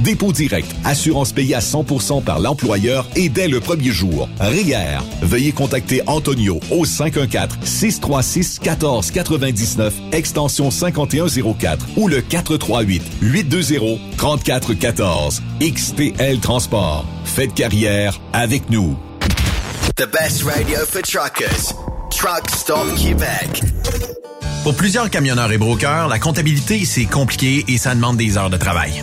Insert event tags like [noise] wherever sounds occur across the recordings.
dépôt direct, assurance payée à 100% par l'employeur et dès le premier jour. RIER. Veuillez contacter Antonio au 514-636-1499, extension 5104 ou le 438-820-3414. XTL Transport. Faites carrière avec nous. The best radio for truckers. Truck Stop Québec. Pour plusieurs camionneurs et brokers, la comptabilité, c'est compliqué et ça demande des heures de travail.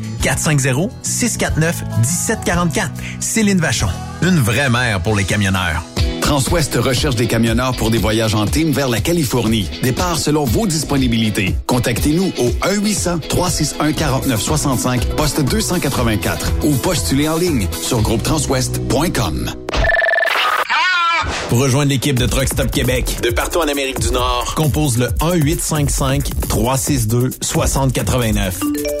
450-649-1744. Céline Vachon. Une vraie mère pour les camionneurs. Transwest recherche des camionneurs pour des voyages en team vers la Californie. Départ selon vos disponibilités. Contactez-nous au 1-800-361-4965, poste 284 ou postulez en ligne sur groupetranswest.com. Pour rejoindre l'équipe de Truck Stop Québec, de partout en Amérique du Nord, compose le 1-855-362-6089.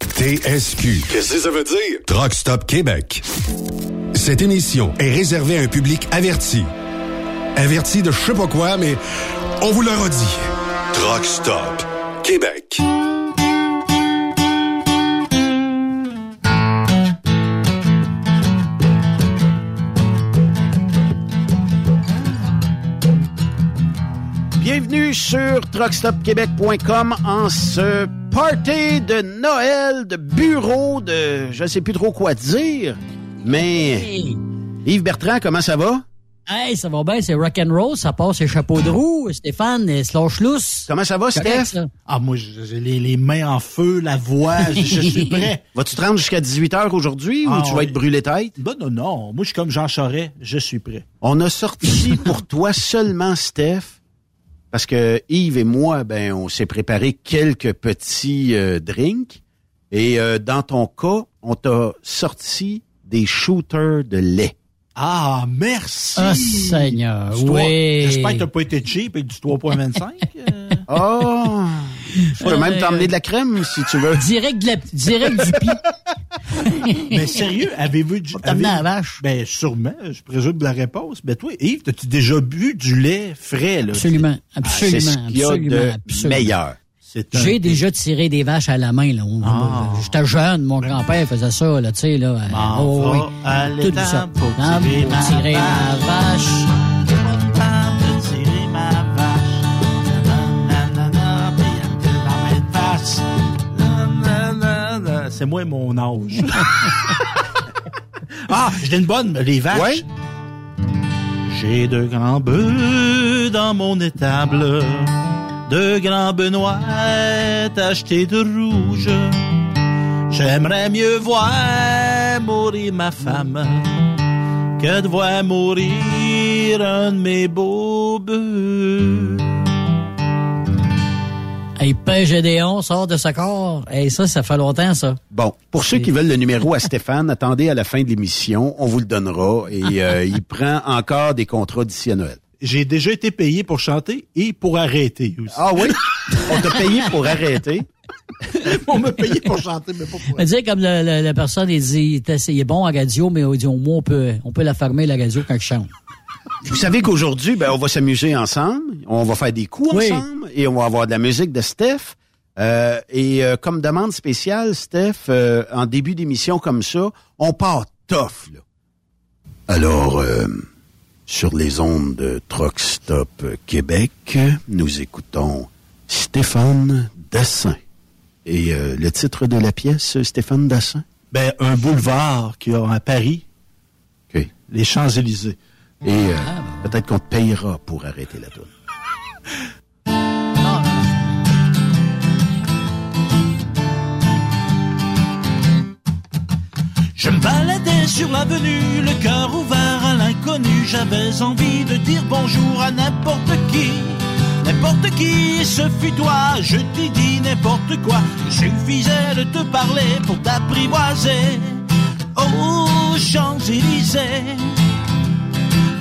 TSQ. Qu'est-ce que ça veut dire? Truck Stop Québec. Cette émission est réservée à un public averti. Averti de je sais pas quoi, mais on vous le redit. Truck Stop Québec. Bienvenue sur truckstopquebec.com en ce party de Noël, de bureau, de je sais plus trop quoi dire. Mais Hey, Yves Bertrand, comment ça va? hey, ça va bien, c'est rock and roll, ça passe les chapeaux de roue. Stéphane, slash lousse. Comment ça va, Correct, Steph? ça. Ah, moi, j'ai les, les mains en feu, la voix, je, je suis [laughs] prêt. Vas-tu te rendre jusqu'à 18h aujourd'hui Ah, ou tu vas être brûlé tête? Ben non, non, moi, je suis comme Jean Charest, je suis prêt. On a sorti pour toi seulement, Steph, parce que Yves et moi, ben, on s'est préparé quelques petits euh, drinks. Et euh, dans ton cas, on t'a sorti des shooters de lait. Ah, merci! Ah, Seigneur, oui. J'espère que t'as pas été cheap avec du 3.25. euh. Oh! Je peux même Euh, t'emmener de la crème si tu veux. Direct, de la, direct du pis. [laughs] Mais sérieux, avez-vous du... Avez- la vache. Ben, sûrement, je présume de la réponse. Ben, toi, Yves, t'as-tu déjà bu du lait frais, là? Absolument, Ah, C'est ce absolument, y a absolument, de absolument. meilleur. J'ai déjà tiré des vaches à la main, là. Ah. J'étais jeune, mon grand-père faisait ça, là, tu sais, là. Oh, oui. Tout ça. pour Hein, tirer pour tirer ma vache. C'est moi mon âge. [laughs] ah, j'ai une bonne, les vaches. Ouais. J'ai de grands bœufs dans mon étable, de grands bœufs noirs tachetés de rouge. J'aimerais mieux voir mourir ma femme que de voir mourir un de mes beaux bœufs. Hey, Père Gédéon sort de ce corps. Hey, ça, ça fait longtemps, ça. Bon, pour ceux qui veulent le numéro à Stéphane, attendez à la fin de l'émission, on vous le donnera et euh, [laughs] il prend encore des contrats d'ici à Noël. J'ai déjà été payé pour chanter et pour arrêter aussi. Ah oui? On t'a payé pour arrêter? [laughs] On m'a payé pour chanter, mais pas pour Mais tu sais, comme le- le- la personne, il dit, il est bon en radio, mais au moins, on peut, on peut la fermer, la radio, quand je chante. Vous savez qu'aujourd'hui, ben, on va s'amuser ensemble, on va faire des coups Oui. ensemble et on va avoir de la musique de Steph. Euh, et euh, comme demande spéciale, Steph, euh, en début d'émission comme ça, on part tough. Là. Alors, euh, sur les ondes de Truck Stop Québec, nous écoutons Stéphane Dassin. Et euh, le titre de la pièce, Stéphane Dassin? Ben, un boulevard qu'il y a à Paris, les Champs-Élysées. Et euh, peut-être qu'on payera pour arrêter la non, Je me baladais sur l'avenue, le cœur ouvert à l'inconnu. J'avais envie de dire bonjour à n'importe qui. N'importe qui, ce fut toi, je t'ai dit n'importe quoi. Il suffisait de te parler pour t'apprivoiser. Aux Champs-Élysées,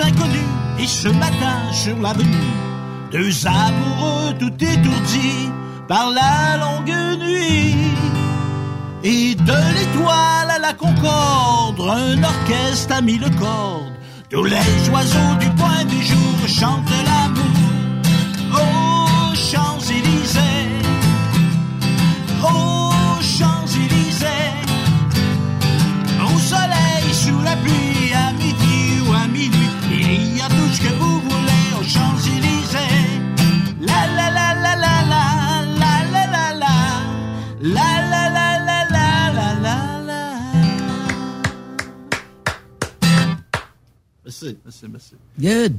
inconnus, et ce matin sur l'avenue, deux amoureux tout étourdis par la longue nuit. Et de l'étoile à la concorde, un orchestre a mis le corde. Tous les oiseaux du point du jour chantent l'amour. Aux Champs-Élysées, Merci, merci, merci. Good.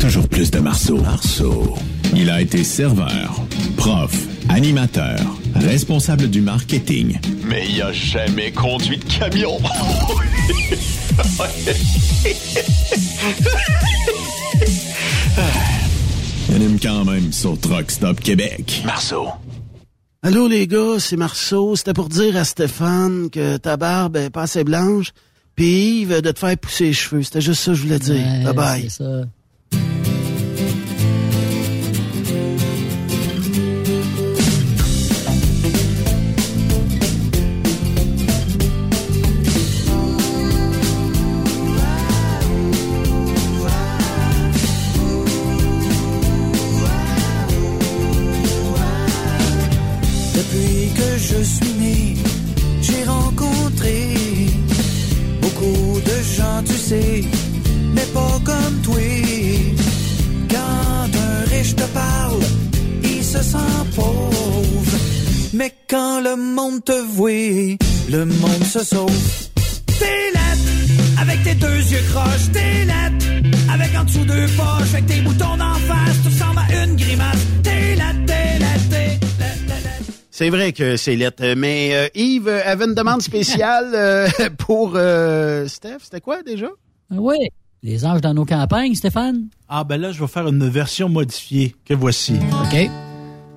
Toujours plus de Marceau. Marceau. Il a été serveur, prof, animateur, responsable du marketing. Mais il a jamais conduit de camion. [laughs] Il aime quand même sur Truck Stop Québec. Marceau. Allô les gars, c'est Marceau. C'était pour dire à Stéphane que ta barbe est pas assez blanche. Puis Yves, de te faire pousser les cheveux. C'était juste ça que je voulais dire. Ouais, bye bye. Mais quand le monde te voit, le monde se sauve. T'es laide, avec tes deux yeux croches, t'es laide, avec en dessous deux poches, avec tes boutons d'en face, tu ressembles à une grimace. T'es laide, t'es laide, t'es. C'est vrai que c'est lettre. Mais euh, Yves avait une demande spéciale euh, [laughs] pour euh, Steph. C'était quoi déjà? Oui. Les anges dans nos campagnes, Stéphane. Ah ben là, je vais faire une version modifiée que voici. OK.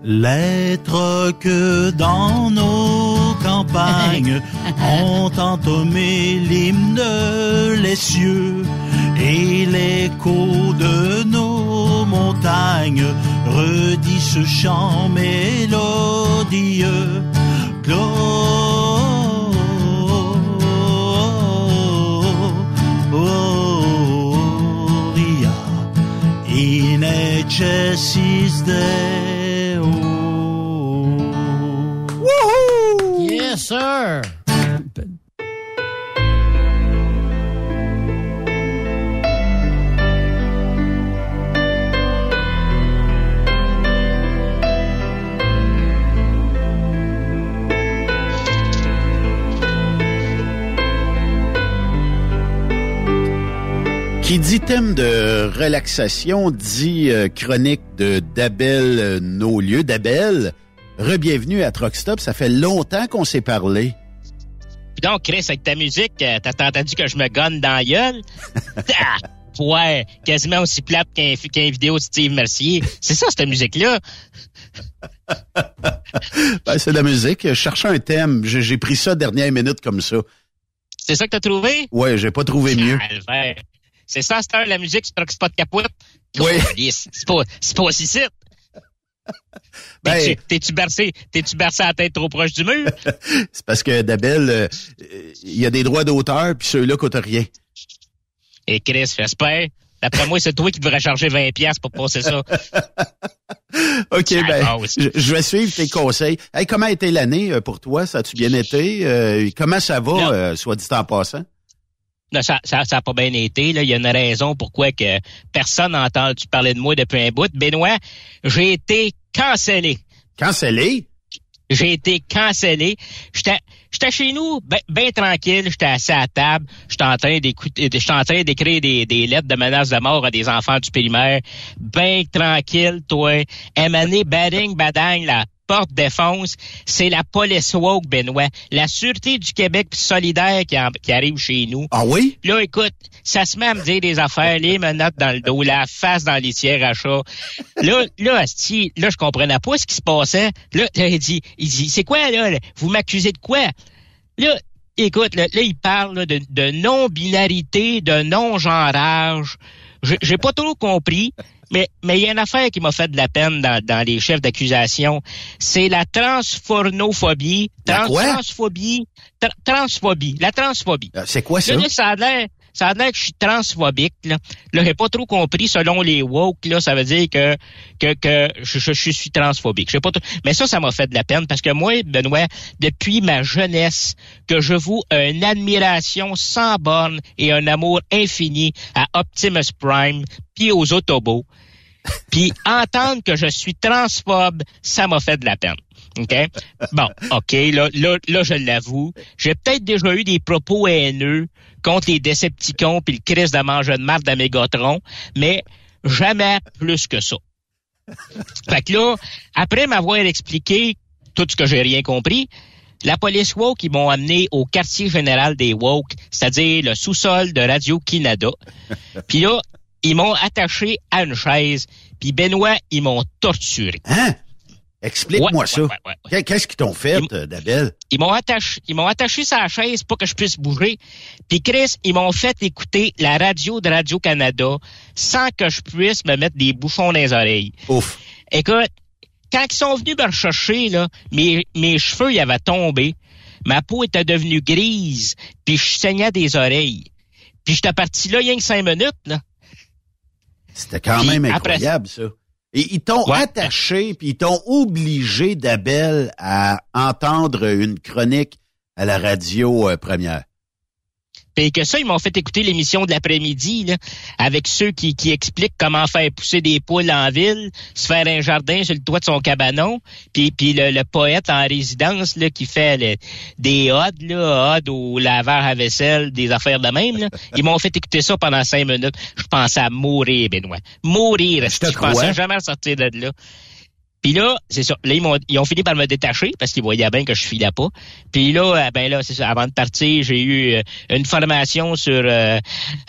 L'être que dans nos campagnes [laughs] ont entamé l'hymne les cieux et l'écho de nos montagnes redit ce chant mélodieux. Gloria in excelsis. Qui dit thème de relaxation dit euh, chronique de Dabel euh, Nolieu. Dabel, re-bienvenue à Truck Stop. Ça fait longtemps qu'on s'est parlé. Puis donc, Chris, avec ta musique, euh, t'as entendu que je me gonne dans la gueule? [laughs] Ah! ouais, quasiment aussi plate qu'un qu'un vidéo de Steve Mercier. C'est ça, cette musique-là? [laughs] Ben, c'est de la musique. Je cherchais un thème. J'ai pris ça dernière minute comme ça. C'est ça que t'as trouvé? Ouais, j'ai pas trouvé mieux. C'est ça, c'est la musique sur Truck Spot Capote? Oui. C'est pas, c'est pas aussi site. Ben- T'es-tu bercé, bercé à la tête trop proche du mur? [laughs] C'est parce que Dabel, euh, il y a des droits d'auteur, puis ceux-là coûtent rien. Et Chris, j'espère. D'après moi, c'est toi qui devrais charger 20$ piastres pour passer ça. [laughs] OK, ben, je, je vais suivre tes conseils. Hey, comment a été l'année euh, pour toi? Ça a-tu bien été? Euh, comment ça va, euh, soit dit en passant? Non, ça, ça, ça a pas bien été. Là. Il y a une raison pourquoi que personne n'a entendu parler de moi depuis un bout. Benoît, j'ai été cancellé. Cancellé? J'ai été cancellé. J'étais chez nous, bien ben tranquille, j'étais assis à la table, j'étais en train d'écouter, j'étais en train d'écrire des, des lettres de menaces de mort à des enfants du primaire. Ben tranquille, toi. Emané, bading, badang, la porte défonce. C'est la police woke, Benoît. La Sûreté du Québec pis solidaire qui, en- qui arrive chez nous. Ah oui? Là, écoute, ça se met à me dire des affaires, les menottes dans le dos, la face dans les tiers à chat. Là, là, asti, là, je comprenais pas ce qui se passait. Là, là, il dit, il dit, c'est quoi, là? Vous m'accusez de quoi? Là, écoute, là, là, il parle là, de, de non-binarité, de non-genrage. J'ai pas trop compris. Mais mais il y a une affaire qui m'a fait de la peine dans, dans les chefs d'accusation, c'est la transphornophobie, La trans- transphobie, tra- transphobie, la transphobie. Euh, C'est quoi ça? Là, ça a l'air, ça a l'air que je suis transphobique. Là, là j'ai pas trop compris. Selon les woke, là, ça veut dire que que, que je, je, je suis transphobique. Je sais pas trop- Mais ça, ça m'a fait de la peine parce que moi, Benoît, depuis ma jeunesse, que je voue une admiration sans borne et un amour infini à Optimus Prime puis aux Autobots. Puis entendre que je suis transphobe, ça m'a fait de la peine. OK? Bon, OK, là, là, là je l'avoue. J'ai peut-être déjà eu des propos haineux contre les Décepticons puis le Christ de manger de marde à Mégatron, mais jamais plus que ça. Fait que là, après m'avoir expliqué tout ce que j'ai rien compris, la police woke, ils m'ont amené au quartier général des woke, c'est-à-dire le sous-sol de Radio-Canada. Puis là, ils m'ont attaché à une chaise, puis Benoît, ils m'ont torturé. Hein? Explique-moi Ouais, ça. ouais, ouais, ouais. Qu'est- Qu'est-ce qu'ils t'ont fait, euh, Dabel? Ils m'ont attaché, ils m'ont attaché sa chaise pour que je puisse bouger. Puis Chris, ils m'ont fait écouter la radio de Radio Canada sans que je puisse me mettre des bouchons dans les oreilles. Ouf. Écoute, quand ils sont venus me rechercher, là, mes, mes cheveux, ils avaient tombé. Ma peau était devenue grise, puis je saignais des oreilles. Puis j'étais parti là, rien que cinq minutes, là. C'était quand Puis même après- incroyable, ça. Et ils t'ont Ouais. attaché, puis ils t'ont obligé, Dabel, à entendre une chronique à la radio euh, première. Puis que ça, ils m'ont fait écouter l'émission de l'après-midi, là, avec ceux qui, qui expliquent comment faire pousser des poules en ville, se faire un jardin sur le toit de son cabanon, puis, puis le, le poète en résidence là, qui fait le- des odes, là, odes au laveur à vaisselle, des affaires de même. Là. [laughs] Ils m'ont fait écouter ça pendant cinq minutes. Je pensais à mourir, Benoît. Mourir. Je Je pensais jamais sortir de là? Puis là, c'est ça. Là, ils, m'ont, ils ont fini par me détacher parce qu'ils voyaient bien que je filais pas. Puis là, euh, ben là, c'est ça. Avant de partir, j'ai eu euh, une formation sur euh,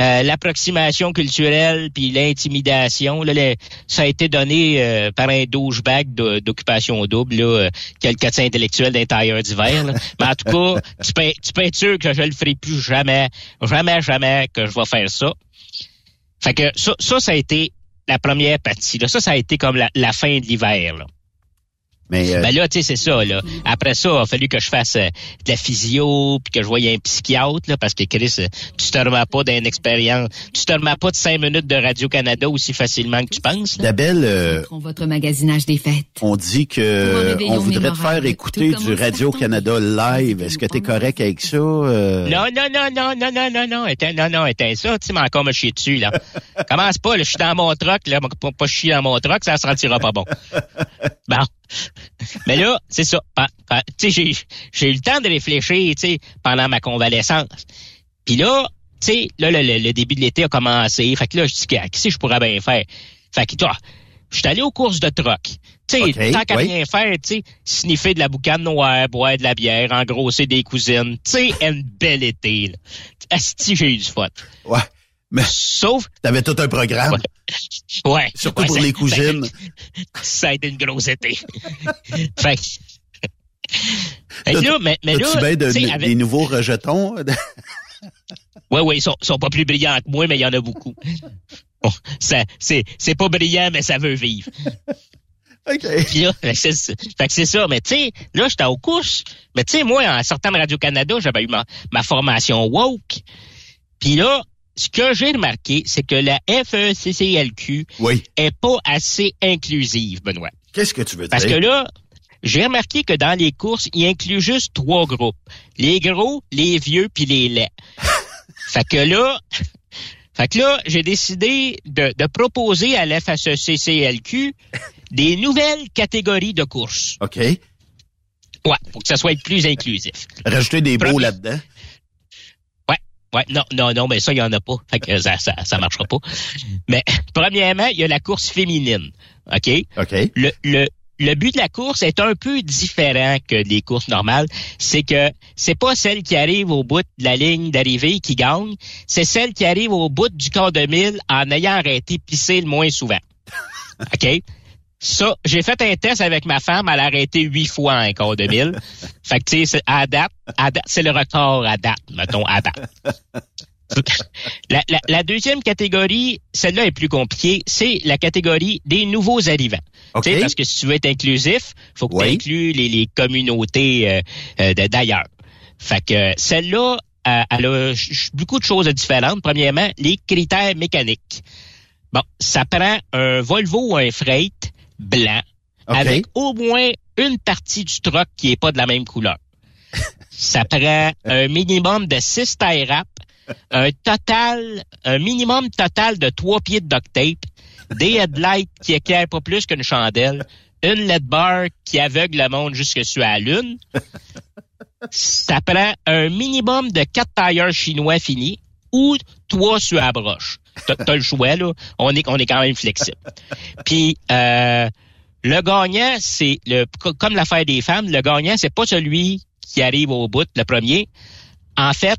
euh, l'approximation culturelle puis l'intimidation. Là, le- ça a été donné euh, par un douchebag de- d'occupation double, là, euh, qui a le quotient intellectuel d'un tailleur d'hiver. là. Mais en tout cas, [laughs] tu peux, tu peux être sûr que je le ferai plus jamais, jamais, jamais que je vais faire ça. Fait que ça, ça, ça a été la première partie. Là. Ça, ça a été comme la, la fin de l'hiver. Mais euh, Ben là, tu sais, c'est ça. Là. Après ça, il a fallu que je fasse euh, de la physio, puis que je voyais un psychiatre, là, parce que Chris, euh, tu te remets pas d'une expérience, tu te remets pas de cinq minutes de Radio-Canada aussi facilement que tu penses. Là. Dabel, euh, Votre magasinage des fêtes. on dit que on voudrait te faire écouter du commence Radio-Canada live. Est-ce que tu es correct avec ça? euh? Non, non, non, non, non, non, non, non, éteins, non, non, éteins ça, tu mais encore me chier dessus, là. Commence pas, là, je suis dans mon truck, là, pour pas chier dans mon truck, ça se sentira pas bon. [laughs] Bon. Mais là, c'est ça. J'ai, j'ai eu le temps de réfléchir, pendant ma convalescence. Puis là, sais, là, le, le- le début de l'été a commencé. Fait que là, je dis, qu'est-ce que je pourrais bien faire? Fait que, toi, je suis allé aux courses de truck. Tu sais, Ok, tant qu'à oui. rien faire, tu sais, sniffer de la boucane noire, boire de la bière, engrosser des cousines. Tu sais, un bel été, là. Asti, j'ai eu du fun. Ouais. Mais Sauf, t'avais tout un programme, ouais. surtout ouais, pour ça- les cousines. [laughs] ça a été une grosse été. [laughs] fait que, là, mais, mais là, de- tu sais, avec- des nouveaux rejetons? [laughs] ouais, ouais, ils sont, sont pas plus brillants que moi, mais il y en a beaucoup. Bon, ça, c'est, c'est pas brillant, mais ça veut vivre. OK. Puis là, fait que c'est, fait que c'est ça. Mais tu sais, là, j'étais aux courses. Mais tu sais, moi, en sortant de Radio-Canada, j'avais eu ma, ma formation woke. Puis là, ce que j'ai remarqué, c'est que la FECCLQ Oui. est pas assez inclusive, Benoît. Qu'est-ce que tu veux Parce que dire? là, j'ai remarqué que dans les courses, il inclut juste trois groupes. Les gros, les vieux, puis les laids. [laughs] fait que là, fait que là, j'ai décidé de, de proposer à l'FACCLQ des nouvelles catégories de courses. OK. Ouais, pour que ça soit plus inclusif. Rajouter des beaux là-dedans. Ouais, non, non, non, mais ça, il y en a pas. Fait que ça, ça, ça marchera pas. Mais, premièrement, il y a la course féminine. OK? OK. le, le, le but de la course est un peu différent que les courses normales. C'est que c'est pas celle qui arrive au bout de la ligne d'arrivée qui gagne, c'est celle qui arrive au bout du quart de mille en ayant arrêté pisser le moins souvent. [laughs] OK? Ça, j'ai fait un test avec ma femme, elle a arrêté huit fois un quart de mille. [laughs] Fait que, tu sais, c'est- à date, à date, c'est le record à date, mettons, à date. [laughs] La, la- la deuxième catégorie, celle-là est plus compliquée, c'est la catégorie des nouveaux arrivants. OK. Tu sais, Parce que si tu veux être inclusif, faut que tu inclues les, les communautés euh, euh, d'ailleurs. Fait que celle-là, euh, elle a beaucoup de choses différentes. Premièrement, les critères mécaniques. Bon, ça prend un Volvo ou un Freight blanc avec au moins une partie du truck qui est pas de la même couleur. [laughs] Ça prend un minimum de six tie wraps, un total, un minimum total de trois pieds de duct tape, des headlights qui éclairent pas plus qu'une chandelle, une LED bar qui aveugle le monde jusque sur la lune. Ça prend un minimum de quatre tailleurs chinois finis ou trois sur la broche. T'as t'as le choix, là. On est, quand même flexible. Puis, euh, le gagnant, c'est le co- comme l'affaire des femmes, le gagnant, c'est pas celui qui arrive au bout, le premier. En fait,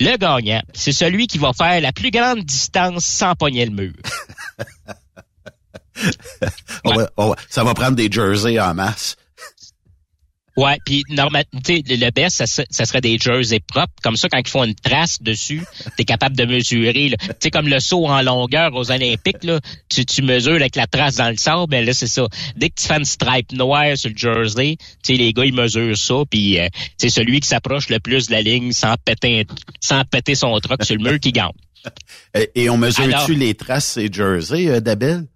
le gagnant, c'est celui qui va faire la plus grande distance sans pogner le mur. [laughs] Ça va prendre des jerseys en masse. Ouais, puis normal, tu sais, le best, ça, ça serait des jerseys propres. Comme ça, quand ils font une trace dessus, t'es capable de mesurer. Tu sais, comme le saut en longueur aux Olympiques, là, tu, tu mesures avec la trace dans le sable, ben là, c'est ça. Dès que tu fais une stripe noire sur le jersey, tu sais, les gars, ils mesurent ça, puis euh, c'est celui qui s'approche le plus de la ligne sans péter, sans péter son truck sur le mur qui gagne. Et, on mesure-tu les traces et jerseys, euh, Dabel?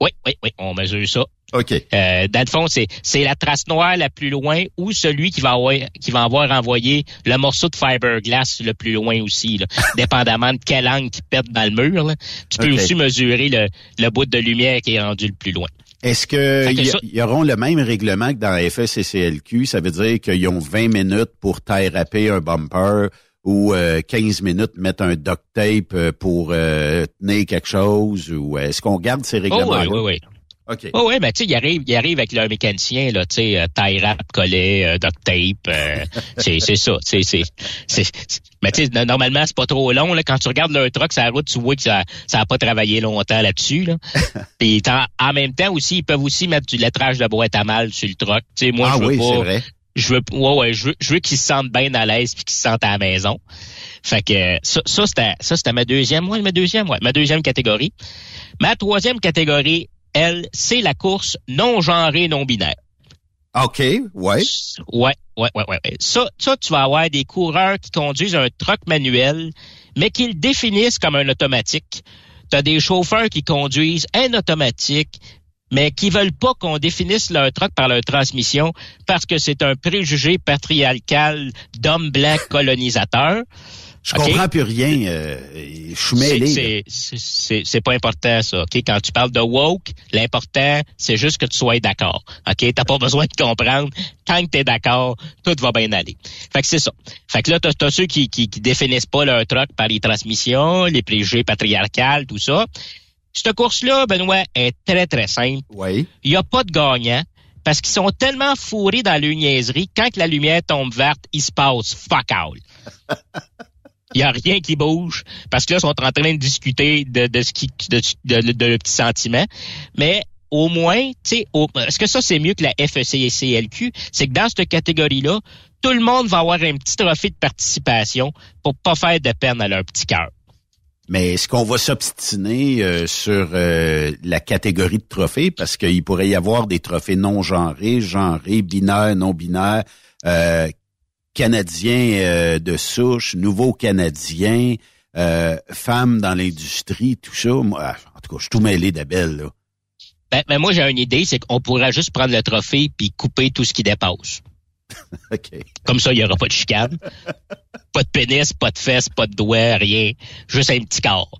Oui, oui, oui, on mesure ça. OK. Euh, dans le fond, c'est c'est la trace noire la plus loin ou celui qui va avoir qui va avoir envoyé le morceau de fiberglass le plus loin aussi, là, [laughs] dépendamment de quel angle qui pète dans le mur. là. Tu peux aussi mesurer le, le bout de lumière qui est rendu le plus loin. Est-ce que y, auront le même règlement que dans la FSCCLQ? Ça veut dire qu'ils ont 20 minutes pour taille râper un bumper ou euh, 15 minutes mettre un duct tape euh, pour euh, tenir quelque chose? Ou est-ce qu'on garde ces Oh, règlements-là? oui, oui, oui. OK. Oh, oui, ben tu sais, il arrive, il arrive avec leur mécanicien, là, tu sais, euh, tie wrap, collet, euh, duct tape, euh, c'est c'est ça, tu sais, c'est mais tu sais, normalement c'est pas trop long là. Quand tu regardes leur truck sur la route, tu vois que ça ça a pas travaillé longtemps là-dessus là. [laughs] Puis en même temps aussi, ils peuvent aussi mettre du lettrage de boîte à mal sur le truck. Tu sais, moi ah je veux oui, pas, vrai. je veux ouais ouais je veux, je veux qu'ils se sentent bien à l'aise puis qu'ils se sentent à la maison fait que ça ça c'était ça c'était ma deuxième ouais ma deuxième ouais ma deuxième catégorie ma troisième catégorie elle c'est la course non genrée non binaire OK, ouais. ouais ouais ouais ouais ça ça tu vas avoir des coureurs qui conduisent un truck manuel mais qui le définissent comme un automatique tu as des chauffeurs qui conduisent un automatique mais qui veulent pas qu'on définisse leur truck par leur transmission parce que c'est un préjugé patriarcal d'hommes blancs [laughs] colonisateurs. Je comprends plus rien. euh, je suis mêlé. C'est- pas important, ça. OK? Quand tu parles de woke, l'important, c'est juste que tu sois d'accord. OK? T'as pas besoin de comprendre. Tant que t'es d'accord, tout va bien aller. Fait que c'est ça. Fait que là, t'as as ceux qui, qui, qui définissent pas leur truck par les transmissions, les préjugés patriarcales, tout ça. Cette course-là, Benoît, est très, très simple. Oui. Il n'y a pas de gagnant parce qu'ils sont tellement fourrés dans le niaiserie, quand la lumière tombe verte, il se passe fuck all. [laughs] Il n'y a rien qui bouge parce que là, ils sont en train de discuter de, de ce qui de, le petit sentiment. Mais au moins, tu sais, est-ce que ça, c'est mieux que la FECLQ? C'est que dans cette catégorie-là, tout le monde va avoir un petit trophée de participation pour pas faire de peine à leur petit cœur. Mais est-ce qu'on va s'obstiner euh, sur euh, la catégorie de trophées? Parce qu'il pourrait y avoir des trophées non genrés, genrés, binaires, non binaires, euh, canadiens euh, de souche, nouveaux canadiens, euh, femmes dans l'industrie, tout ça. Moi, en tout cas, je suis tout mêlé d'Abel, là. Ben, ben moi, j'ai une idée, c'est qu'on pourrait juste prendre le trophée puis couper tout ce qui dépasse. [laughs] Comme ça, il n'y aura pas de chicane. [laughs] pas de pénis, pas de fesses, pas de doigts, rien. Juste un petit corps.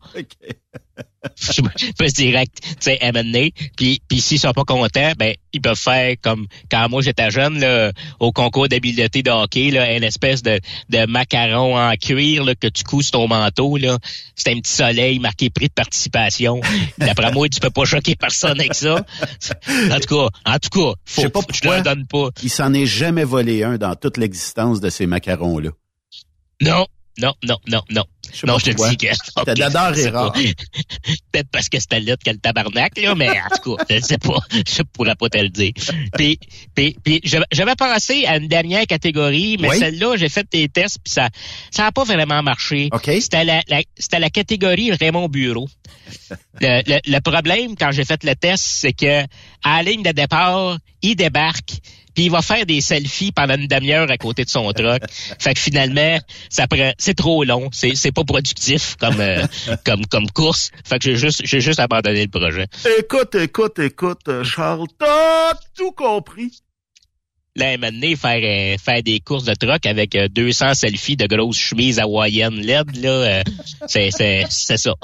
[laughs] Je direct, tu sais, M&A. Puis, puis s'ils sont pas contents, ben, ils peuvent faire comme quand moi j'étais jeune, là, au concours d'habileté de hockey, là, une espèce de, de macaron en cuir là, que tu couses ton manteau. Là. C'était un petit soleil marqué prix de participation. D'après moi, tu peux pas choquer personne avec ça. En tout cas, en tout cas, faut, Je sais pas je pourquoi. leur donne pas. Il s'en est jamais volé un dans toute l'existence de ces macarons-là. Non, non, non, non, non. Non, je te dis que. Rare. pas- [laughs] Peut-être parce que c'était là que le tabarnak, là, mais en tout cas, je sais pas. [laughs] Je pourrais pas te le dire. Puis, puis, puis j'avais pensé à une dernière catégorie, mais Oui. celle-là, j'ai fait des tests, puis ça ça a pas vraiment marché. C'était la, la- c'était la catégorie Raymond Bureau. [laughs] Le, le- le problème, quand j'ai fait le test, c'est que à la ligne de départ, il débarque, puis il va faire des selfies pendant une demi-heure à côté de son truck. [laughs] fait que finalement, ça prend, c'est trop long, c'est, c'est pas productif comme, euh, [laughs] comme, comme course. Fait que j'ai juste, j'ai juste abandonné le projet. Écoute, écoute, écoute, Charles, t'as tout compris. Là, moment donné, faire, euh, faire des courses de truck avec euh, 200 selfies de grosses chemises hawaïennes LED, là, euh, c'est, c'est, c'est ça.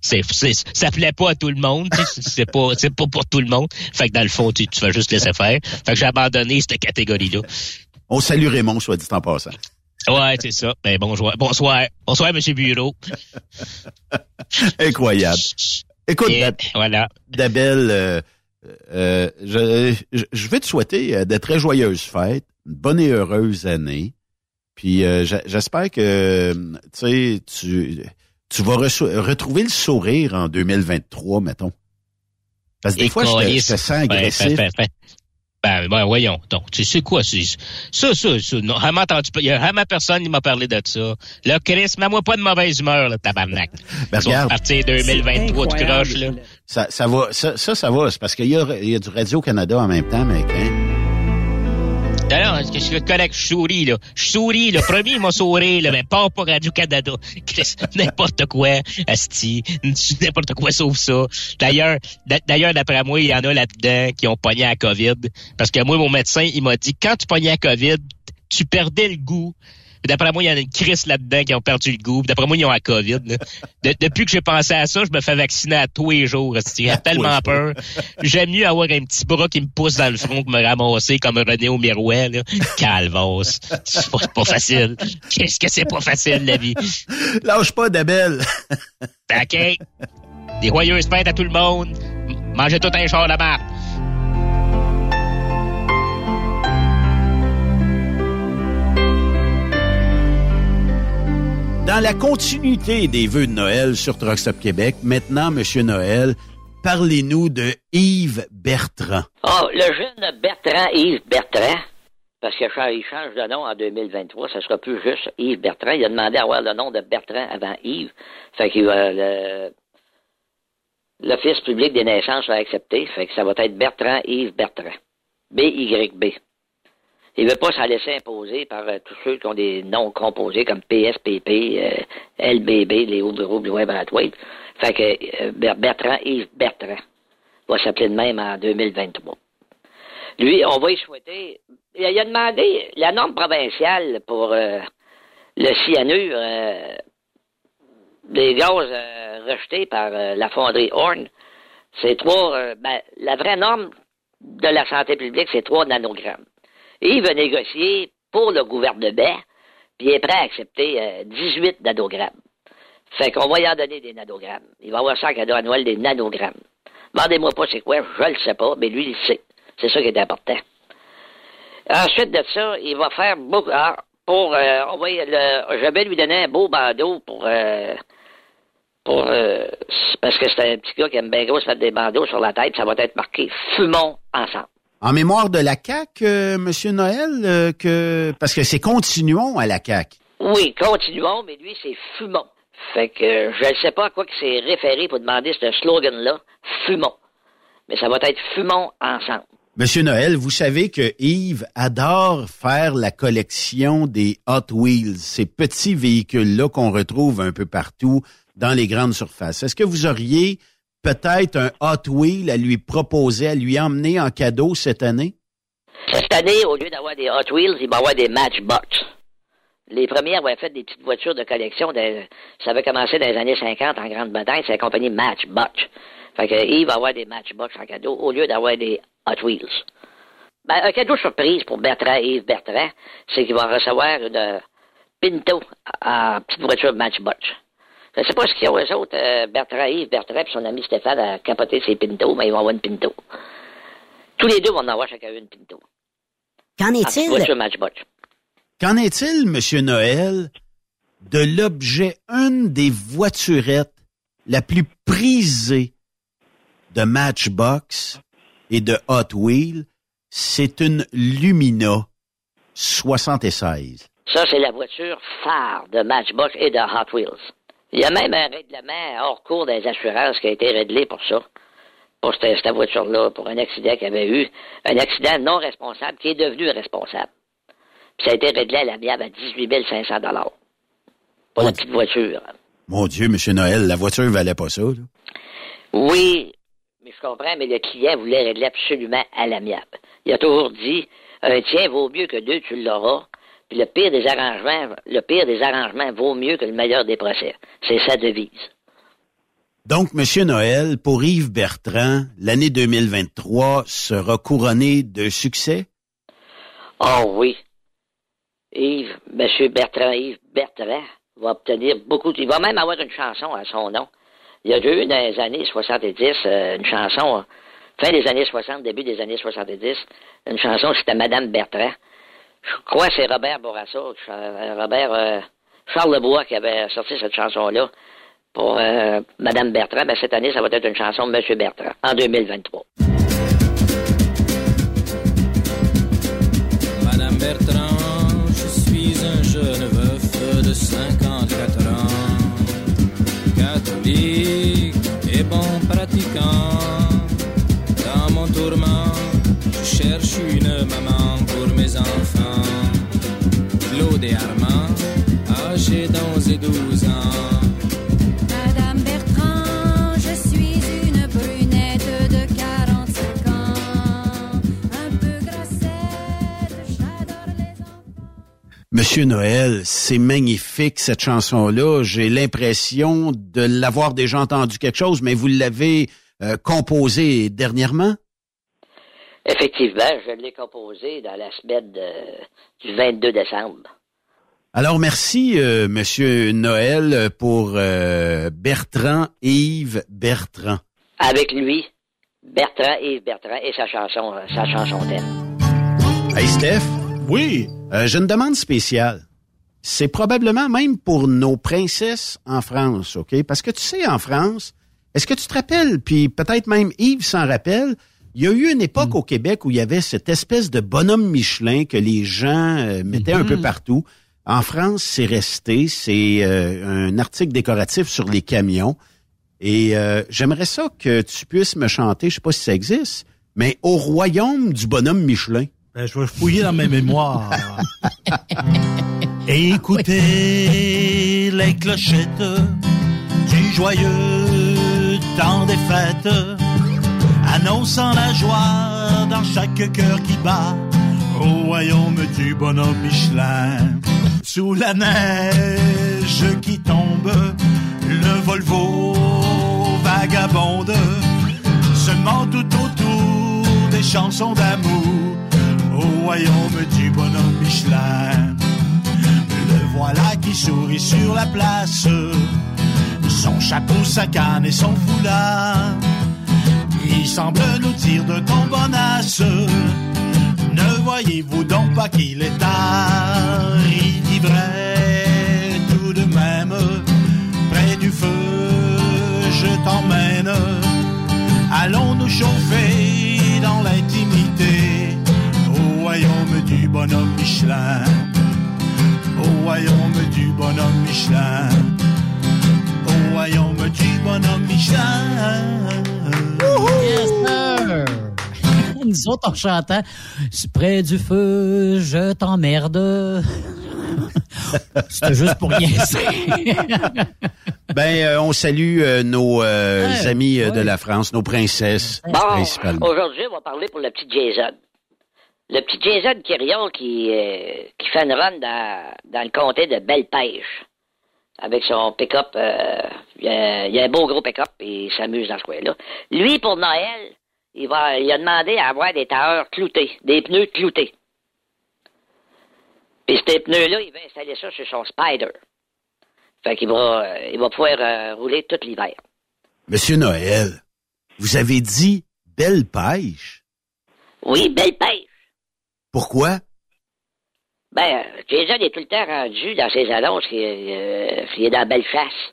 C'est, c'est, ça plaît pas à tout le monde. C'est pas, c'est pas pour tout le monde. Fait que dans le fond, tu, tu vas juste laisser faire. Fait que j'ai abandonné cette catégorie-là. On salue Raymond, soit dit en passant. Ouais, c'est ça. Ben, bonjour. Bonsoir. Bonsoir, Monsieur Bureau. Incroyable. Écoute, Et Dab- voilà. Dabel, euh, euh, je, vais te souhaiter euh, de très joyeuses fêtes, une bonne et heureuse année. Puis euh, j'espère que tu sais, tu, tu vas retrouver le sourire en 2023, mettons. Parce que des Et fois, je te, je te sens Ben, agressif. ben, ben, ben, ben, voyons. Donc, tu sais quoi, c'est, ça, ça, ça, non, entendu, il y a jamais personne qui m'a parlé de ça. Là, Chris, mets-moi pas de mauvaise humeur, là, tabarnak. Ben, regarde. partir 2023 de croche, là. Ça, ça va, ça, ça, va. C'est parce qu'il y a, y a du Radio-Canada en même temps, mec. Hein? Non, non, je suis correct, je souris, là? Je souris, le premier, m'a souri, là, mais pas pour Radio-Canada. [laughs] N'importe quoi, asti. N'importe quoi sauf ça. D'ailleurs, d'a- d'ailleurs, d'après moi, il y en a là-dedans qui ont pogné à COVID. Parce que moi, mon médecin, il m'a dit, quand tu pognais à COVID, tu perdais le goût. D'après moi, il y en a une crise là-dedans qui ont perdu le goût. D'après moi, ils ont la COVID. De- depuis que j'ai pensé à ça, je me fais vacciner à tous les jours. J'ai tellement peur. J'aime mieux avoir un petit bras qui me pousse dans le front que me ramasser comme René au miroir. Calvos. C'est pas, pas facile. Qu'est-ce que c'est pas facile, la vie? Lâche pas, Dabel. OK. Des joyeuses fêtes à tout le monde. Mangez tout un char de marde. Dans la continuité des vœux de Noël sur Truck Stop Québec, maintenant, Monsieur Noël, parlez-nous de Yves Bertrand. Oh, le jeune Bertrand, Yves Bertrand, parce qu'il change de nom en 2023, ça sera plus juste Yves Bertrand. Il a demandé à avoir le nom de Bertrand avant Yves. Fait que le, l'Office public des naissances va accepter. Fait que ça va être Bertrand Yves Bertrand. B-Y-B. Il veut pas s'en laisser imposer par euh, tous ceux qui ont des noms composés comme PSPP, euh, LBB, Léo Bureau, Blouin Brathwaite. Fait que euh, Ber- Bertrand Yves Bertrand va s'appeler de même en 2023. Lui, on va y souhaiter. Il a, demandé la norme provinciale pour euh, le cyanure des gaz rejetés par la fonderie Horn. C'est trois. ben, la vraie norme de la santé publique, c'est 3 nanogrammes. Il veut négocier pour le gouvernement, puis il est prêt à accepter euh, 18 nanogrammes. Fait qu'on va y en donner des nanogrammes. Il va avoir ça cadeau à Noël, des nanogrammes. Demandez-moi pas c'est quoi, je le sais pas, mais lui, il sait. C'est ça qui est important. Ensuite de ça, il va faire beaucoup. ah, pour, euh, on va je vais lui donner un beau bandeau pour, euh, pour, euh, parce que c'est un petit gars qui aime bien gros se mettre des bandeaux sur la tête. Ça va être marqué "Fumons ensemble". En mémoire de la CAQ, euh, Monsieur Noël, euh, que parce que c'est continuons à la CAQ. Oui, continuons, mais lui, c'est fumons. Fait que je ne sais pas à quoi que c'est référé pour demander ce slogan-là, fumons. Mais ça va être fumons ensemble. Monsieur Noël, vous savez que Yves adore faire la collection des Hot Wheels, ces petits véhicules-là qu'on retrouve un peu partout dans les grandes surfaces. Est-ce que vous auriez peut-être un Hot Wheel à lui proposer, à lui emmener en cadeau cette année? Cette année, au lieu d'avoir des Hot Wheels, il va avoir des Matchbox. Les premières avaient fait des petites voitures de collection. ça avait commencé dans les années 50 en Grande-Bretagne. C'est la compagnie Matchbox. Fait que va avoir des Matchbox en cadeau au lieu d'avoir des Hot Wheels. Ben, un cadeau surprise pour Bertrand Yves Bertrand, c'est qu'il va recevoir une euh, Pinto en petite voiture Matchbox. Je sais pas ce qu'ils ont, eux autres, euh, Bertrand Yves Bertrand et son ami Stéphane à capoter ses Pinto, mais ils vont avoir une Pinto. Tous les deux vont en avoir chacun une Pinto. Qu'en voiture est-il? Matchbox. Qu'en est-il, Monsieur Noël, de l'objet, une des voiturettes la plus prisée de Matchbox et de Hot Wheels. C'est une Lumina 76. Ça, c'est la voiture phare de Matchbox et de Hot Wheels. Il y a même un règlement hors cours des assurances qui a été réglé pour ça. Pour cette, cette voiture-là, pour un accident qu'il y avait eu. Un accident non responsable qui est devenu responsable. Puis ça a été réglé à l'amiable à 18 500 Pour la petite voiture. Mon Dieu, Monsieur Noël, la voiture valait pas ça. là. Oui, mais je comprends, mais le client voulait régler absolument à l'amiable. Il a toujours dit, un tien vaut mieux que deux, tu l'auras. Puis le pire des arrangements, le pire des arrangements vaut mieux que le meilleur des procès. C'est sa devise. Donc, Monsieur Noël, pour Yves Bertrand, l'année 2023 sera couronnée de succès? Oh oui. Yves, Monsieur Bertrand, Yves Bertrand va obtenir beaucoup. Il va même avoir une chanson à son nom. Il y a eu dans les années 70 euh, une chanson, fin des années 60, début des années 70, une chanson, c'était Madame Bertrand. Je crois que c'est Robert Bourassa, euh, Robert euh, Charles Lebois qui avait sorti cette chanson-là pour euh, Madame Bertrand. Ben, cette année, ça va être une chanson de Monsieur Bertrand, en 2023. Madame Bertrand, de 45 ans, un peu grassette, j'adore les Monsieur Noël, c'est magnifique cette chanson-là. J'ai l'impression de l'avoir déjà entendu quelque chose, mais vous l'avez euh, composée dernièrement? Effectivement, je l'ai composé dans la semaine de- du 22 décembre. Alors merci, euh, Monsieur Noël, pour euh, Bertrand Yves Bertrand. Avec lui, Bertrand, Yves Bertrand et sa chanson, euh, sa chanson thème. Hey Steph? Oui. J'ai une demande spéciale. C'est probablement même pour nos princesses en France, OK? Parce que tu sais, en France, est-ce que tu te rappelles, puis peut-être même Yves s'en rappelle, il y a eu une époque au Québec où il y avait cette espèce de bonhomme Michelin que les gens euh, mettaient un peu partout. En France, c'est resté. C'est euh, un article décoratif sur les camions. Et euh, j'aimerais ça que tu puisses me chanter, je sais pas si ça existe, mais au royaume du bonhomme Michelin. Ben, je vais fouiller dans mes mémoires. [laughs] Écoutez les clochettes du joyeux temps des fêtes, annonçant la joie dans chaque cœur qui bat au royaume du bonhomme Michelin. Sous la neige qui tombe, le Volvo vagabonde, seulement tout autour des chansons d'amour au royaume du bonhomme Michelin. Le voilà qui sourit sur la place, son chapeau, sa canne et son foulard. Il semble nous dire de ton bonasse, ne voyez-vous donc pas qu'il est tard Il vivrait tout de même près du feu, je t'emmène. Allons nous chauffer dans l'intimité? Au royaume du bonhomme Michelin. Au royaume du bonhomme Michelin. Au royaume du bonhomme Michelin. Yes, sir! Nous autres, en chantant « Près du feu, je t'emmerde [laughs] ». C'était juste pour niaiser. Ben, euh, on salue euh, nos euh, Ouais, amis euh, de la France, nos princesses Bon, principalement. aujourd'hui, on va parler pour le petit Jason. Le petit Jason Quirion qui, euh, qui fait une run dans, dans le comté de Belle-Pêche. Avec son pick-up. euh, il y a- il y a un beau gros pick-up et il s'amuse dans ce coin-là. Lui, pour Noël, il, va, il a demandé à avoir des tailleurs cloutés, des pneus cloutés. Puis ces pneus-là, il va installer ça sur son Spider. Fait qu'il va, euh, il va pouvoir euh, rouler tout l'hiver. Monsieur Noël, vous avez dit belle pêche? Oui, Belle-Pêche. Pourquoi? Ben, Jason est tout le temps rendu dans ses annonces qu'il euh, est dans Bellechasse.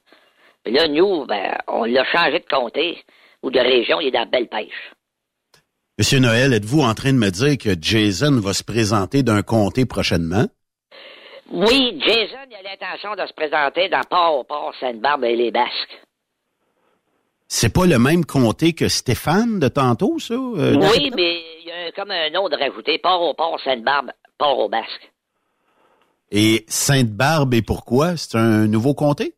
Puis là, nous, ben, on l'a changé de comté ou de région, il est dans Belle-Pêche. Monsieur Noël, êtes-vous en train de me dire que Jason va se présenter d'un comté prochainement? Oui, Jason a l'intention de se présenter dans Port-au-Port, Sainte-Barbe et les Basques. C'est pas le même comté que Stéphane de tantôt, ça? euh, oui, mais il y a comme un autre rajouté, Port-au-Port, Sainte-Barbe, Port-au-Basque. Et Sainte-Barbe, et pourquoi? C'est un nouveau comté?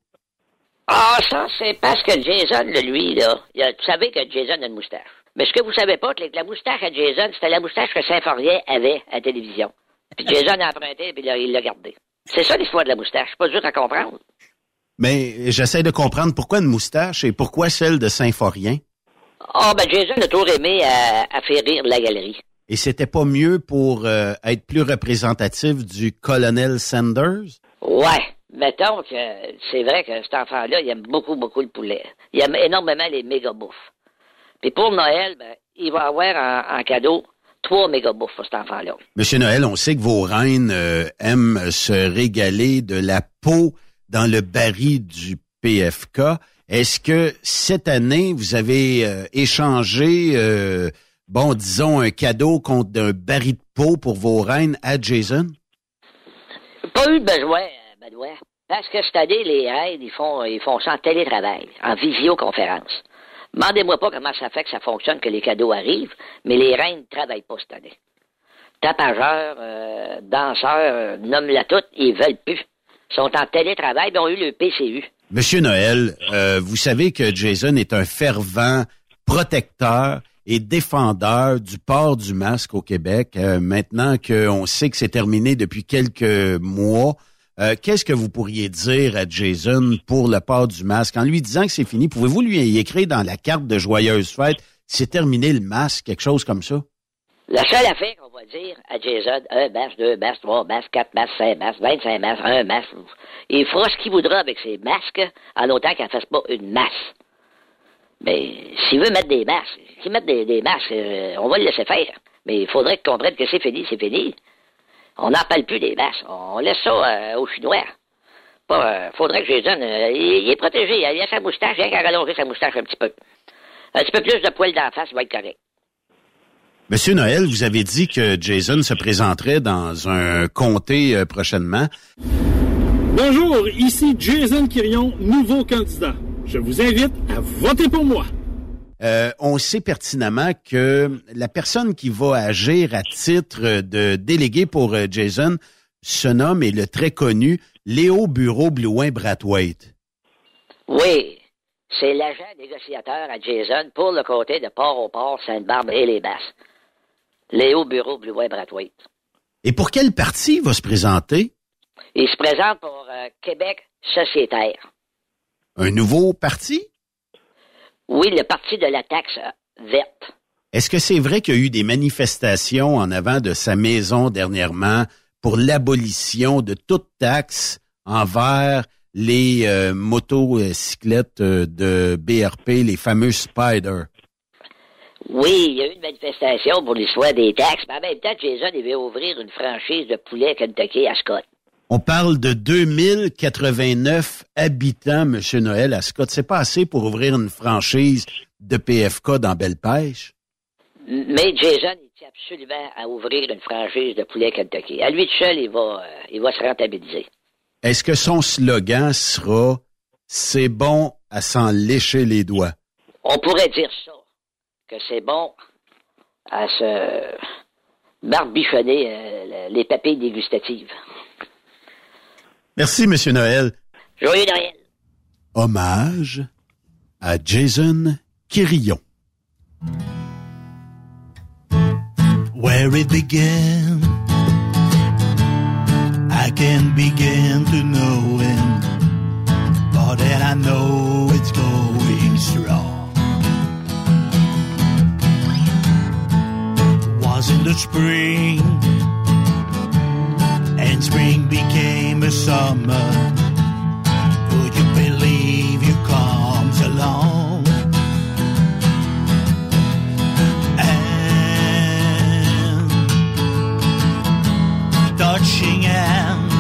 Ah, ça, c'est parce que Jason, le lui, là, a- vous savez que Jason a une moustache. Mais ce que vous savez pas, c'est que la moustache à Jason, c'était la moustache que Saint-Forien avait à la télévision. Puis Jason a emprunté, puis là, il l'a gardé. C'est ça l'histoire de la moustache. C'est pas dur à comprendre. Mais j'essaie de comprendre pourquoi une moustache et pourquoi celle de Saint-Forien. Ah, ben Jason a toujours aimé à, à faire rire la galerie. Et c'était pas mieux pour euh, être plus représentatif du colonel Sanders? Ouais. Mettons que c'est vrai que cet enfant-là, il aime beaucoup, beaucoup le poulet. Il aime énormément les méga bouffes. Puis pour Noël, ben, il va avoir en, en cadeau trois méga bouffes pour cet enfant-là. Monsieur Noël, on sait que vos reines euh, aiment se régaler de la peau dans le baril du PFK. Est-ce que cette année, vous avez euh, échangé, euh, bon, disons, un cadeau contre un baril de peau pour vos reines à Jason? Pas eu de besoin, Benoît. Parce que cette année, les raids, ils font, ils font ça en télétravail, en visioconférence. Demandez-moi pas comment ça fait que ça fonctionne, que les cadeaux arrivent, mais les reines ne travaillent pas cette année. Tapageurs, euh, danseurs, nomme-la toute, ils veulent plus. Ils sont en télétravail, ils ont eu le PCU. Monsieur Noël, euh, vous savez que Jason est un fervent protecteur et défendeur du port du masque au Québec. Euh, maintenant qu'on sait que c'est terminé depuis quelques mois, euh, qu'est-ce que vous pourriez dire à Jason pour le port du masque? En lui disant que c'est fini, pouvez-vous lui écrire dans la carte de joyeuse fête, c'est terminé le masque, quelque chose comme ça? La seule affaire qu'on va dire à Jason, un masque, deux masques, trois masques, quatre masques, cinq masques, vingt-cinq masques, un masque, il fera ce qu'il voudra avec ses masques, en autant qu'il ne fasse pas une masse. Mais s'il veut mettre des masques, s'il met des, masques, euh, on va le laisser faire. Mais il faudrait qu'il comprenne que c'est fini, c'est fini. On n'en parle plus des masques. On laisse ça euh, aux Chinois. Pas, euh, faudrait que Jason, euh, il, il est protégé. Il a sa moustache, il a qu'à rallonger sa moustache un petit peu. Un petit peu plus de poils d'en face, va être correct. Monsieur Noël, vous avez dit que Jason se présenterait dans un comté prochainement. Bonjour, ici Jason Quirion, nouveau candidat. Je vous invite à voter pour moi. Euh, on sait pertinemment que la personne qui va agir à titre de délégué pour euh, Jason se nomme et le très connu Léo Bureau Blouin Brathwaite. Oui, c'est l'agent négociateur à Jason pour le côté de Port-au-Port, Sainte-Barbe et les Basses. Léo Bureau Blouin Brathwaite. Et pour quel parti il va se présenter? Il se présente pour euh, Québec sociétaire. Un nouveau parti? Oui, le parti de la taxe euh, verte. Est-ce que c'est vrai qu'il y a eu des manifestations en avant de sa maison dernièrement pour l'abolition de toute taxe envers les euh, motocyclettes euh, de BRP, les fameux Spider? Oui, il y a eu une manifestation pour l'histoire des taxes, mais en même temps, Jason, il veut ouvrir une franchise de poulet Kentucky à Scott. On parle de 2089 habitants, Monsieur Noël, à Scott. C'est pas assez pour ouvrir une franchise de PFK dans Belle-Pêche? Mais Jason, il tient absolument à ouvrir une franchise de poulet Kentucky. À lui seul, il va, euh, il va se rentabiliser. Est-ce que son slogan sera « C'est bon à s'en lécher les doigts On pourrait dire ça, que c'est bon à se barbichonner euh, les papilles dégustatives. ». Merci, Monsieur Noël. Joyeux Noël! Hommage à Jason Quirillon. where it began. I can begin to know it, but then I know it's going strong. Was in the spring, and spring became a summer. Would you believe you comes along? And touching and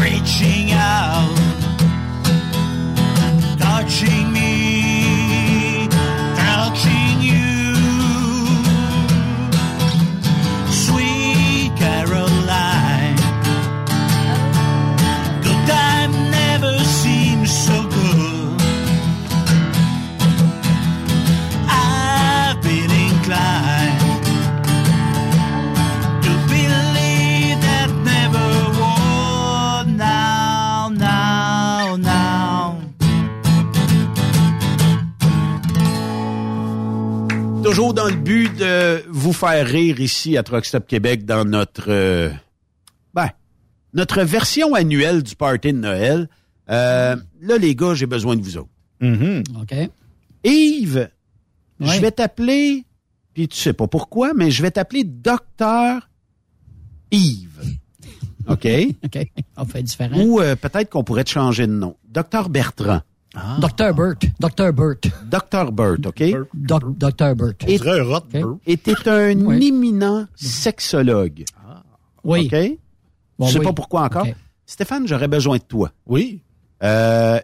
reaching out, touching toujours dans le but de vous faire rire ici à Truck Stop Québec dans notre euh, ben, notre version annuelle du party de Noël. Euh, là, les gars, j'ai besoin de vous autres. OK. Yves, je vais t'appeler, puis tu sais pas pourquoi, mais je vais t'appeler Docteur Yves. OK? [laughs] OK. On fait différent. Ou euh, peut-être qu'on pourrait te changer de nom. Docteur Bertrand. Dr. Burt. Dr. Burt. Docteur Burt, OK? Doc- Dr. Burt. Et un [laughs] éminent sexologue. Oui. OK? Bon, je sais oui. pas pourquoi encore. Stéphane, j'aurais besoin de toi. Oui.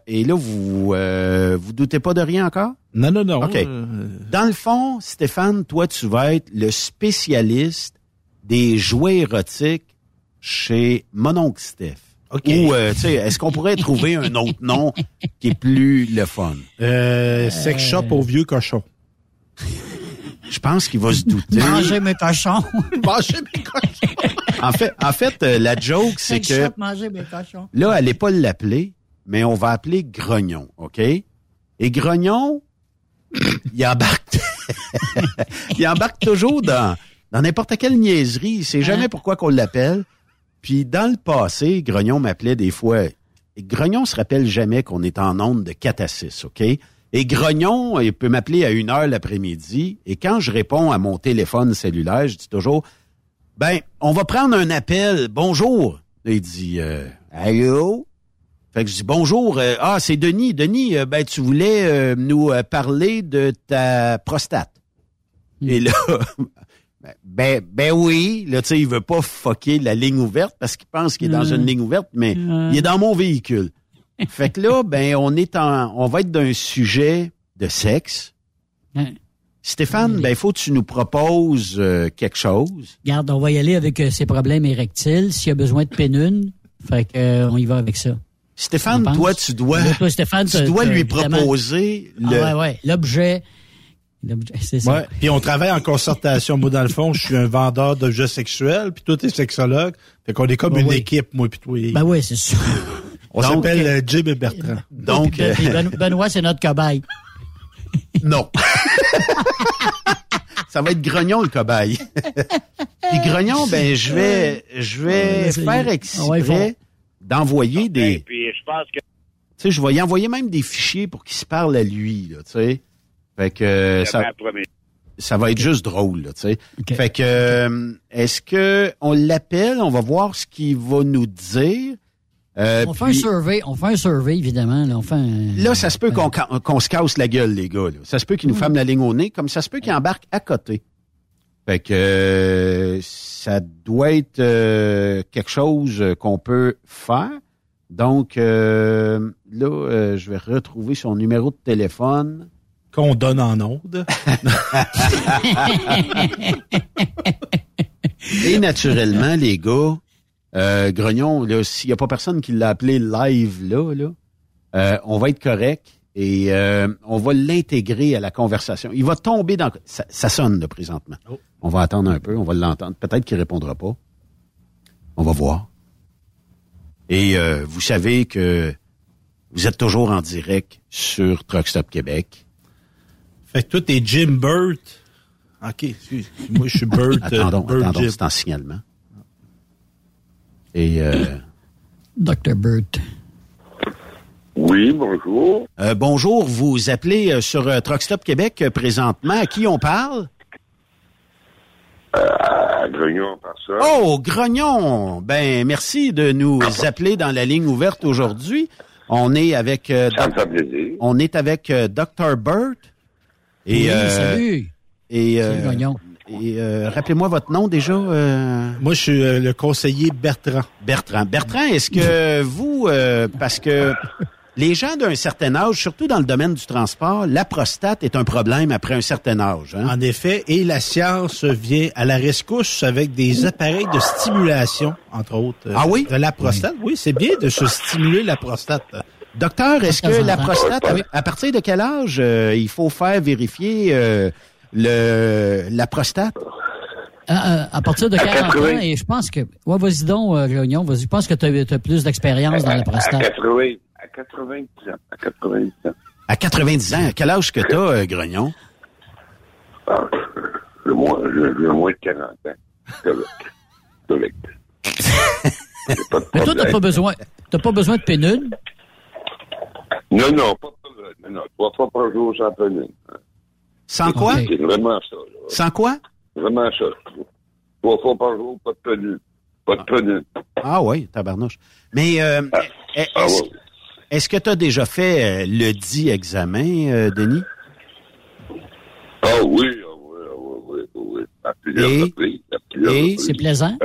et là, vous euh, vous doutez pas de rien encore? Non, non, non. OK. Euh, Dans le fond, Stéphane, toi, tu vas être le spécialiste des jouets érotiques chez Mononcle Steph. Ou, euh, tu sais, est-ce qu'on pourrait trouver un autre nom qui est plus le fun? Euh, sex shop au vieux cochon. Je pense qu'il va se douter. Manger mes cochons. [laughs] Manger mes cochons. En fait, en fait, euh, la joke, c'est Sex que shop, manger mes cochons. là, allez pas l'appeler, mais on va appeler Grognon, OK? Et Grognon, il embarque, [laughs] il embarque toujours dans dans n'importe quelle niaiserie. Il sait jamais pourquoi qu'on l'appelle. Puis dans le passé, Grognon m'appelait des fois. Et Grognon se rappelle jamais qu'on est en onde de 4 à 6, OK? Et Grognon, il peut m'appeler à une heure l'après-midi. Et quand je réponds à mon téléphone cellulaire, je dis toujours, ben, on va prendre un appel. Bonjour. Il dit, euh, allô? Fait que je dis bonjour. euh, ah, c'est Denis. Denis, euh, ben, tu voulais euh, nous parler de ta prostate. Et là, ben, ben, ben oui. Là, tu sais, il veut pas fucker la ligne ouverte parce qu'il pense qu'il est dans une ligne ouverte, mais il est dans mon véhicule. [laughs] fait que là, ben, on est en, on va être d'un sujet de sexe. Stéphane, ben, il faut que tu nous proposes euh, quelque chose. Regarde, on va y aller avec euh, ses problèmes érectiles. S'il y a besoin de pénune, fait que, euh, on y va avec ça. Stéphane, toi, tu dois, toi, Stéphane, tu dois lui proposer Ah, ouais, ouais. C'est ça. Ouais. Puis on travaille en concertation. Moi, dans le fond, je suis un vendeur d'objets sexuels, puis toi, t'es sexologue. Fait qu'on est comme Ben une oui. équipe, moi puis toi. Ben oui, c'est sûr. [laughs] On s'appelle euh, Jim et Bertrand. [laughs] Donc, Ben- puis Ben- Benoît, c'est notre cobaye. [laughs] Non. Ça va être Grognon le cobaye. Puis Grognon, ben je vais je vais faire Ah ouais, exprès d'envoyer des. Puis je pense que Tu sais, je vais y envoyer même des fichiers pour qu'il se parle à lui, là, tu sais. Fait que euh, ça, va être juste drôle, là, tu sais. Fait que euh, est-ce que on l'appelle, on va voir ce qu'il va nous dire. Euh, on fait puis- un survey, on fait un survey, évidemment. Là, on fait un- Là, ça se peut qu'on se casse la gueule, les gars. là. Ça se peut qu'ils nous ferment la ligne au nez, comme ça se peut qu'ils embarquent à côté. Fait que euh, ça doit être euh, quelque chose qu'on peut faire. Donc, euh, là, euh, je vais retrouver son numéro de téléphone. Qu'on donne en onde. Et naturellement, les gars, euh, Grognon, là, s'il n'y a pas personne qui l'a appelé live là, là euh, on va être correct et euh, on va l'intégrer à la conversation. Il va tomber dans... Ça, ça sonne, là, présentement. On va attendre un peu, on va l'entendre. Peut-être qu'il répondra pas. On va voir. Et euh, vous savez que vous êtes toujours en direct sur Truck Stop Québec. Fait que toi, t'es Jim Burt. OK, excuse. Moi, je suis Burt. euh, attendons, Burt attendons, c'est en signalement. Et... Euh, Dr. Burt. Oui, bonjour. Euh, bonjour, vous appelez euh, sur euh, Truck Stop Québec euh, présentement. À qui on parle? À Grognon, par ça. Oh, Grognon! Ben, merci de nous appeler dans la ligne ouverte aujourd'hui. On est avec... euh, Ça me fait plaisir. on est avec euh, Dr. Burt. Et, Oui, euh, salut. Et, euh, Salut, Grognon. et euh, rappelez-moi votre nom déjà. euh, Moi, je suis euh, le conseiller Bertrand. Bertrand. Bertrand, est-ce que [laughs] vous, euh, parce que les gens d'un certain âge, surtout dans le domaine du transport, la prostate est un problème après un certain âge. Hein? En effet, et la science vient à la rescousse avec des appareils de stimulation, entre autres. euh, Ah oui? De la prostate. Oui, c'est bien de se stimuler la prostate. Docteur, est-ce que la prostate, à, à partir de quel âge euh, il faut faire vérifier euh, le, la prostate? À, à- à partir de [laughs] 40 ans, 80. et je pense que. Ouais, vas-y donc, euh, Grognon, vas-y. Je pense que tu as, plus d'expérience dans la À prostate. 80, à 90 ans. À 90 ans. À 90 ans, quel âge que t'as, euh, Grognon? Ah, j'ai moins, j'ai moins de 40 ans. Correct. [laughs] Mais toi, t'as pas besoin, t'as pas besoin de pénune. Non, non, pas. Non, non, trois fois par jour sans pénune. Sans quoi? C'est vraiment ça. Là. Sans quoi? Vraiment ça. Trois fois par jour, pas de pénune. Pas de pénune. Ah oui, tabarnouche. Mais euh, est- Ah est-ce ouais. que tu as déjà fait euh, le dit examen, euh, Denis? Ah oui, ah oui, ah oui, oui, oui. À plusieurs Et? reprises. À plusieurs Et? C'est plaisant?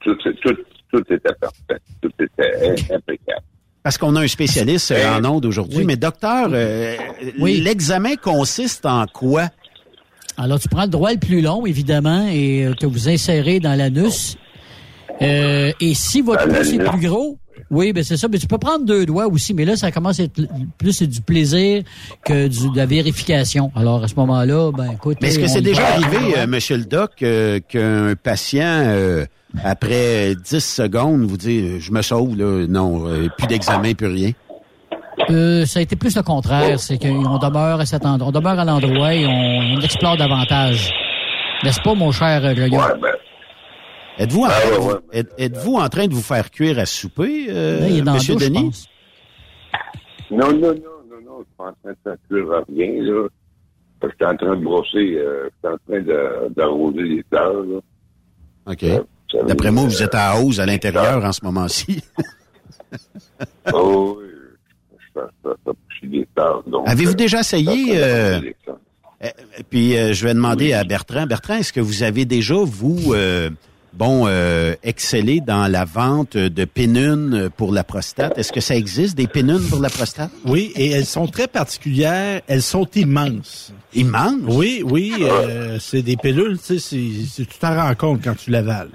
Tout, c'est- tout, tout était parfait. Tout était im- impeccable. Parce qu'on a un spécialiste euh, en ondes aujourd'hui. Mais docteur, euh, Oui. l'examen consiste en quoi? Alors, tu prends le droit le plus long, évidemment, et euh, que vous insérez dans l'anus. Euh, et si votre pouce est plus gros, oui, ben c'est ça. Mais tu peux prendre deux doigts aussi, mais là, ça commence à être plus c'est du plaisir que du, de la vérification. Alors, à ce moment-là, ben écoute. Mais est-ce que c'est déjà arrivé, euh, Monsieur le Doc, euh, qu'un patient, euh, après 10 secondes, vous dit euh, Je me sauve, là, non, euh, plus d'examen, plus rien? Euh, ça a été plus le contraire. C'est qu'on demeure à cet endroit, on demeure à l'endroit et on, on explore davantage. N'est-ce pas, mon cher euh, Gregor? Êtes-vous en, Ah, train de ouais, ouais, êtes- en train de vous faire cuire à souper, euh, Là, il est dans la Monsieur je Denis? pense. Non, non, non, non, non, je suis pas en train de faire cuire à rien, là. Je suis en train de brosser, euh, je suis en train d'arroser les terres, là. OK. D'après moi, vous êtes à hausse à l'intérieur en ce moment-ci. [laughs] Oh, ça, ça des donc, Avez-vous euh, déjà essayé, euh. Euh, Puis euh, je vais demander à Bertrand. Bertrand, est-ce que vous avez déjà, vous, euh, bon, euh, excellé dans la vente de pénunes pour la prostate? Est-ce que ça existe, des pénunes pour la prostate? Oui, et elles sont très particulières. Elles sont immenses. Immenses? Oui, oui. euh, c'est des pilules, tu sais, tu t'en rends compte quand tu l'avales.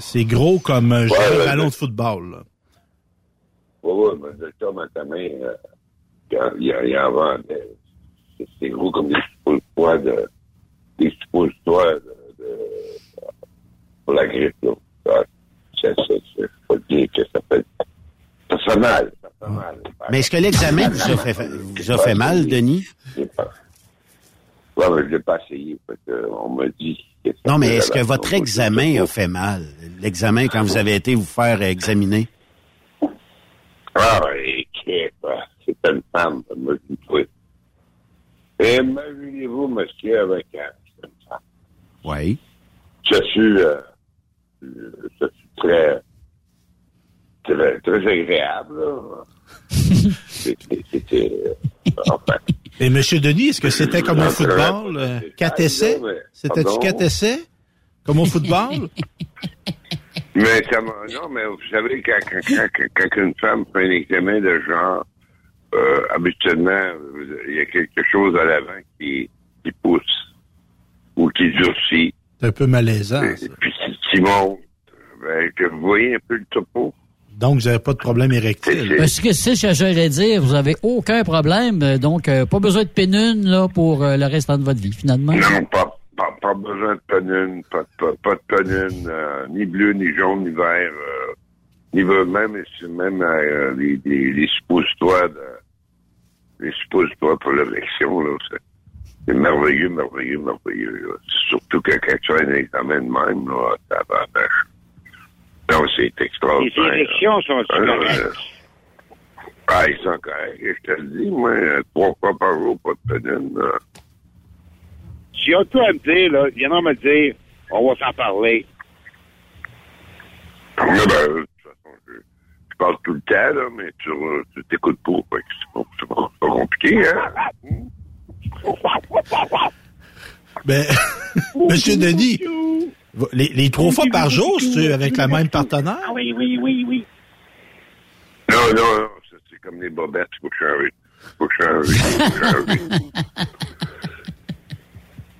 C'est gros comme un Ouais, un ouais, ballon de football. Oui, oui, mais le docteur Matamé, euh, quand il, il en vendait, c'est- c'est gros comme des suppositoires de, des suppositoires de, pour la grippe, là. Ça, c'est, c'est, c'est, faut dire que ça fait, ça fait mal, ça fait mal. Mais est-ce que l'examen vous a fait, vous a fait mal, Denis? Ouais, mais je l'ai pas essayé, parce qu'on m'a dit que ça Non, mais est-ce que votre examen a fait mal? L'examen quand vous avez été vous faire examiner? Ah, ah, c'est une femme, moi, je oui. Et imaginez-vous, monsieur, avec une femme. Oui. Ce fut, euh, euh, ce fut très, très, très agréable. [laughs] C'était, c'était, euh, enfin. Et Monsieur Denis, est-ce que c'était comme au Non, football? euh, Quatre essais? non, mais- C'était-tu pardon? quatre essais? Comme au football? [laughs] Mais ça m'a, non, mais vous savez, quand, quand, quand, quand une femme fait un examen de genre, euh, habituellement, il y a quelque chose à l'avant qui, qui pousse ou qui durcit, C'est un peu malaisant. ça. puis monte. Ben, que vous voyez un peu le topo. Donc, vous n'avez pas de problème érectile. Parce que c'est ce que j'allais dire, vous avez aucun problème, euh, donc euh, pas besoin de pénune là pour euh, le restant de votre vie, finalement. Non, pas, pas, pas besoin de penune, pas, pas, pas de penune, euh, ni bleu, ni jaune, ni vert, euh, ni même, même euh, les, les, les suppositoires de, les suppositoires pour l'élection, là, c'est, merveilleux, merveilleux, merveilleux, là. Surtout que quand tu as un examen de même, là, va Non, c'est extraordinaire. Les élections sont Euh, correctes. Ah, ils sont corrects. Je te le dis, moi, euh, trois fois par jour, pas de penune, là. Si on à me dire, là, viendront me dire, on va s'en parler. Mais ben, de toute façon, je, je parle tout le temps, là, mais tu, euh, t'écoutes c'est pas, pas- c'est pas compliqué, hein? [laughs] Ben, [laughs] Monsieur Denis, les, les trois fois par jour, c'est avec la même partenaire? Ah oui, oui, oui, oui. Non, non, non, c'est comme les bobettes, il faut changer. Faut changer, faut changer. [laughs]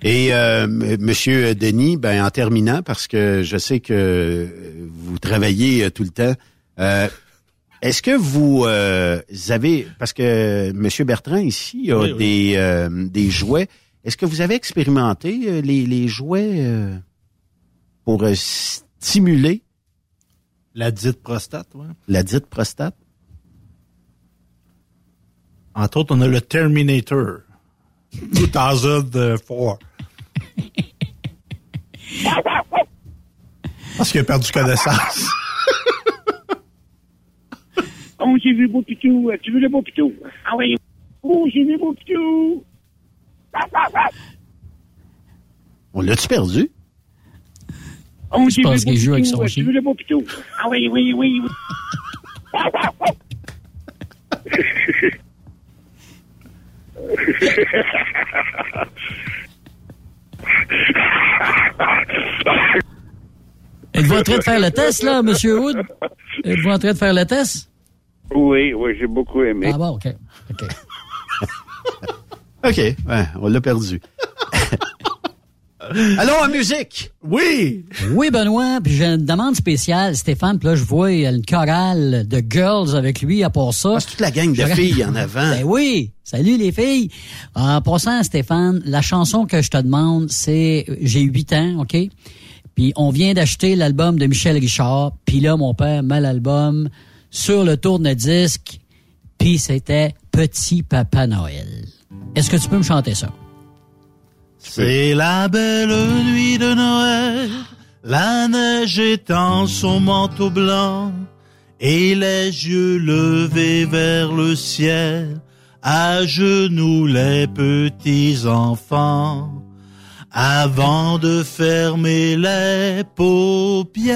Et euh, m- Monsieur Denis, ben en terminant, parce que je sais que vous travaillez euh, tout le temps, euh, est-ce que vous euh, avez, parce que Monsieur Bertrand ici a Oui, oui. des euh, des jouets, est-ce que vous avez expérimenté euh, les, les jouets euh, pour euh, stimuler? La dite prostate, oui. la dite prostate? Entre autres, on a le Terminator. 2004. [laughs] Parce qu'il a perdu connaissance. Oh, j'ai vu beau pitou. Tu veux le beau pitou? Ah oui. Oh, j'ai vu beau pitou. On l'a-tu perdu? Oh, j'ai vu beau avec pitou. son Tu veux le beau pitou? Ah oui, oui, oui, oui. Êtes-vous en train de faire le test, là, Monsieur Wood? Êtes-vous en train de faire le test? Oui, oui, j'ai beaucoup aimé. Ah bon, OK. OK. [laughs] OK, ouais, on l'a perdu. [laughs] Allons en musique! Oui! Oui, Benoît, puis j'ai une demande spéciale, Stéphane, puis là, je vois une chorale de girls avec lui à part ça. C'est toute la gang de Je- filles en avant. Ben oui! Salut les filles! En passant, Stéphane, la chanson que je te demande, c'est J'ai 8 ans, OK? Puis on vient d'acheter l'album de Michel Richard, puis là, mon père met l'album sur le tourne-disque, puis c'était Petit Papa Noël. Est-ce que tu peux me chanter ça? C'est la belle nuit de Noël, la neige étend son manteau blanc, et les yeux levés vers le ciel, à genoux les petits enfants, avant de fermer les paupières,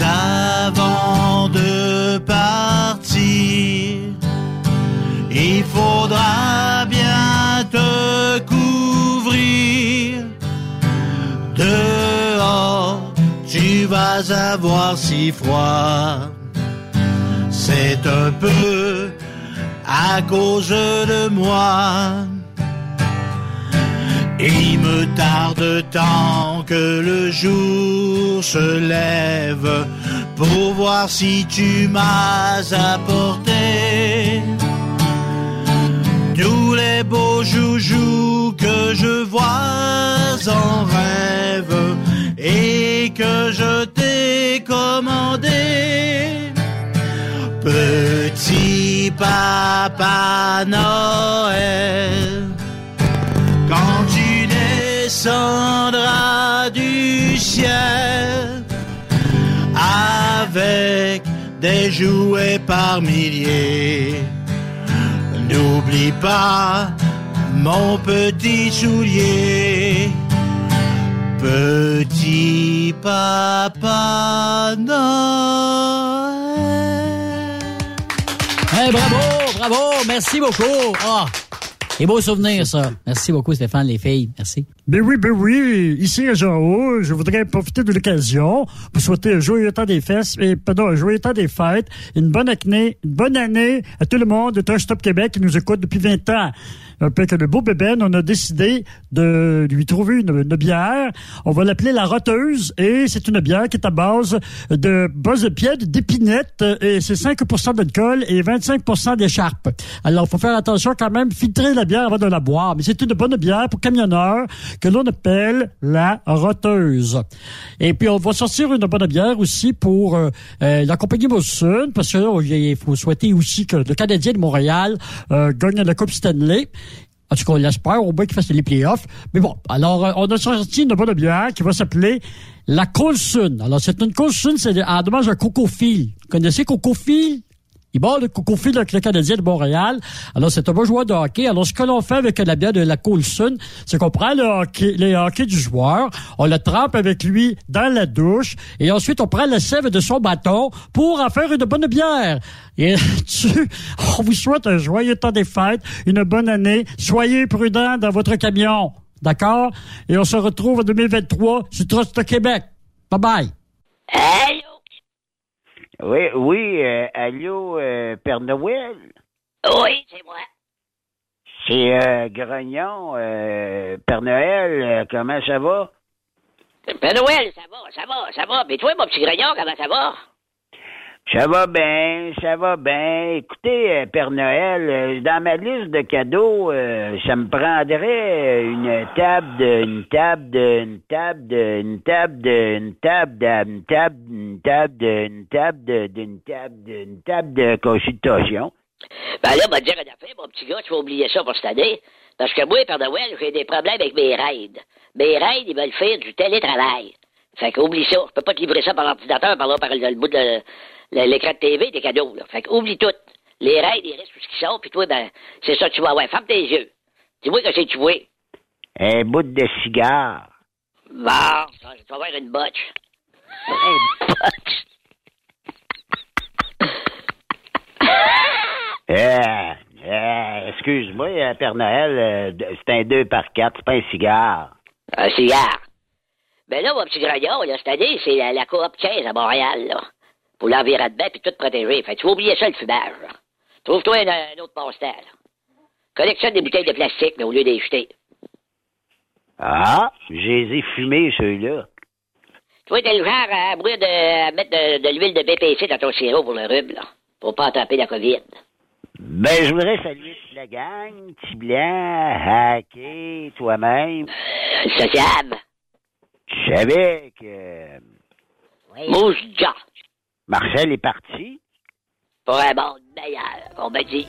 Avant de partir, il faudra bien te couvrir. Dehors, tu vas avoir si froid. C'est un peu à cause de moi. Il me tarde tant que le jour se lève pour voir si tu m'as apporté tous les beaux joujoux que je vois en rêve et que je t'ai commandé. Petit papa Noël, descendras du ciel avec des jouets par milliers, n'oublie pas mon petit soulier. Petit papa Noël. Hey, bravo, bravo, merci beaucoup. Ah, et beau souvenir, ça. Merci beaucoup, Stéphane, les filles. Merci. Ben oui, ben oui. Ici, à Jean-Haut, je voudrais profiter de l'occasion pour souhaiter un joyeux temps des fesses, et, pardon, un joyeux temps des fêtes, une bonne année, une bonne année à tout le monde de Touch Stop Québec qui nous écoute depuis 20 ans. Un le beau bébé, on a décidé de lui trouver une, une bière. On va l'appeler la roteuse et c'est une bière qui est à base de base de d'épinette et c'est 5% d'alcool et 25% d'écharpe. Alors, faut faire attention quand même, filtrer la bière avant de la boire. Mais c'est une bonne bière pour camionneurs que l'on appelle la roteuse. Et puis, on va sortir une bonne bière aussi pour euh, euh, la compagnie Molson parce que il faut souhaiter aussi que le Canadien de Montréal euh, gagne la Coupe Stanley. En tout cas, on l'espère, au moins qu'il fasse les playoffs. Mais bon, alors, euh, on a sorti une bonne bière qui va s'appeler la Colson. Alors, c'est une Colson, c'est à dommage un cocophile. Vous connaissez cocophile? Il bat le cocophile avec le Canadien de Montréal. Alors, c'est un bon joueur de hockey. Alors, ce que l'on fait avec la bière de la Coulson, c'est qu'on prend le hockey, les hockey du joueur, on le trempe avec lui dans la douche, et ensuite, on prend la sève de son bâton pour en faire une bonne bière. Et [laughs] tu, on vous souhaite un joyeux temps des fêtes, une bonne année. Soyez prudents dans votre camion. D'accord? Et on se retrouve en 2023 sur Trust Québec. Bye bye. Allô? Oui, oui, euh, allô, euh, Père Noël? Oui, c'est moi. C'est euh, Grognon, euh, Père Noël, euh, comment ça va? Père Noël, ça va, ça va, ça va. Mais toi, mon petit grognon, comment ça va? Ça va bien, ça va bien. Écoutez, euh, Père Noël, euh, dans ma liste de cadeaux, euh, ça me prendrait une table de, une table de, une table de, une table de, une table de, une table, une table de, une table de, d'une table de, une table de consultation. Ben là, on va dire une affaire, mon petit gars, tu vas oublier ça pour cette année. Parce que moi, Père Noël, j'ai des problèmes avec mes raids. Mes raids, ils veulent faire du télétravail. Fait qu'oublie ça. Je peux pas te livrer ça par l'ordinateur, par là, par le, bout de l'écran de TV, des cadeaux, là. Fait qu'oublie tout. Les raids, ils restent tout ce qu'ils sont, puis toi, ben, c'est ça que tu vas avoir. Ferme tes yeux. Dis-moi que c'est que tu vois. Un bout de cigare. Bon, ça, tu vas avoir une botche. Une botche. Euh, euh, excuse-moi, Père Noël, euh, c'est un 2 par 4, c'est pas un cigare. Un cigare. Ben là, mon petit grognon, là, cette année, c'est la, la coop 15 à Montréal, là. Pour l'environnement, puis tout protéger. Fait que tu vas oublier ça, le fumage. Trouve-toi un, un autre passe-temps. Collectionne des bouteilles de plastique, mais au lieu de les jeter. Ah, j'ai fumé ceux-là. Toi, t'es le genre à, bruire de, à mettre de, de l'huile de BPC dans ton sirop pour le rhume, là. Pour pas attraper la COVID. Ben, je voudrais saluer toute la gang, Petit Blanc, Hacké, toi-même. Sociable. Tu savais que Mouche gars. Marcel est parti? Pour un monde meilleur, on m'a dit.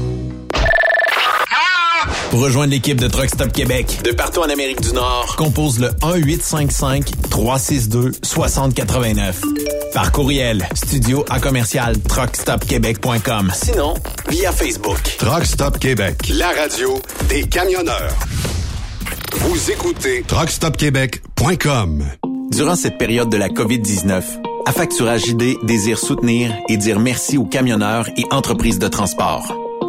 Pour rejoindre l'équipe de Truck Stop Québec, de partout en Amérique du Nord, compose le 1-855-362-6089. Par courriel, studio à commercial truckstopquebec.com. Sinon, via Facebook. Truck Stop Québec. La radio des camionneurs. Vous écoutez truckstopquebec.com. Durant cette période de la COVID-19, Affacturage ID désire soutenir et dire merci aux camionneurs et entreprises de transport.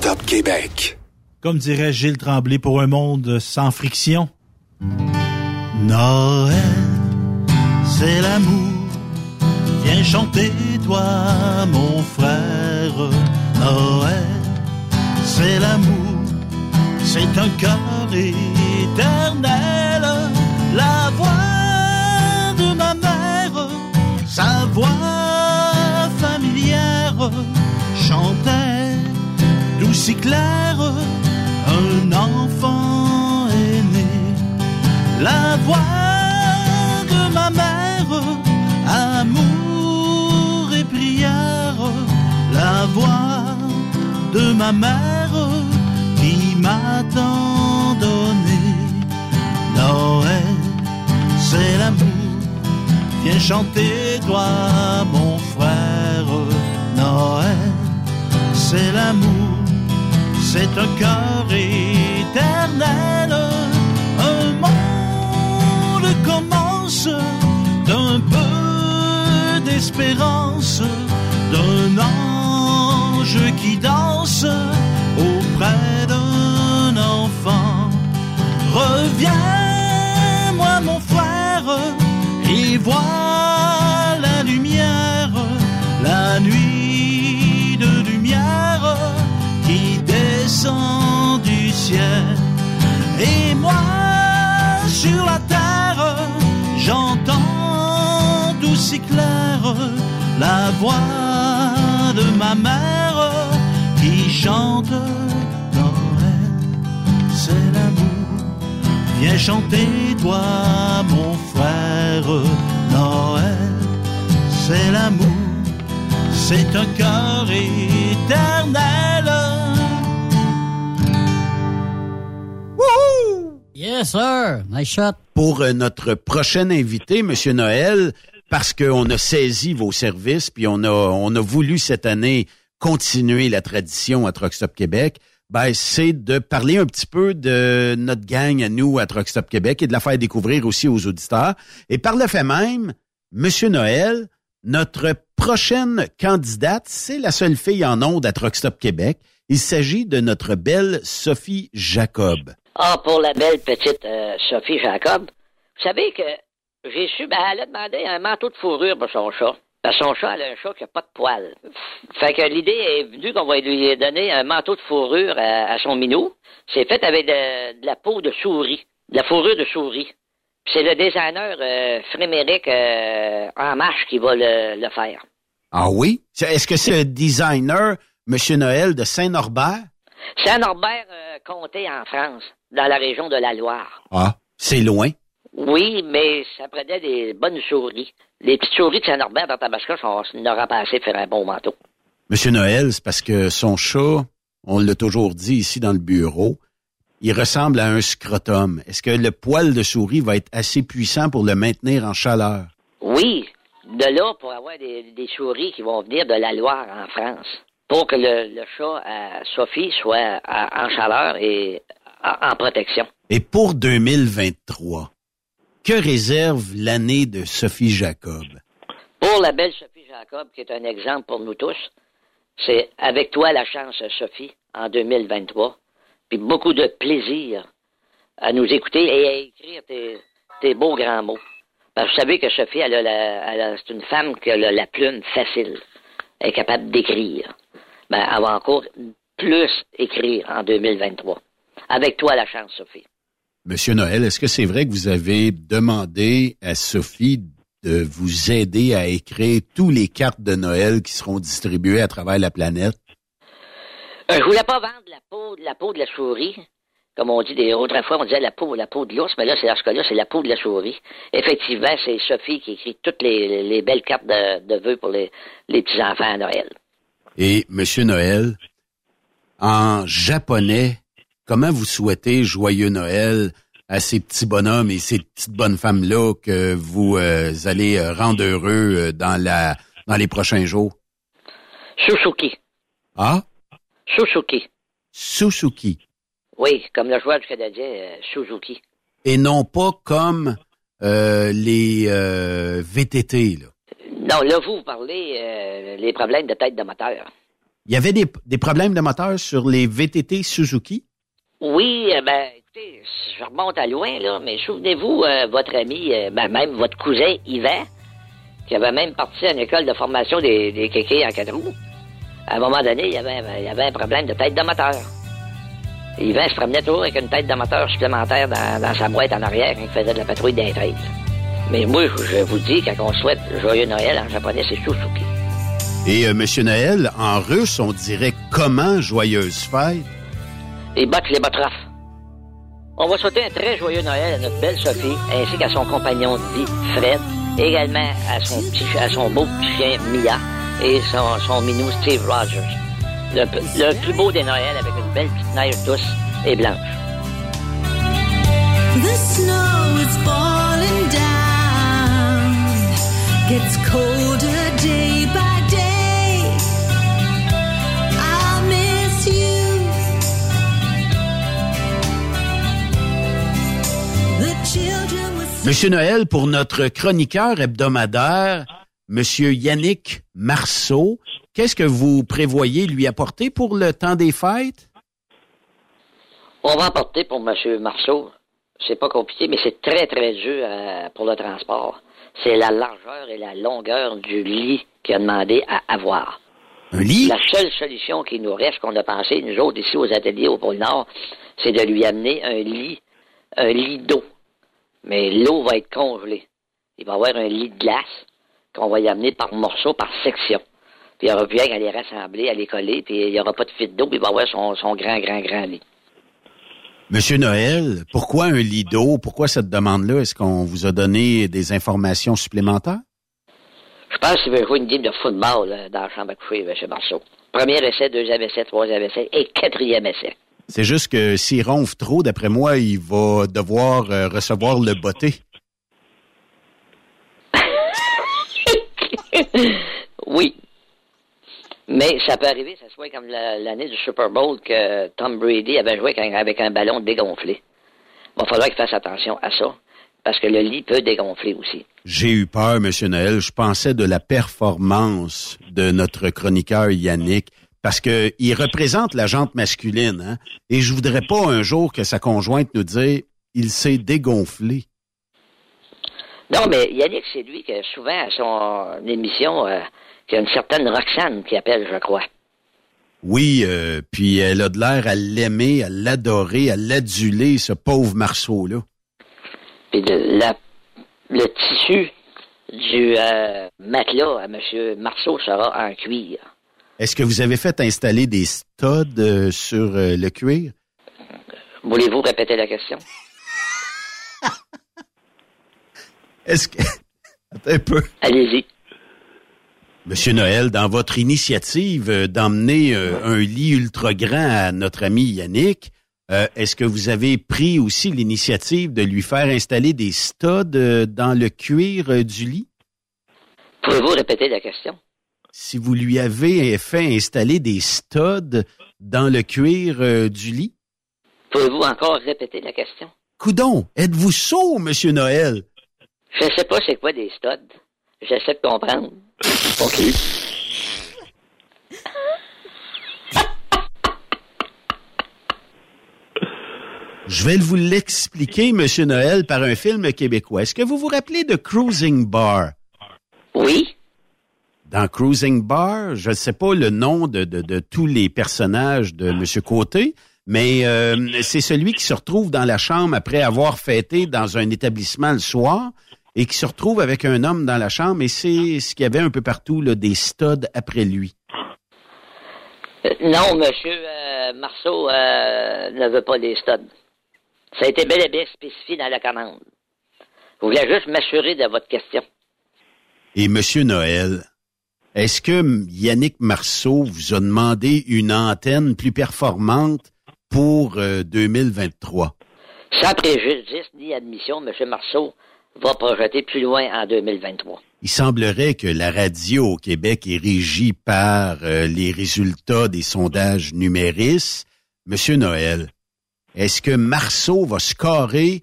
Stop Québec. Comme dirait Gilles Tremblay pour un monde sans friction. Noël, c'est l'amour. Viens chanter, toi, mon frère. Noël, c'est l'amour. C'est un cœur éternel. La voix de ma mère, sa voix si clair, un enfant est né. La voix de ma mère, amour et prière. La voix de ma mère qui m'a tant donné. Noël, c'est l'amour. Viens chanter, toi, mon frère. Noël, c'est l'amour c'est un cœur éternel. Un monde commence d'un peu d'espérance, d'un ange qui danse auprès d'un enfant. Reviens, moi mon frère, et vois du ciel. Et moi, sur la terre, j'entends tout si clair la voix de ma mère qui chante Noël, c'est l'amour. Viens chanter, toi, mon frère, Noël, c'est l'amour. C'est un cœur éternel. Pour euh, notre prochain invité, Monsieur Noël, parce qu'on a saisi vos services, puis on a, on a voulu cette année continuer la tradition à Truck Stop Québec, ben, c'est de parler un petit peu de notre gang à nous à Truck Stop Québec et de la faire découvrir aussi aux auditeurs. Et par le fait même, Monsieur Noël, notre prochaine candidate, c'est la seule fille en onde à Truck Stop Québec. Il s'agit de notre belle Sophie Jacob. Ah, pour la belle petite euh, Sophie Jacob. Vous savez que j'ai su, ben, elle a demandé un manteau de fourrure pour son chat. Que son chat, elle a un chat qui n'a pas de poils. Fait que l'idée est venue qu'on va lui donner un manteau de fourrure à, à son minou. C'est fait avec de, de la peau de souris, de la fourrure de souris. C'est le designer euh, Fréméric euh, En Marche qui va le, le faire. Ah oui? Est-ce que c'est le designer, Monsieur Noël de Saint-Norbert? Saint-Norbert euh, Comté en France. Dans la région de la Loire. Ah, c'est loin? Oui, mais ça prenait des bonnes souris. Les petites souris de Saint-Norbert dans Tabasco, on n'aura pas assez faire un bon manteau. Monsieur Noël, c'est parce que son chat, on l'a toujours dit ici dans le bureau, il ressemble à un scrotum. Est-ce que le poil de souris va être assez puissant pour le maintenir en chaleur? Oui, de là pour avoir des, des souris qui vont venir de la Loire en France. Pour que le, le chat à Sophie soit à- en chaleur et en, protection. Et pour 2023, que réserve l'année de Sophie Jacob? Pour la belle Sophie Jacob, qui est un exemple pour nous tous, c'est avec toi la chance, Sophie, en 2023. Puis beaucoup de plaisir à nous écouter et à écrire tes, tes beaux grands mots. Parce que vous savez que Sophie, elle elle c'est une femme qui a la, la plume facile. Elle est capable d'écrire. Ben, elle va encore plus écrire en 2023. Avec toi la chance, Sophie. Monsieur Noël, est-ce que c'est vrai que vous avez demandé à Sophie de vous aider à écrire tous les cartes de Noël qui seront distribuées à travers la planète? Euh, je voulais pas vendre la peau, la peau de la souris. Comme on dit des, autrefois, on disait la peau, la peau de l'ours, mais là, c'est dans ce cas-là, c'est la peau de la souris. Effectivement, c'est Sophie qui écrit toutes les, les belles cartes de, de vœux pour les, les petits-enfants à Noël. Et Monsieur Noël, en japonais, comment vous souhaitez joyeux Noël à ces petits bonhommes et ces petites bonnes femmes-là que vous euh, allez euh, rendre heureux euh, dans la dans les prochains jours? Suzuki. Ah? Suzuki. Suzuki. Oui, comme le joueur du Canadien, euh, Suzuki. Et non pas comme euh, les euh, VTT. Là. Non, là, vous, vous parlez les problèmes de tête de moteur. Il y avait des, des problèmes de moteur sur les VTT Suzuki? Oui, euh, ben, écoutez, je remonte à loin, là, mais souvenez-vous, euh, votre ami, euh, ben, même votre cousin Yvan, qui avait même parti à une école de formation des, des kékés en quatre roues. À un moment donné, il avait, un problème de tête de moteur. Yvan se promenait toujours avec une tête de moteur supplémentaire dans, sa boîte en arrière quand il faisait de la patrouille d'intrigue. Mais moi, je je vous dis, quand on souhaite Joyeux Noël en japonais, c'est Suzuki. Et euh, Monsieur Noël, en russe, on dirait comment joyeuse fête? Et botte les botraf. On va souhaiter un très joyeux Noël à notre belle Sophie, ainsi qu'à son compagnon de vie, Fred, également à son petit, à son beau petit chien, Mia, et son, minou, Steve Rogers. Le, plus beau des Noëls avec une belle petite neige douce et blanche. The snow is falling down, colder Monsieur Noël, pour notre chroniqueur hebdomadaire, Monsieur Yannick Marceau, qu'est-ce que vous prévoyez lui apporter pour le temps des fêtes? On va apporter pour M. Marceau, c'est pas compliqué, mais c'est très, très dur euh, pour le transport. C'est la largeur et la longueur du lit qu'il a demandé à avoir. Un lit? La seule solution qui nous reste, qu'on a pensé, nous autres, ici aux ateliers au pôle Nord, c'est de lui amener un lit, un lit d'eau. Mais l'eau va être congelée. Il va y avoir un lit de glace qu'on va y amener par morceaux, par section. Puis il aura plus rien qu'à les rassembler, à les coller, puis il n'y aura pas de fuite d'eau, puis il va avoir son, son grand, grand, grand lit. Monsieur Noël, pourquoi un lit d'eau? Pourquoi cette demande-là? Est-ce qu'on vous a donné des informations supplémentaires? Je pense qu'il veut jouer une game de football là, dans la chambre à coucher, M. Marceau. Premier essai, deuxième essai, troisième essai et quatrième essai. C'est juste que s'il ronfle trop, d'après moi, il va devoir euh, recevoir le botté. [laughs] oui. Mais ça peut arriver, ça soit comme la- l'année du Super Bowl que Tom Brady avait joué avec un- avec un ballon dégonflé. Il va falloir qu'il fasse attention à ça, parce que le lit peut dégonfler aussi. J'ai eu peur, Monsieur Noël. Je pensais de la performance de notre chroniqueur Yannick, parce que il représente la jante masculine, hein? Et je voudrais pas un jour que sa conjointe nous dise il s'est dégonflé. Non, mais Yannick, c'est lui qui, souvent, à son émission, euh, qui a une certaine Roxane qui appelle, je crois. Oui, euh, puis elle a de l'air à l'aimer, à l'adorer, à l'aduler, ce pauvre Marceau-là. Puis le, la- le tissu du euh, matelas à M. Marceau sera en cuir. Est-ce que vous avez fait installer des studs euh, sur euh, le cuir? Voulez-vous répéter la question? [laughs] Est-ce que... [laughs] Attends un peu. Allez-y. Monsieur Noël, dans votre initiative euh, d'emmener euh, un lit ultra grand à notre ami Yannick, euh, est-ce que vous avez pris aussi l'initiative de lui faire installer des studs euh, dans le cuir du lit? Pouvez-vous répéter la question? Si vous lui avez fait installer des studs dans le cuir euh, du lit? Pouvez-vous encore répéter la question? Coudon, êtes-vous sourd, Monsieur Noël? Je sais pas c'est quoi des studs. J'essaie de comprendre. [laughs] OK. Je vais vous l'expliquer, Monsieur Noël, par un film québécois. Est-ce que vous vous rappelez de Cruising Bar? Oui. Dans Cruising Bar, je ne sais pas le nom de, de- de tous les personnages de Monsieur Côté, mais euh, c'est celui qui se retrouve dans la chambre après avoir fêté dans un établissement le soir et qui se retrouve avec un homme dans la chambre et c'est ce qu'il y avait un peu partout, là, des studs après lui. Euh, non, monsieur euh, Marceau euh, ne veut pas des studs. Ça a été bel et bien spécifié dans la commande. Vous voulez juste m'assurer de votre question. Et Monsieur Noël, est-ce que Yannick Marceau vous a demandé une antenne plus performante pour euh, 2023? Sans préjudice ni admission, monsieur Marceau va projeter plus loin en 2023. Il semblerait que la radio au Québec est régie par euh, les résultats des sondages numéris. Monsieur Noël, est-ce que Marceau va scorer,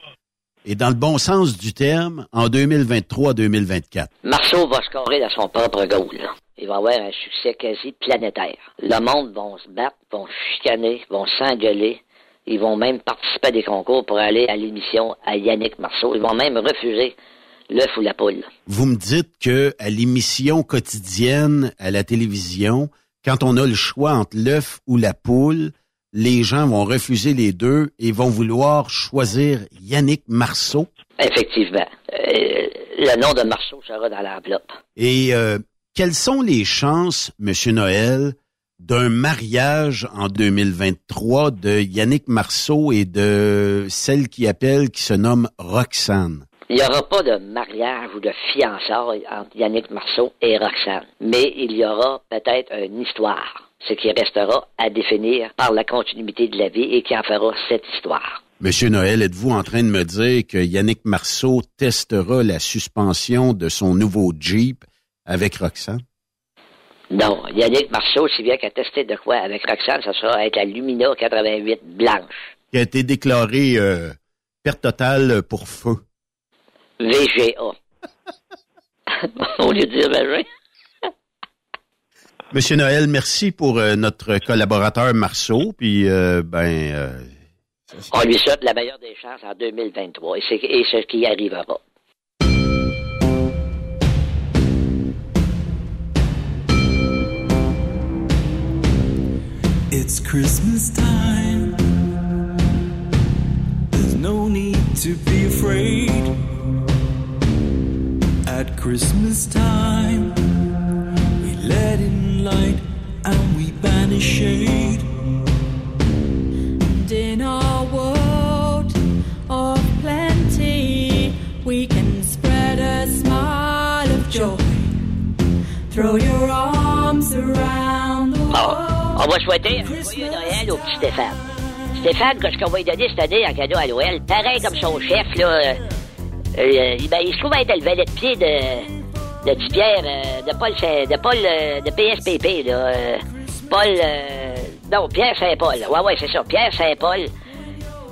et dans le bon sens du terme, en 2023-2024? Marceau va scorer dans son propre goal. Il va avoir un succès quasi planétaire. Le monde va se battre, vont chicaner, vont s'engueuler. Ils vont même participer à des concours pour aller à l'émission à Yannick Marceau. Ils vont même refuser l'œuf ou la poule. Vous me dites que à l'émission quotidienne à la télévision, quand on a le choix entre l'œuf ou la poule, les gens vont refuser les deux et vont vouloir choisir Yannick Marceau. Effectivement. Euh, le nom de Marceau sera dans l'enveloppe. Et euh, quelles sont les chances, Monsieur Noël, d'un mariage en 2023 de Yannick Marceau et de celle qui appelle, qui se nomme Roxane? Il n'y aura pas de mariage ou de fiançailles entre Yannick Marceau et Roxane, mais il y aura peut-être une histoire, ce qui restera à définir par la continuité de la vie et qui en fera cette histoire. Monsieur Noël, êtes-vous en train de me dire que Yannick Marceau testera la suspension de son nouveau Jeep avec Roxane? Non, Yannick Marceau, si bien qu'à tester de quoi avec Roxane, ça sera avec la Lumina 88 blanche, Qui a été déclaré euh, perte totale pour feu. VGA. [laughs] Au lieu de dire VGA. Monsieur Noël, merci pour euh, notre collaborateur Marceau. Puis, euh, ben, On lui souhaite la meilleure des chances en 2023 et c'est et ce qui arrivera. It's Christmas time. There's no need to be afraid. At Christmas time, we let in light and we banish shade. And in our world of plenty, we can spread a smile of joy. Throw your arms around the oh. world. On va souhaiter un joyeux Noël au petit Stéphane. Stéphane, qu'est-ce qu'on va lui donner cette année en cadeau à Noël? Pareil comme son chef, là. euh, euh, ben, il se trouve être le valet de pied de, de Pierre, euh, de Paul, de Paul, de PSPP, là. Paul, non, Pierre Saint-Paul. Ouais, ouais, c'est ça, Pierre Saint-Paul.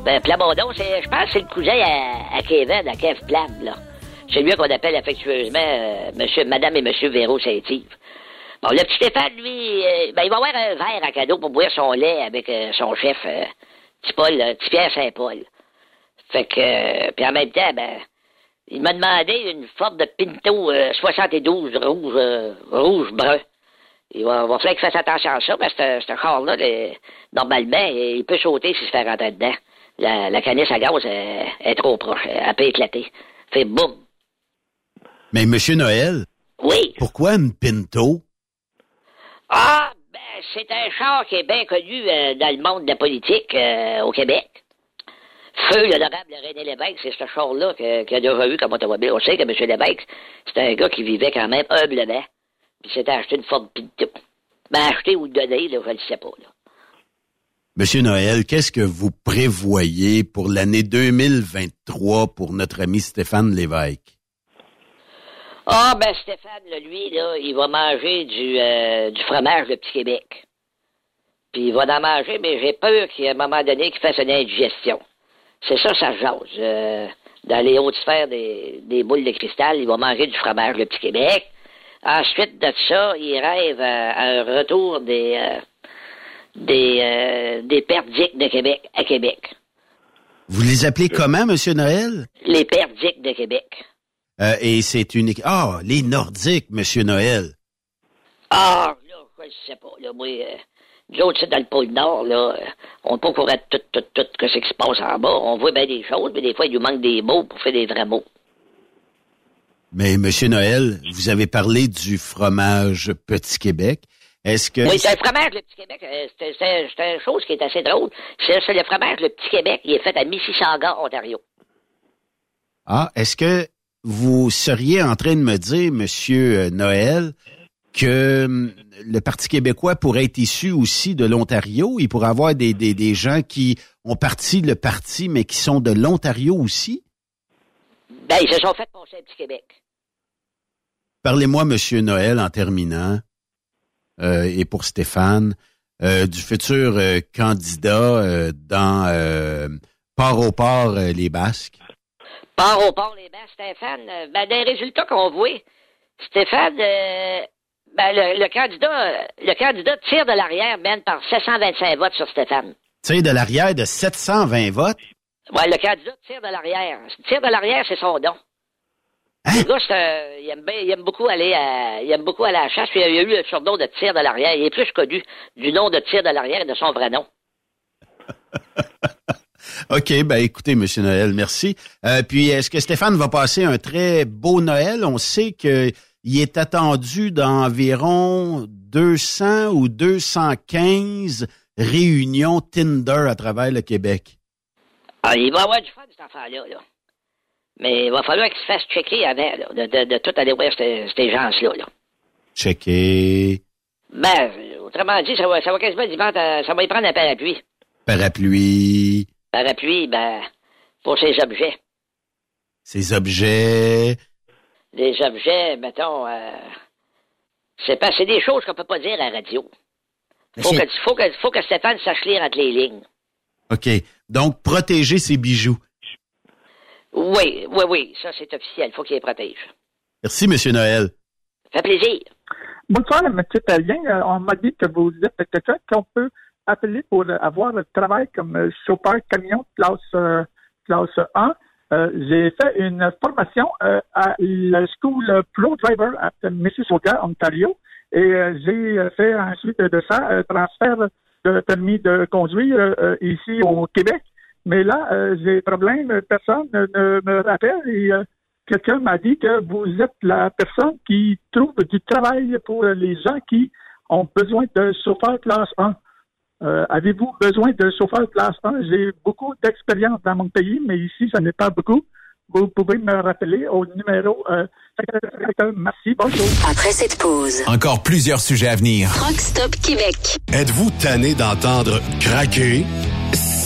Ben, Plamondon, c'est, je pense que c'est le cousin à, à Kevin, à Kev Plam, là. C'est lui qu'on appelle affectueusement euh, monsieur, Madame et Monsieur Véro Saint-Yves. Bon, le petit Stéphane, lui, euh, ben, il va avoir un verre à cadeau pour boire son lait avec euh, son chef, euh, petit Paul, petit Pierre Saint-Paul. Fait que, euh, puis en même temps, ben, il m'a demandé une Ford de Pinto euh, 72 rouge, euh, rouge-brun. Il va, va falloir qu'il fasse attention à ça, parce que ce- le- normalement, il peut sauter s'il se fait rentrer dedans. La, la canisse à gaz est trop proche, elle peut éclater. Fait boum. mais Monsieur Noël, Oui. pourquoi une Pinto? Ah, ben, c'est un char qui est bien connu euh, dans le monde de la politique euh, au Québec. Feu l'honorable René Lévesque, c'est ce char-là qu'il a déjà eu comme automobile. On sait que M. Lévesque, c'était un gars qui vivait quand même humblement. Puis s'était acheté une Ford Pinto. Ben, acheté ou donné, là, je le sais pas, là. Monsieur Noël, qu'est-ce que vous prévoyez pour l'année 2023 pour notre ami Stéphane Lévesque? Ah, ben, Stéphane, là, lui, là, il va manger du, euh, du fromage de Petit Québec. Puis il va en manger, mais j'ai peur qu'à un moment donné, qu'il fasse une indigestion. C'est ça, ça jase. Euh, dans les hautes sphères des, des boules de cristal, il va manger du fromage de Petit Québec. Ensuite de ça, il rêve à, à un retour des, euh, des, euh, des perdiques de Québec à Québec. Vous les appelez comment, Monsieur Noël? Les perdiques de Québec. Euh, et c'est une... Ah, les Nordiques, Monsieur Noël. Ah, là, je ne sais pas. Là, moi, euh, nous autres, c'est dans le pôle Nord, là, euh, on peut pas courir tout, tout, tout, que ce qui se passe en bas. On voit bien des choses, mais des fois, il nous manque des mots pour faire des vrais mots. Mais Monsieur Noël, vous avez parlé du fromage Petit Québec. Est-ce que... Oui, c'est un fromage, le Petit Québec. euh, C'est une chose qui est assez drôle. C'est c'est le fromage, le Petit Québec, il est fait à Mississauga, Ontario. Ah, est-ce que vous seriez en train de me dire, Monsieur euh, Noël, que hum, le Parti québécois pourrait être issu aussi de l'Ontario? Il pourrait avoir des, des, des gens qui ont parti le parti, mais qui sont de l'Ontario aussi? Ben, ils se sont fait un Petit Québec. Parlez-moi, Monsieur Noël, en terminant, euh, et pour Stéphane, euh, du futur euh, candidat euh, dans euh, Port au Port, euh, les Basques. Port au port, les bains, Stéphane, euh, ben, des résultats qu'on voit, Stéphane, euh, ben, le, le candidat, euh, le candidat tire de l'arrière, mène par 725 votes sur Stéphane. Sais, de l'arrière de 720 votes? Ouais, le candidat tire de l'arrière. Tire de l'arrière, c'est son don. Le gars, un- il, aime bien- il aime beaucoup aller à, il aime beaucoup aller à la chasse, puis il a eu le surnom de tir de l'arrière. Il est plus connu du nom de tir de l'arrière et de son vrai nom. [laughs] OK, ben écoutez, Monsieur Noël, merci. Euh, puis, est-ce que Stéphane va passer un très beau Noël? On sait que il est attendu d'environ 200 ou 215 réunions Tinder à travers le Québec. Ah, il va avoir du fun, cet enfant-là, là. Mais il va falloir qu'il se fasse checker avant, là, de, de, de tout aller voir ces, ces gens-là, là. Checker Ben, autrement dit, ça va, ça va quasiment euh, ça va y prendre un parapluie. parapluie, Parapluie, ben, pour ses objets. ses objets? Des objets, mettons, euh, c'est pas, c'est des choses qu'on peut pas dire à la radio. Faut que, faut que, faut que Stéphane sache lire entre les lignes. OK. Donc, protéger ses bijoux. Oui, oui, oui, ça c'est officiel, faut qu'il les protège. Merci, Monsieur Noël. Ça fait plaisir. Bonsoir, M. Talien. Euh, On m'a dit que vous êtes quelqu'un qu'on peut appeler pour avoir le travail comme chauffeur camion classe, euh, classe 1. Euh, J'ai fait une formation euh, à la School Pro Driver à Mississauga, Ontario. Et euh, j'ai fait ensuite de ça un transfert de permis de conduire euh, ici au Québec. Mais là, euh, j'ai problème, personne ne, me rappelle et quelqu'un m'a dit que vous êtes la personne qui trouve du travail pour les gens qui ont besoin de chauffeur classe 1. Euh, Avez-vous besoin de chauffeur classe 1? J'ai beaucoup d'expérience dans mon pays, mais ici, ça n'est pas beaucoup. Vous pouvez me rappeler au numéro euh, Merci, bonjour. Après cette pause, Encore plusieurs sujets à venir. Truck Stop Québec. Êtes-vous tanné d'entendre craquer,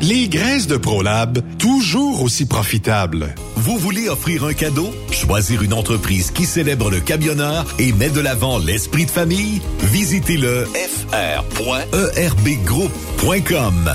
Les graisses de ProLab, toujours aussi profitables. Vous voulez offrir un cadeau? Choisir une entreprise qui célèbre le camionneur et met de l'avant l'esprit de famille? Visitez le fr.erbgroup.com.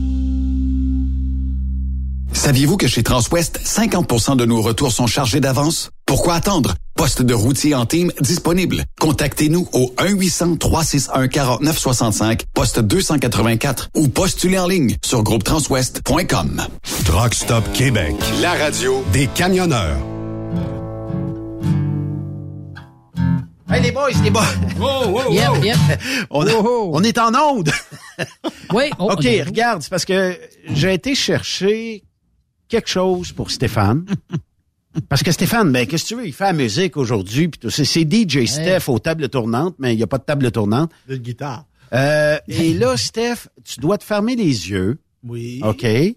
Saviez-vous que chez Transwest, 50% de nos retours sont chargés d'avance? Pourquoi attendre? Poste de routier en team disponible. Contactez-nous au 1-800-361-4965, poste 284 ou postulez en ligne sur groupetranswest.com. Truck Stop Québec, la radio des camionneurs. Hey les boys, les boys. [laughs] Yep, yep. On, a- on est en onde. Oui. oh, [laughs] OK, regarde, c'est parce que j'ai été chercher quelque chose pour Stéphane. [laughs] Parce que Stéphane, ben, qu'est-ce que tu veux? Il fait la musique aujourd'hui. puis tout ça. C'est DJ Steph aux tables tournantes, mais il n'y a pas de table tournante. De guitare. Euh, et là, Steph, tu dois te fermer les yeux. Oui. OK. Et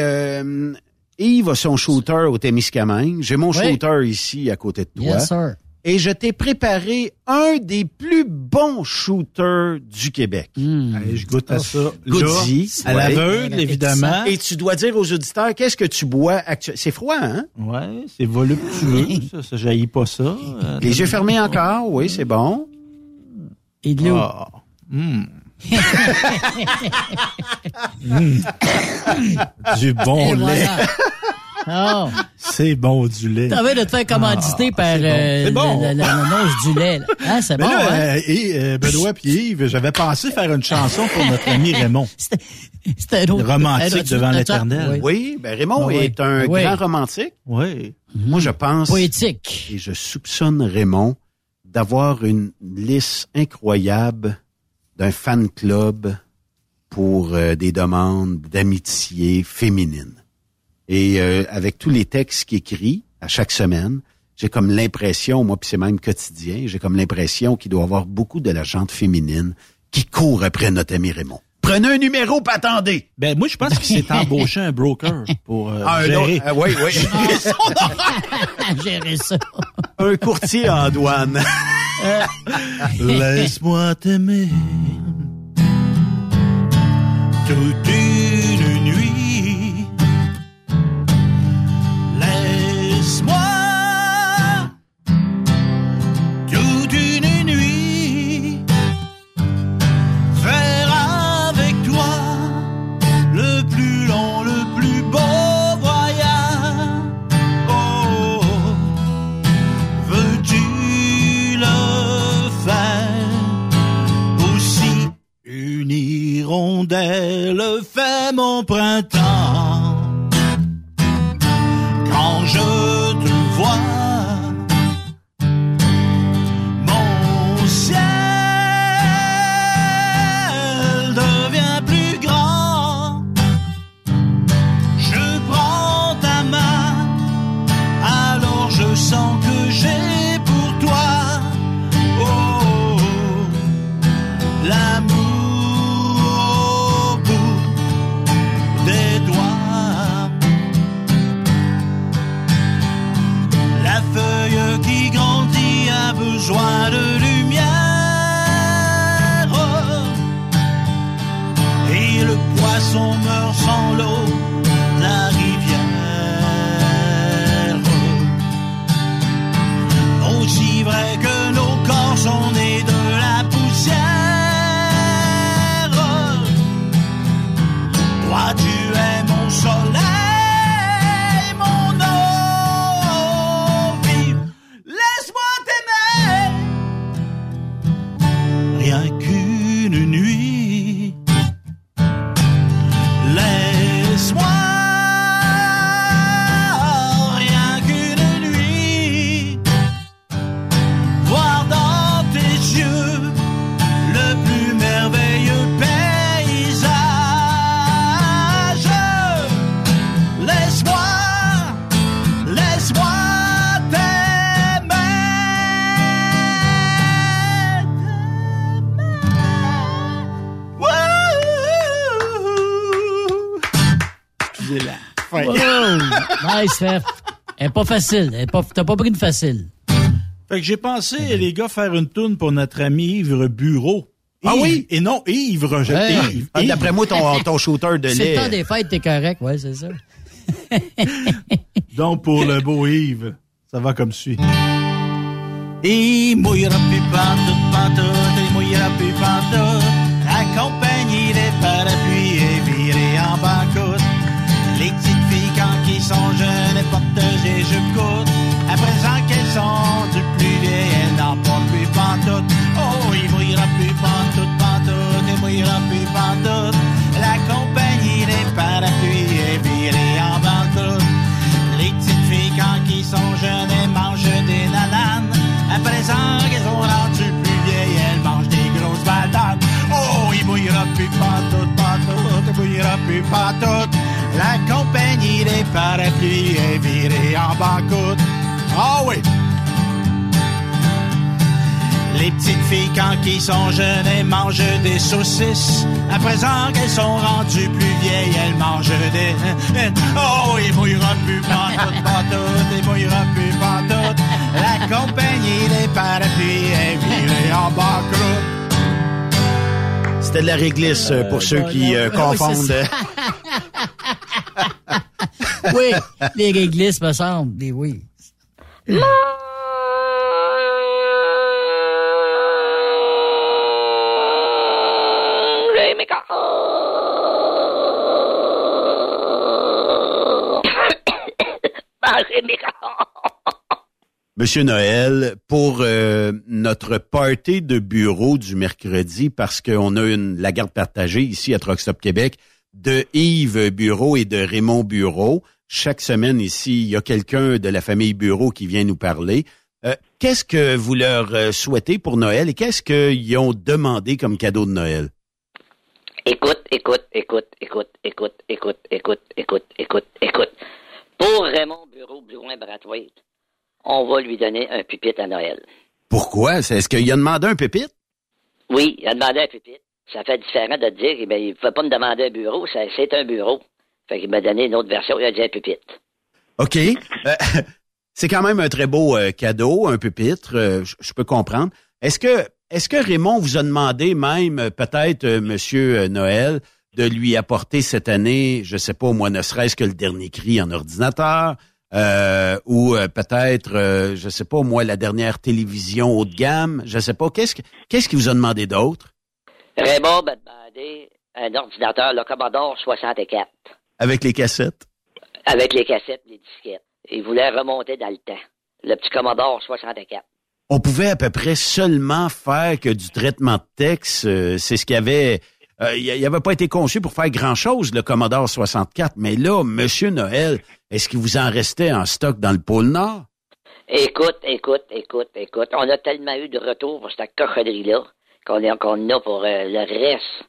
euh, Yves a son shooter au Témiscamingue. J'ai mon Oui. shooter ici à côté de toi. Yes, sir. Et je t'ai préparé un des plus bons shooters du Québec. Allez, je goûte à ça. Goody. À l'aveugle, évidemment. Et tu dois dire aux auditeurs, qu'est-ce que tu bois actuellement? C'est froid, hein? Ouais, c'est voluptueux. [laughs] ça, ça jaillit pas ça. Euh, Les yeux fermés encore, oui, c'est bon. Et de l'eau. Ah. Hmm. [laughs] Hmm. Du bon Et lait. voilà. Oh. C'est bon du lait. T'as envie de te faire commanditer Ah, par c'est bon. euh, bon. la- la- l'annonce du lait. là. [laughs] Hein, c'est bon, là, hein? euh, et euh, Benoît puis Yves, j'avais pensé faire une chanson pour notre ami Raymond. [laughs] C'était un autre- Romantique un autre- devant l'éternel. Oui, ben Raymond Ah oui. est un Oui. grand romantique. Oui. Moi, je pense... Poétique. Et je soupçonne Raymond d'avoir une liste incroyable d'un fan club pour euh, des demandes d'amitié féminine. Et euh, avec tous les textes qu'il écrit à chaque semaine, j'ai comme l'impression, moi puis c'est même quotidien, j'ai comme l'impression qu'il doit y avoir beaucoup de la gente féminine qui court après notre ami Raymond. Prenez un numéro, pas attendez. Ben moi, je pense qu'il s'est [laughs] embauché un broker pour euh, Ah, un gérer. autre- ah, oui, oui. [laughs] Gérer ça. un courtier en douane. [laughs] Laisse-moi t'aimer hirondelle fait mon printemps. Nice, Steph. Elle est pas facile. Elle est pas, t'as pas pris une facile. Fait que j'ai pensé, les gars, faire une tourne pour notre ami Yves Bureau. Ah Yves. oui? Et non, Yves Roger. Ouais. Yves. Ah. D'après moi, ton, ton shooter de C'est lait. le temps des fêtes, t'es correct, ouais, c'est ça. [laughs] Donc, pour le beau Yves, ça va comme suit. Il mouillera plus pantoute, pantoute, il mouillera plus pantoute. La compagnie des parapluies sont jeunes, elles portent des jupes courtes. À présent qu'elles sont du plus vieilles, elles n'en portent plus pantoute. Oh, il mouillera plus pantoute, pantoute, il mouillera plus pantoute. La compagnie des parapluies est virée en banqueroute. Les petites filles, quand ils sont jeunes, elles mangent des nananes. À présent qu'elles sont rendues plus vieilles, elles mangent des grosses bananes. Oh, il mouillera plus pantoute, pantoute, il mouillera plus pantoute. La compagnie des parapluies est virée en banqueroute. Ah oui! Les petites filles, quand ils sont jeunes, elles mangent des saucisses. À présent qu'elles sont rendues plus vieilles, elles mangent des... Oh, il mouillera plus pantoute, pantoute, il mouillera plus pantoute. La compagnie des parapluies est virée en banqueroute. C'était de la réglisse euh, pour ceux qui euh, ouais, confondent. [laughs] oui, les réglisses, me semble. Mais oui. J'ai mes ca- Mangez mes ca- Monsieur Noël, pour euh, notre party de bureau du mercredi, parce qu'on a une la garde partagée ici à Truck Stop Québec de Yves Bureau et de Raymond Bureau. Chaque semaine ici, il y a quelqu'un de la famille Bureau qui vient nous parler. Euh, qu'est-ce que vous leur euh, souhaitez pour Noël et qu'est-ce qu'ils ont demandé comme cadeau de Noël? Écoute, écoute, écoute, écoute, écoute, écoute, écoute, écoute, écoute, écoute. Pour Raymond Bureau Blouin Brathwaite, on va lui donner un pupitre à Noël. Pourquoi? Est-ce qu'il a demandé un pépite? Oui, il a demandé un pupitre. Ça fait différent de dire, eh bien, il ne peut pas me demander un bureau, c'est un bureau. Fait qu'il m'a donné une autre version, il a dit un pupitre. OK. Euh, [laughs] c'est quand même un très beau euh, cadeau, un pupitre, euh, je peux comprendre. Est-ce que est-ce que Raymond vous a demandé même peut-être monsieur Noël de lui apporter cette année, je sais pas au moins ne serait-ce que le dernier cri en ordinateur euh, ou euh, peut-être euh, je sais pas moi la dernière télévision haut de gamme, je sais pas qu'est-ce que qu'est-ce qu'il vous a demandé d'autre? Raymond m'a demandé un ordinateur, le Commodore 64, avec les cassettes? Avec les cassettes, les disquettes. Il voulait remonter dans le temps. Le petit Commodore 64. on pouvait à peu près seulement faire que du traitement de texte. euh, c'est ce qu'il y avait. Euh, il n'avait pas été conçu pour faire grand-chose, le Commodore 64. Mais là, Monsieur Noël, est-ce qu'il vous en restait en stock dans le pôle Nord? Écoute, écoute, écoute, écoute. On a tellement eu de retour pour cette cochonnerie-là qu'on est qu'on a pour euh, le reste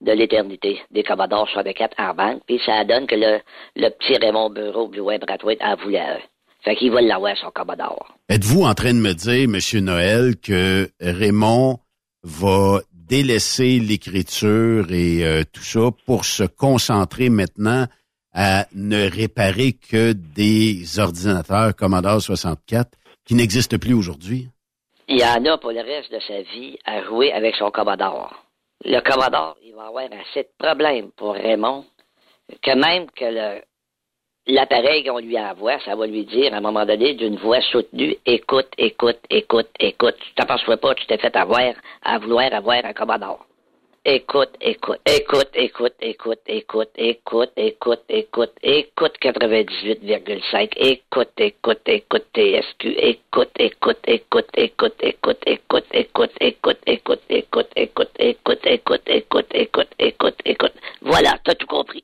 de l'éternité des Commodore 64 en banque. Puis ça donne que le, le petit Raymond Bureau Blouin Brathwaite en voulait un. Fait qu'il va l'avoir, son Commodore. Êtes-vous en train de me dire, Monsieur Noël, que Raymond va délaisser l'écriture et euh, tout ça pour se concentrer maintenant à ne réparer que des ordinateurs Commodore 64 qui n'existent plus aujourd'hui? Il y en a pour le reste de sa vie à jouer avec son Commodore. Le Commodore, il va avoir assez de problèmes pour Raymond que même que le l'appareil qu'on lui envoie, ça va lui dire à un moment donné d'une voix soutenue écoute, écoute, écoute, écoute. Tu t'aperçois pas, tu t'es fait avoir à vouloir avoir un Commodore. Écoute, écoute, écoute, écoute, écoute, écoute, écoute, écoute, écoute, écoute 98,5, écoute, écoute, écoute TSQ, écoute, écoute, écoute, écoute, écoute, écoute, écoute, écoute, écoute, écoute, écoute, écoute, écoute, écoute, écoute, écoute, écoute. Voilà, t'as tout compris.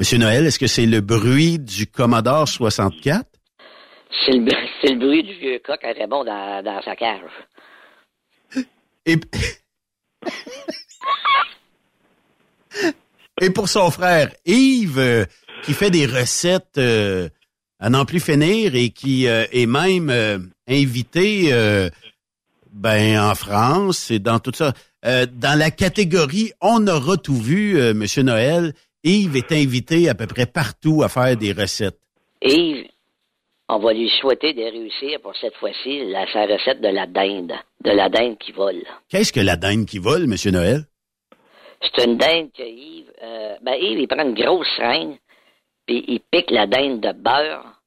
Monsieur Noël, est-ce que c'est le bruit du Commodore 64? C'est le, c'est le bruit du vieux coq à Raymond dans, dans sa cage. Et... Et pour son frère Yves, euh, qui fait des recettes euh, à n'en plus finir et qui euh, est même invité ben en France et dans tout ça. Dans la catégorie On aura tout vu, Monsieur Noël, Yves est invité à peu près partout à faire des recettes. Yves, on va lui souhaiter de réussir pour cette fois-ci la, sa recette de la dinde. De la dinde qui vole. Qu'est-ce que la dinde qui vole, Monsieur Noël? C'est une dinde que Yves... euh, ben Yves, il prend une grosse seringue, puis il pique la dinde de beurre,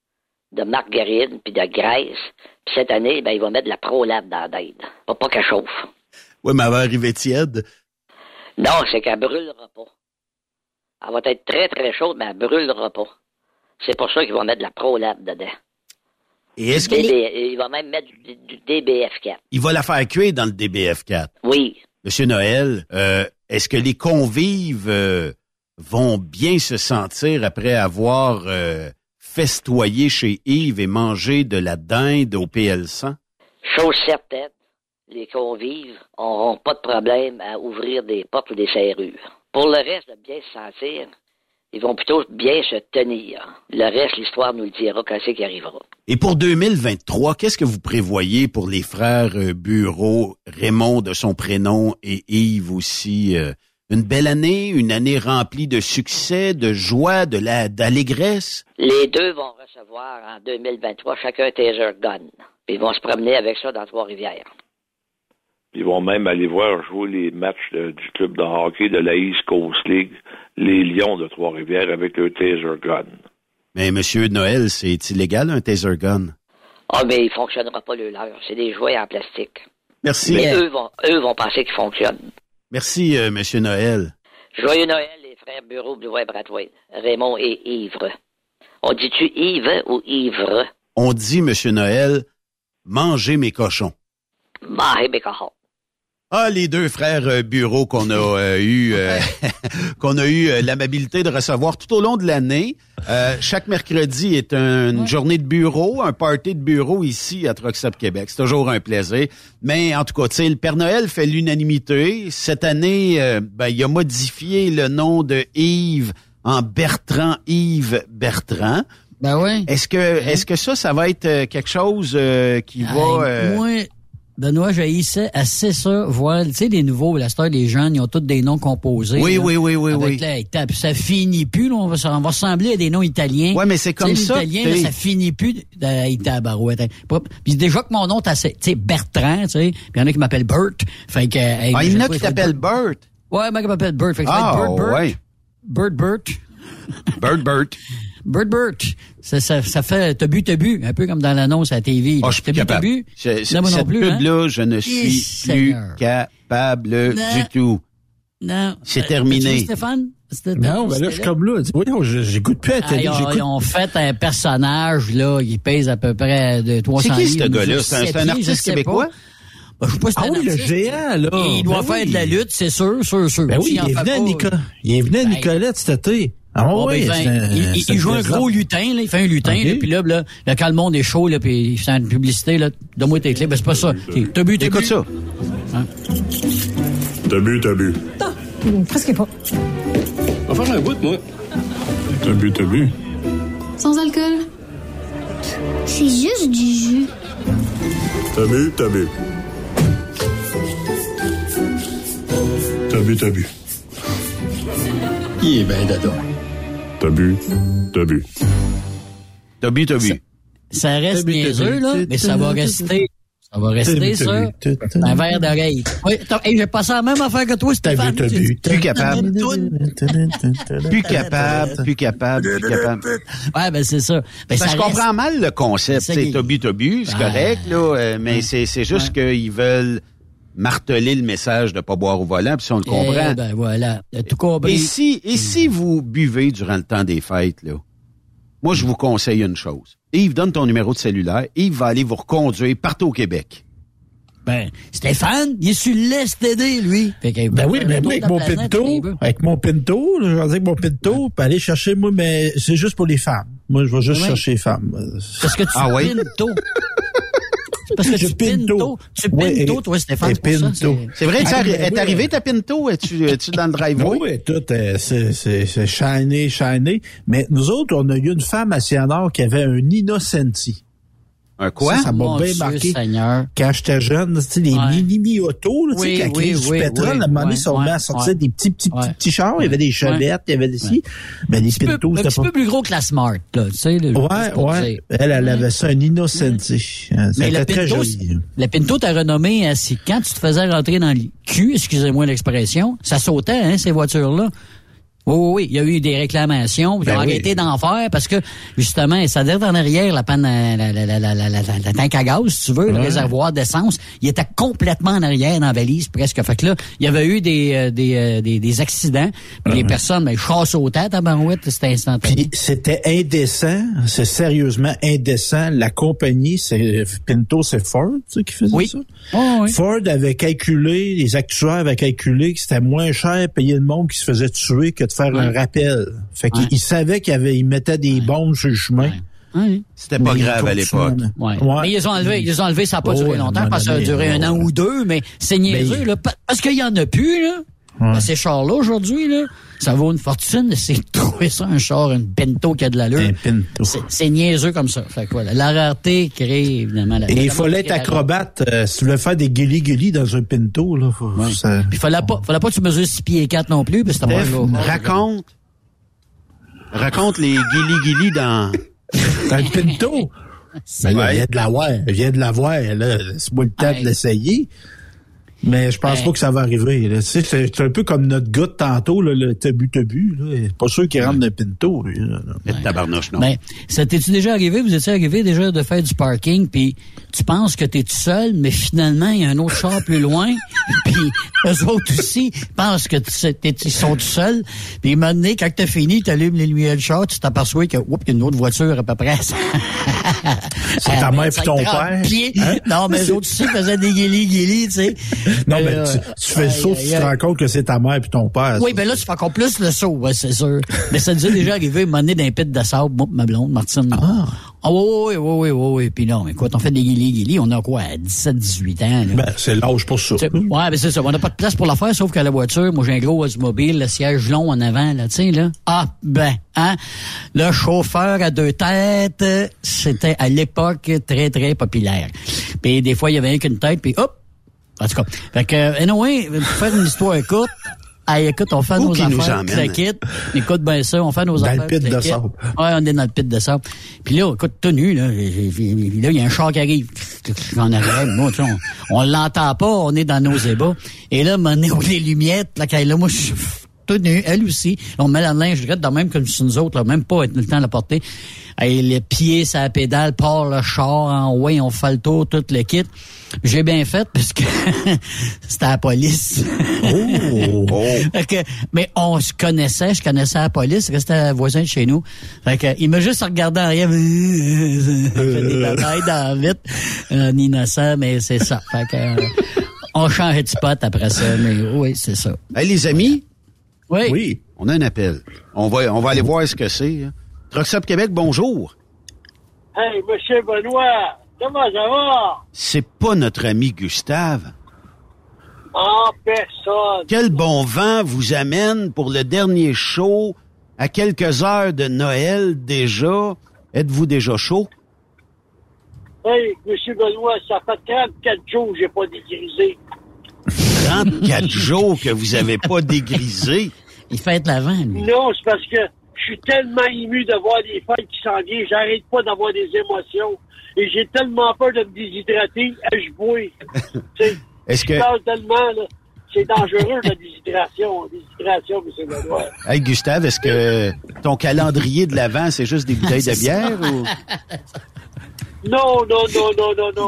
de margarine, puis de graisse. Puis cette année, ben, il va mettre de la prolate dans la dinde. Pour pas qu'elle chauffe. Oui, mais elle va arriver tiède. Non, c'est qu'elle brûlera pas. Elle va être très, très chaude, mais elle brûlera pas. C'est pour ça qu'il va mettre de la prolate dedans. Et est-ce qu'il Il va même mettre du, du DBF4. il va la faire cuire dans le DBF4? Oui. Monsieur Noël, euh, est-ce que les convives euh, vont bien se sentir après avoir euh, festoyé chez Yves et mangé de la dinde au PL100? Chose certaine, les convives n'auront pas de problème à ouvrir des portes ou des serrures. Pour le reste de bien se sentir, ils vont plutôt bien se tenir. Le reste, l'histoire nous le dira quand c'est qui arrivera. Et pour 2023, qu'est-ce que vous prévoyez pour les frères euh, Bureau, Raymond de son prénom et Yves aussi? euh, une belle année, une année remplie de succès, de joie, de la d'allégresse? Les deux vont recevoir en 2023 chacun un taser gun. Puis ils vont se promener avec ça dans Trois-Rivières. Ils vont même aller voir jouer les matchs de- du club de hockey de la East Coast League, les Lions de Trois-Rivières, avec le taser gun. Mais Monsieur Noël, c'est illégal un taser gun? Ah, mais il fonctionnera pas le leur. C'est des jouets en plastique. Merci. Mais eux vont, eux vont penser qu'ils fonctionnent. Merci, euh, Monsieur Noël. Joyeux Noël, les frères Bureau, Blue Web, Bradway, Raymond et Ivre. On dit-tu Yves ou Ivre? On dit, Monsieur Noël, mangez mes cochons. Bah, eh, bécahon. Ah, les deux frères euh, bureaux qu'on a euh, eu, euh, [laughs] qu'on a eu euh, l'amabilité de recevoir tout au long de l'année. Euh, chaque mercredi est une journée de bureau, un party de bureau ici à Stop Québec. C'est toujours un plaisir. Mais en tout cas, tu le Père Noël fait l'unanimité. Cette année, ben, il a modifié le nom de Yves en Bertrand Yves Bertrand. Ben oui. Est-ce que, est-ce que ça, ça va être quelque chose qui va... Moi, Benoît, j'haïssais assez ça, voir, tu sais, les nouveaux, la star des jeunes, ils ont tous des noms composés. Oui, là, oui, oui, oui, avec oui. la- ça finit plus, là, on va, on va ressembler à des noms italiens. Ouais, mais c'est comme ça, là, ça finit plus d'être à barouette. Puis déjà que mon nom, t'as, tu sais, Bertrand, tu sais, puis il y en a qui m'appellent Bert. Fait que, hey, Ah, il y en a qui t'appellent Bert. Ouais, moi qui m'appelle Bert. Fait que Ah, Bert, Bert. ouais. Bert, Bert. Bert, Bert. Bert, Bert. Ça, ça, ça fait t'as bu, t'as bu, un peu comme dans l'annonce à la TV. Ah, je suis T'as plus bu, t'as capable. bu. Je- Non, moi non cette plus, hein. pub-là, je ne suis plus Seigneur. capable Non. du tout. Non. C'est terminé. Stéphane? Non, ben là, je suis comme là. Voyons, je- j'écoute plus Ah, télé. ils, ont, j'écoute- ils ont fait un personnage, là, il pèse à peu près de 300 C'est qui, ce gars-là? C'est un- un artiste québécois? pas. Ben, je sais pas si Ah oui, le géant, là. Il doit Ben faire oui. de la lutte, c'est sûr, sûr, sûr. Ben oui, il en est venu à pas, Nico- euh, il est venu à Ben, Nicolette cet été. Ah oui, ben, il, un- il- c'est il joue un gros lutin, là, il fait un lutin, Ok. là, puis là, là, là, quand le monde est chaud, là, puis il fait une publicité, là, donne-moi tes clés, ben c'est pas ça. T'as bu, t'as Écoute bu? ça. T'as bu, t'as bu. Presque pas. Va faire un bout, moi. T'as bu, t'as bu. Sans alcool. C'est juste du jus. T'as bu, t'as bu. T'as bu, t'as bu. Il est bien dedans. T'as bu, t'as bu. T'as bu, t'as bu. Ça reste T'as t'as niaiseux, là, mais ça va rester. Ça va rester, T'as ça. t'as. Un verre d'oreille. Oui, j'ai passé la même affaire que toi, T'as Stéphane. bu, t'as bu. Plus capable. Plus capable, plus capable, plus capable. Ouais, ben c'est ça. Ben, Ça, je reste- comprends mal le concept. C'est t'as bu, t'as bu, c'est Ah. correct, là, euh, mais c'est c'est juste qu'ils veulent marteler le message de pas boire au volant, puis si on le Eh comprend. ben voilà, tout compris. Et si, et si vous buvez durant le temps des fêtes, là, moi, je vous conseille une chose. Yves, donne ton numéro de cellulaire. Yves va aller vous reconduire partout au Québec. Ben, Stéphane, il est sur l'STD, lui. Fait que, Ben oui, faire mais moi, avec mon planète, pinto, avec mon pinto, je vais dire que mon pinto, puis aller chercher, moi, mais c'est juste pour les femmes. Moi, je vais juste Ouais. chercher les femmes. Parce que tu Ah oui? pinto. [laughs] parce que tu pinto. Tu Oui, pinto, et- toi, Stéphane. c'est pinto. vrai, Ah, ben, est arrivé ta Pinto? Es-tu es-tu dans le driveway? Oui, tout, euh, c'est, c'est, c'est shiny, shiny. Mais nous autres, on a eu une femme à Sianor qui avait un Innocenti. Un quoi? Ça, m'a Mon bien Dieu marqué. Seigneur. Quand j'étais jeune, tu sais, les Ouais. mini-autos, là, tu sais, Oui, qui la oui, oui, du pétrole, oui, à un moment donné, ouais, ils sont à sortir ouais. des petits, petits, Ouais. petits, petits chars. Il y avait des chelettes, il y avait des ci. Mais les Un petit peu- Pintos, un c'était petit pas... peu plus gros que la Smart, là, tu sais. le- Ouais, ouais. Elle, elle avait ça, un Innocenti. Mais C'était le très Pinto, joli. le Pinto t'a renommé à si quand tu te faisais rentrer dans le cul, excusez-moi l'expression, ça sautait, hein, ces voitures-là. Oui, oui, oui. Il y a eu des réclamations. Puis Ben ils ont oui. arrêté d'en faire parce que, justement, ça dire en arrière, la panne, la, la, la, la, la, la, la- la tank à gaz, si tu veux, le réservoir d'essence, il était complètement en arrière dans la valise, presque. Fait que là, il y avait eu des, euh, des, euh, des, des accidents. Puis les personnes, ben, chassent aux têtes à Barouette, c'était instantané. Puis c'était indécent, c'est sérieusement indécent. La compagnie, c'est Pinto, c'est Ford tu sais, qui faisait Oui. ça? Oh, oui. Ford avait calculé, les actuaires avaient calculé que c'était moins cher payer le monde qui se faisait tuer que de faire un rappel. Fait qu'il y avait, ils mettaient des bombes sur le chemin. Oui. C'était pas Mais grave à l'époque. continuent. Ouais. Ouais. Mais ils les ont enlevés, ils les ont enlevés, ça n'a pas Oh, duré longtemps, parce que ça a duré un an ou deux, mais c'est niaiseux, Mais- là, pa- parce qu'il y en a plus, là. Ouais. Ben, ces chars-là, aujourd'hui, là, ça vaut une fortune, [laughs] c'est de trouver ça, un char, une Pinto qui a de l'allure. Un Pinto. C'est- C'est niaiseux comme ça. Fait que voilà, la rareté crée, évidemment, la Et il fallait être acrobate. euh, si tu voulais faire des guili-guili dans un Pinto, là, faut, ça- Puis fallait pas, fallait pas que tu mesures 6 pieds et 4 non plus, parce que c'était Steph, pas raconte. Raconte les guili-guili dans... dans le Pinto. [laughs] Mais là, il vient de l'avoir. Il vient de l'avoir. Là, c'est moi le temps de l'essayer. Mais je pense Hey. pas que ça va arriver. là. Tu sais, c'est c'est un peu comme notre gars de tantôt, là, le tabu-tabu. là. Pas sûr qu'il rentre dans le Pinto. lui, là. Tabarnouche, non? Ben, ça t'es-tu déjà arrivé, vous étiez arrivé déjà de faire du parking, puis tu penses que t'es tout seul, mais finalement, il y a un autre char plus loin, [laughs] puis eux autres aussi pensent que tu sais, t'es- ils sont tout seuls, puis un moment donné, quand t'as fini, t'allumes les lumières du char, tu t'aperçois que, oups, il y a une autre voiture à peu près. [laughs] C'est ta mère puis ton 25-30 père. Hein? Non, mais eux autres aussi faisaient des guélis-guélis, tu sais. Non, Mais tu, tu fais le saut, tu te rends compte que c'est ta mère puis ton père. oui, ben là, tu fais encore plus le saut, ouais, c'est sûr. Mais ça nous est déjà arrivé, un d'un pit de sable, moi, ma blonde, Martine. Ah. oui, oui, oui, oui, oui, oui. Puis non, écoute, on fait des guilis, guilis, on a quoi, à 17, 18 ans, là. Ben, c'est l'âge pour ça. Ouais, ben c'est ça. On n'a pas de place pour la faire, sauf qu'à la voiture, moi j'ai un gros automobile, le siège long en avant, là, tu sais, là. Ah, ben, hein? Le chauffeur à deux têtes, euh, c'était à l'époque très, très populaire. Puis des fois, il y avait qu'une tête, puis hop! En tout cas. Fait que, anyway, pour faire une histoire courte, Hey, écoute, on fait Où nos qu'il nous affaires, emmène? quitte. Écoute bien ça, on fait nos Dans le affaires. pit puis la de sable. Ouais, on est dans le pit de sable. Puis là, écoute, tenu, là, il y a un char qui arrive. En arrière, moi, tu sais, on, on l'entend pas, on est dans nos ébats. Et là, on les lumières, là, quand là, moi, je nu, elle aussi. On met la linge, de même comme si nous autres, là, même pas être le temps de la porter. Et les pieds la pédale, part le char en haut, on fait le tour, tout le kit. J'ai bien fait [laughs] parce que c'était la police. Oh! [laughs] Que, mais on se connaissait, je connaissais la police, un voisin de chez nous. Fait que, il m'a juste regardé en rien. [laughs] fait des batailles dans la vitre. Un innocent, mais c'est ça. Fait que, euh, on changeait de spot après ça, mais oui, c'est ça. Hey, les amis, Oui. Oui. on a un appel. On va, on va aller voir ce que c'est. hein. Truck Québec, bonjour. Hey, Monsieur Benoît, comment ça va? C'est pas notre ami Gustave. En personne. Quel bon vent vous amène pour le dernier show à quelques heures de Noël déjà. Êtes-vous déjà chaud? Hey, Monsieur Benoît, ça fait 34 jours que j'ai pas dégrisé. 34 [laughs] jours que vous avez pas dégrisé. Il fait l'avant, lui. Non, c'est parce que je suis tellement ému de voir des fêtes qui s'en viennent. J'arrête pas d'avoir des émotions. Et j'ai tellement peur de me déshydrater. Eh, Je bois. [laughs] Tu sais, Est-ce que, parle tellement, là. C'est dangereux, la déshydratation. Déshydratation, M. Benoît. hey Gustave, est-ce que ton calendrier de l'avant, c'est juste des bouteilles de bière ou? [laughs] Non, non, non, non, non, non.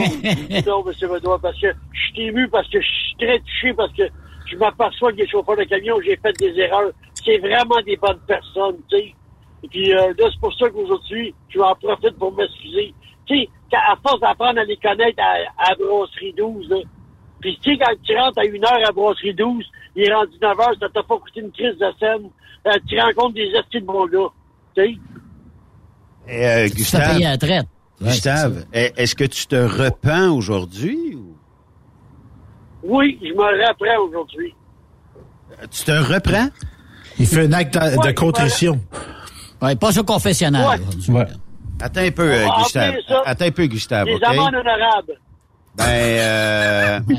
non, M. Benoît, parce que je suis ému, parce que je suis très touché, parce que je m'aperçois que les chauffeurs de camion, j'ai fait des erreurs. C'est vraiment des bonnes personnes, tu sais. Et puis euh, là, c'est pour ça qu'aujourd'hui, je en profite pour m'excuser. Tu sais, à force d'apprendre à les connaître à, à Brasserie 12, là, puis tu sais, quand tu rentres à une heure à Brasserie 12, il est rendu 9 heures, ça t'a pas coûté une crise de scène. Euh, tu rencontres des estis de bons gars, tu sais. Eh, euh, Ça Gustave, payé à la traite. Gustave, est- est-ce que tu te repens aujourd'hui? ou- Oui, je me reprends aujourd'hui. Tu te reprends? Il fait un acte de, Ouais, contrition. Ouais, pas au confessionnal. Ouais. aujourd'hui. Ouais. Attends un peu, euh, Gustave. Attends un peu, Gustave, Des OK? amendes honorables. Ben, euh... [laughs]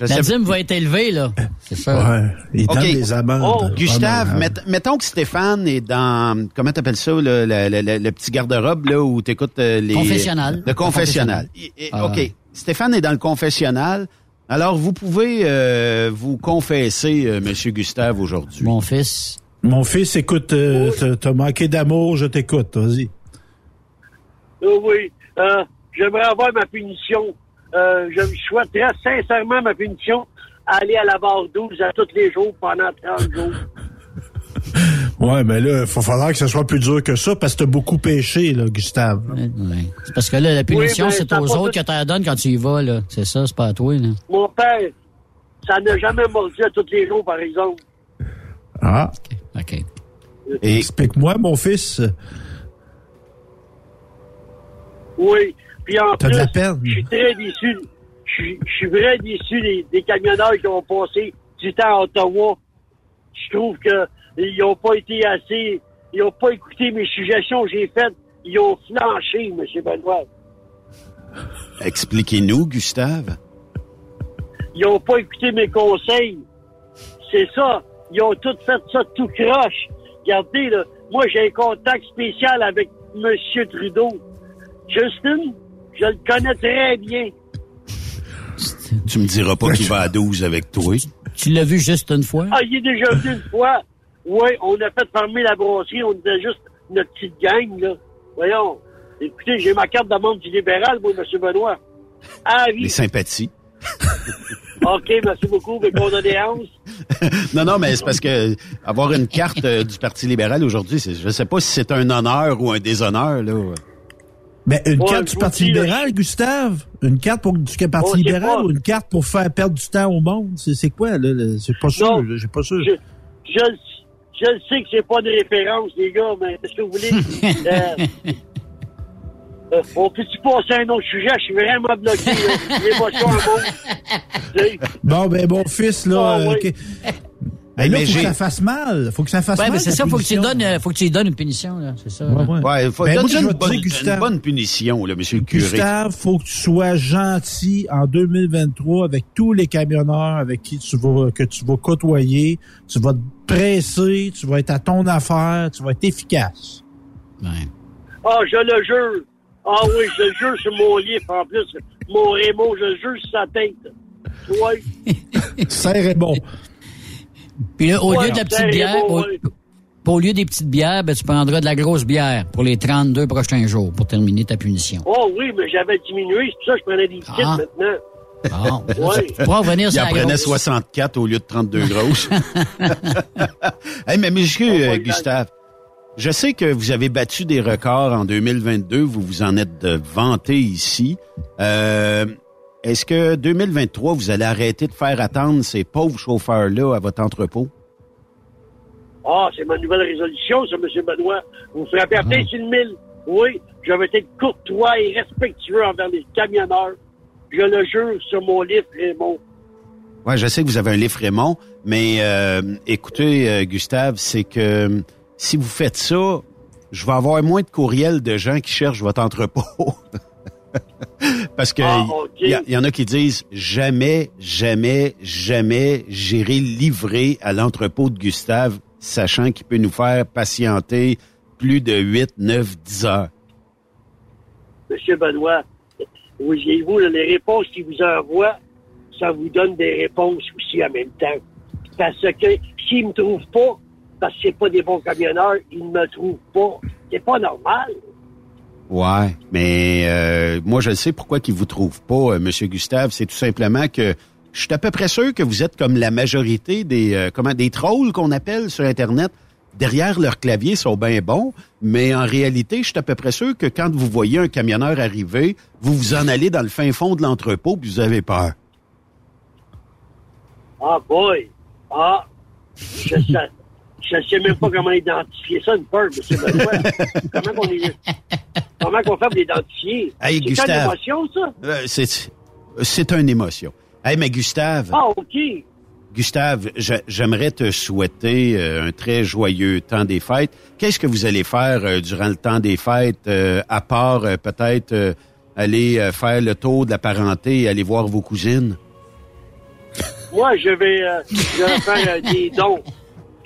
La dîme va être élevée, là. C'est ça. Ouais. Il donne OK. des amendes. Oh, Gustave, mett- mettons que Stéphane est dans, comment t'appelles ça, le, le- le- le- le petit garde-robe, là, où t'écoutes euh, les... Confessionnal. Le confessionnal. Ah. OK. Stéphane est dans le confessionnal. Alors, vous pouvez euh, vous confesser, euh, Monsieur Gustave, aujourd'hui. Mon fils. Mon fils, écoute, euh, t'as- t'as manqué d'amour, je t'écoute, vas-y. Euh, oui, euh, j'aimerais avoir ma punition. Euh, je me souhaiterais sincèrement ma punition aller à la barre 12 à tous les jours pendant 30 jours. [laughs] Ouais, mais là, il va falloir que ce soit plus dur que ça parce que t'as beaucoup péché, là, Gustave. Ouais, ouais. C'est parce que là, la punition, c'est aux autres tout- que tu la donnes quand tu y vas, là. C'est ça, c'est pas à toi, là. Mon père, ça n'a jamais mordu à tous les jours, par exemple. Ah. OK. Et Explique-moi, mon fils. Oui. Puis en T'as plus, de la peine. je suis très déçu. Je suis- je suis vraiment déçu des, des camionneurs qui ont passé du temps à Ottawa. Je trouve que ils n'ont pas été assez. Ils n'ont pas écouté mes suggestions que j'ai faites. Ils ont flanché, M. Benoît. expliquez-nous, Gustave. Ils n'ont pas écouté mes conseils. C'est ça. Ils ont tout fait ça tout croche. Regardez, là, moi, j'ai un contact spécial avec M. Trudeau. Justin, je le connais très bien. Tu me diras pas qu'il va à 12 avec toi. Tu l'as vu juste une fois? Ah, il est déjà venu une fois. Oui, on a fait fermer la brasserie. On était juste notre petite gang, là. Voyons. Écoutez, j'ai ma carte de membre du libéral, moi, M. Benoît. Ah Les oui. sympathies. [laughs] OK, merci beaucoup, mes condoléances. [laughs] non, non, mais c'est parce que avoir une carte euh, du Parti libéral aujourd'hui, c'est- je sais pas si c'est un honneur ou un déshonneur, là. Mais une Ouais, carte du Parti dis, là, libéral, Gustave? Une carte pour du Parti Oh, libéral pas- ou une carte pour faire perdre du temps au monde? C'est c'est quoi, là? C'est pas sûr, Non. là, j'ai pas sûr. Je, je, le- je le sais que c'est pas une référence, les gars, mais qu'est-ce que vous voulez? [laughs] Euh, euh, on peut-tu passer à un autre sujet? Je suis vraiment bloqué, là. L'émotion. [laughs] Bon, ben, mon fils, là, Ah, euh, oui. Ben là, mais faut que ça fasse mal. Faut que ça fasse Ouais, mal. c'est ça, faut que tu donnes, euh, faut que tu lui donnes une punition, là. C'est ça. Ouais, là. ouais. Ouais, il faut Ben, donner une, bonne, une punition, là, monsieur le curé. Gustave, faut que tu sois gentil en 2023 avec tous les camionneurs avec qui tu vas, que tu vas côtoyer. Tu vas te presser, tu vas être à ton affaire, tu vas être efficace. Ouais. Ah, je le jure. Ah oui, je le jure sur mon livre. En plus, mon Raymond, je le jure sur sa tête. Oui. Serre bon. Puis là, au Ouais, lieu de la petite bière, au, lieu des petites bières, ben, tu prendras de la grosse bière pour les 32 prochains jours pour terminer ta punition. Oh oui, mais j'avais diminué. C'est pour ça que je prenais des petites Ah. maintenant. Bon, [laughs] Ouais. tu pourras revenir Il sur en la prenait grosse. 64 au lieu de 32 [laughs] grosses. [laughs] hey, mais monsieur euh. Gustave, je sais que vous avez battu des records en 2022. Vous vous en êtes vanté ici. Euh, Est-ce que 2023, vous allez arrêter de faire attendre ces pauvres chauffeurs-là à votre entrepôt? Ah, c'est ma nouvelle résolution, ça, M. Benoît. Vous frappez à plein sur le mille. Oui, je vais être courtois et respectueux envers les camionneurs. Je le jure sur mon livre, Raymond. Ouais, je sais que vous avez un livre Raymond, mais euh, écoutez, euh, Gustave, c'est que euh, si vous faites ça, je vais avoir moins de courriels de gens qui cherchent votre entrepôt. [laughs] [laughs] Parce que Ah, y, a- en a qui disent jamais, jamais, jamais j'irai livrer à l'entrepôt de Gustave, sachant qu'il peut nous faire patienter plus de 8, 9, 10 heures. Monsieur Benoît, vous voyez-vous, les réponses qu'il vous envoie, ça vous donne des réponses aussi en même temps. Parce que s'ils me trouvent pas, parce que c'est pas des bons camionneurs, ils ne me trouvent pas. C'est pas normal. Ouais, mais euh, moi je sais pourquoi qu'ils vous trouvent pas, euh, Monsieur Gustave. C'est tout simplement que je suis à peu près sûr que vous êtes comme la majorité des euh, comment des trolls qu'on appelle sur Internet. Derrière leur clavier ils sont bien bons, mais en réalité, je suis à peu près sûr que quand vous voyez un camionneur arriver, vous vous en allez dans le fin fond de l'entrepôt puis vous avez peur. Ah, boy. Ah, je [laughs] je sais même pas comment identifier ça, une peur, monsieur Benoît. [laughs] comment on est... comment qu'on fait pour l'identifier? Hey, c'est une émotion, ça? Euh, c'est, c'est une émotion. Hey, mais Gustave, Ah, OK. Gustave, j'aimerais te souhaiter euh, un très joyeux temps des fêtes. Qu'est-ce que vous allez faire euh, durant le temps des fêtes, à part peut-être aller faire le tour de la parenté et aller voir vos cousines? Moi, je vais, euh, je vais faire des dons.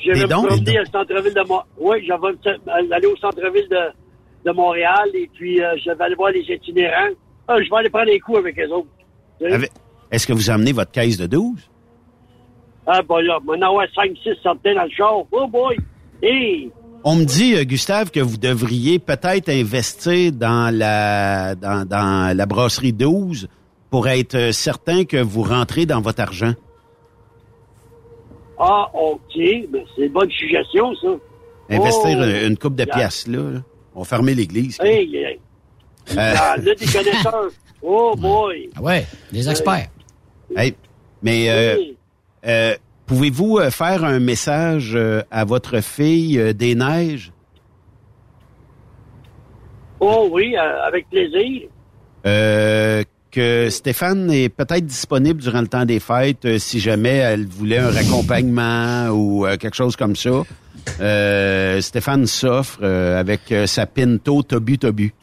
Je Des vais dons? me promener Des au centre-ville de Montréal. Oui, je vais me- aller au centre-ville de, de Montréal et puis euh, je vais aller voir les itinérants. Ah, je vais aller prendre des coups avec les autres. Avec- Est-ce que vous amenez votre caisse de 12? Ah, ben là, maintenant, ouais, 5, 6 certains dans le char. Oh boy! Hey! On me dit, euh, Gustave, que vous devriez peut-être investir dans la dans, dans la brasserie 12 pour être euh, certain que vous rentrez dans votre argent. Ah, OK. Mais c'est une bonne suggestion, ça. Investir Oh. euh, une coupe de Yeah. pièces, là. là. On va fermer l'église. Hey, hey. Euh, Ah, là, des connaisseurs. Oh boy! Ah ouais, des experts. Hey, mais euh, euh, pouvez-vous euh, faire un message euh, à votre fille euh, des neiges? Oh oui, euh, avec plaisir. Euh, que Stéphane est peut-être disponible durant le temps des fêtes euh, si jamais elle voulait un raccompagnement ou euh, quelque chose comme ça. Euh, Stéphane s'offre avec sa Pinto Tobu Tobu. [laughs]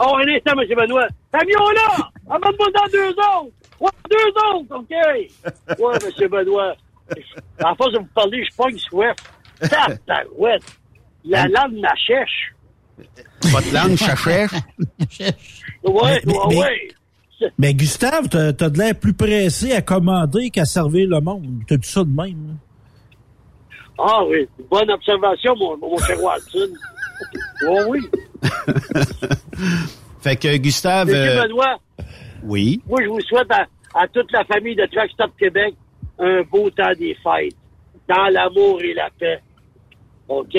Oh, un instant, M. Benoît. Camion là! Amène-moi dans deux autres! Ouais, deux autres, OK? Ouais, M. Benoît. En force de vous parler, je pogne soif. Tabarouette. La langue la cherche. Votre langue chachère? Ouais, Mais- ouais, mais- ouais. Mais Gustave, t'as t'as de l'air plus pressé à commander qu'à servir le monde. T'as dit ça de même. Ah oui, bonne observation, mon, mon cher Watson. [laughs] Oh oui. Fait que Gustave, M. euh, Benoît, oui? moi, je vous souhaite à, à toute la famille de Track Stop Québec un beau temps des fêtes, dans l'amour et la paix. OK?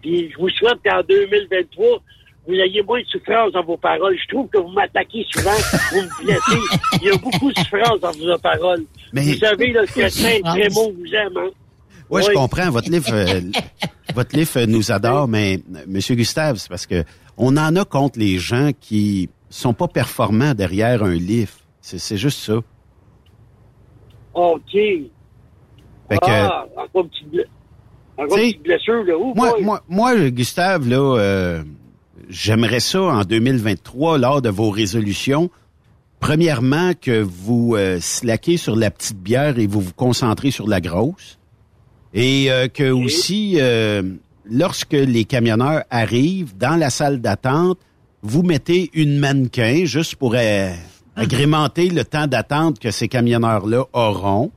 Puis je vous souhaite qu'en 2023, vous ayez moins de souffrance dans vos paroles. Je trouve que vous m'attaquez souvent, vous me blessez. Il y a beaucoup de souffrance dans vos paroles. Mais- Vous savez, là, que Saint Raymond vous aime, hein? Oui, je comprends. Votre livre, euh, votre livre euh, nous adore, mais euh, Monsieur Gustave, c'est parce que on en a contre les gens qui sont pas performants derrière un livre. C'est c'est juste ça. OK. Fait que, ah, encore là. Moi, boy. moi, moi, Gustave, là, euh, j'aimerais ça en 2023, lors de vos résolutions. Premièrement, que vous euh, slackez sur la petite bière et vous vous concentrez sur la grosse. Et euh, que aussi, euh, lorsque les camionneurs arrivent dans la salle d'attente, vous mettez une mannequin juste pour euh, agrémenter le temps d'attente que ces camionneurs-là auront.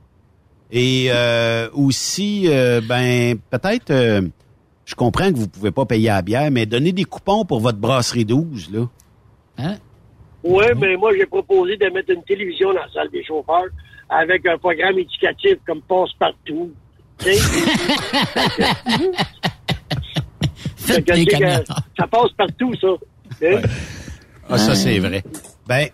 Et euh, aussi, euh, ben peut-être, euh, je comprends que vous pouvez pas payer à la bière, mais donnez des coupons pour votre brasserie 12, là. Hein? Oui, mais moi, j'ai proposé de mettre une télévision dans la salle des chauffeurs avec un programme éducatif comme Passe-Partout. [laughs] Ça passe partout, ça. Ah, ça, c'est vrai. Ben,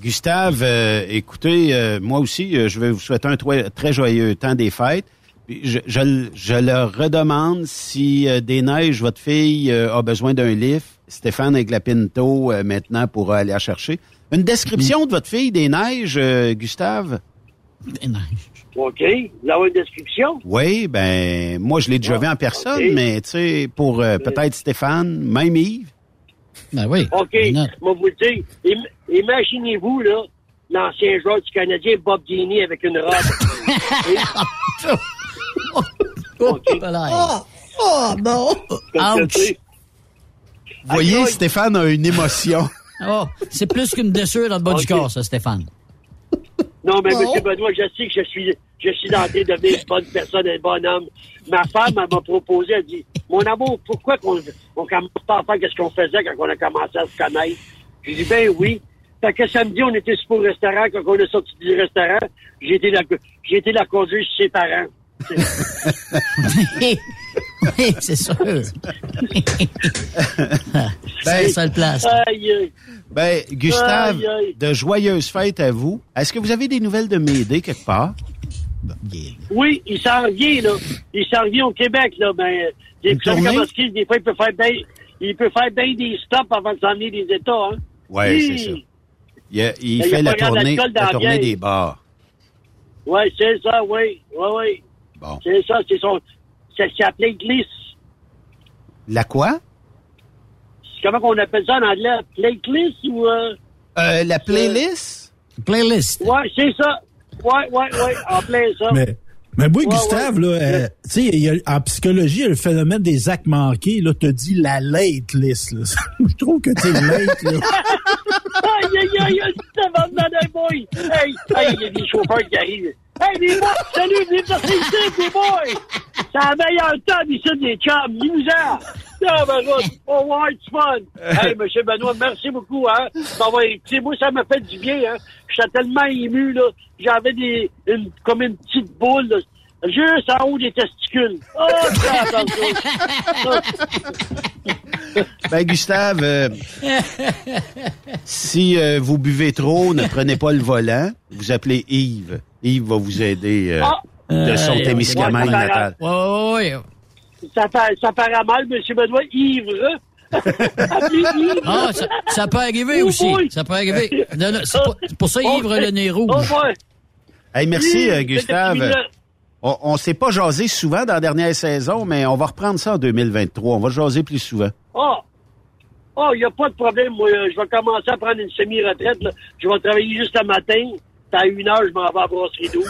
Gustave, euh, écoutez, euh, moi aussi, euh, je vais vous souhaiter un très joyeux temps des fêtes. Puis Je, je, le- je leur redemande si euh, des neiges, votre fille euh, a besoin d'un lift. Stéphane avec la Pinto euh, maintenant pourra aller la chercher. Une description de votre fille des neiges, euh, Gustave? Des neiges. OK. Vous avez une description? Oui, ben moi je l'ai déjà vu en personne, mais tu sais, pour euh, peut-être Stéphane, même Yves. Ben oui. OK. Moi, vous le dire, im- imaginez-vous, là, l'ancien joueur du Canadien, Bob Dini, avec une robe. [laughs] OK. Oh, oh ça, tu sais. Vous voyez, Stéphane a une émotion. [laughs] Oh, c'est plus qu'une blessure dans le bas du corps, ça, Stéphane. Non, mais Oh. M. Benoît, je sais que je suis, je suis en train de devenir une bonne personne, un bon homme. Ma femme, elle m'a proposé, elle dit, mon amour, pourquoi qu'on on commence pas à faire ce qu'on faisait quand on a commencé à se connaître? J'ai dit, ben oui. Fait que samedi, on était super au restaurant. Quand on est sorti du restaurant, j'ai été la, j'ai été la conduire chez ses parents. [laughs] c'est sûr. [laughs] c'est la seule place. Aïe, aïe. Ben, Gustave, Aïe, aïe. de joyeuses fêtes à vous. Est-ce que vous avez des nouvelles de Médée quelque part? Oui, il s'en revient, là. Il s'en revient au Québec, là. Ben, des des fois, il peut faire bien, il peut faire bien des stops avant de s'emmener des États. Hein. Ouais, Hi. c'est ça. Il, a- il Il y a fait la tournée, la des bars. Oui, c'est ça, oui. Oui, oui. Bon. C'est ça, c'est son. C'est sa playlist. La quoi? Comment on appelle ça en anglais? Playlist ou. Euh... Euh, la playlist? Playlist. Ouais, c'est ça. Ouais, ouais, ouais. En plein ça. Mais, mais Ouais, Gustave, là, euh, tu sais, en psychologie, il y a le phénomène des actes manqués. Là, te dit la late list. Là. [laughs] Je trouve que tu late. Là. [laughs] Aïe, c'est un boy! Hey, hey, il y a des chauffeurs qui arrivent. Hey, les boys, salut, venez passer ici, les boys! C'est la meilleure table ici des chums, nous-en! Ah, oh, ouais, c'est fun! Hey, monsieur Benoît, merci beaucoup, hein, d'avoir écouté. Moi, ça m'a fait du bien, hein. J'étais tellement ému, là. J'avais des, une, comme une petite boule, là, juste en haut des testicules. [laughs] Oh, ça, Ben, Gustave, euh, si euh, vous buvez trop, ne prenez pas le volant. Vous appelez Yves. Yves va vous aider euh, Ah. de son Euh, Témiscamingue ouais, ça natal. Ouais, ouais, ouais. Ça, ça paraît mal, monsieur Benoît, ivre. [laughs] Yves. Ah, ça, ça peut arriver Oh aussi. boy. Ça peut arriver. Non, non, C'est pour, ça, ivre le nez rouge. Oh, ouais. Hey, merci, Oui, Gustave. On, on s'est pas jasé souvent dans la dernière saison, mais on va reprendre ça en 2023. On va jaser plus souvent. Oh, oh, il n'y a pas de problème. Moi, je vais commencer à prendre une semi-retraite. là. Je vais travailler juste le matin. À une heure, je m'en vais à brasserie 12.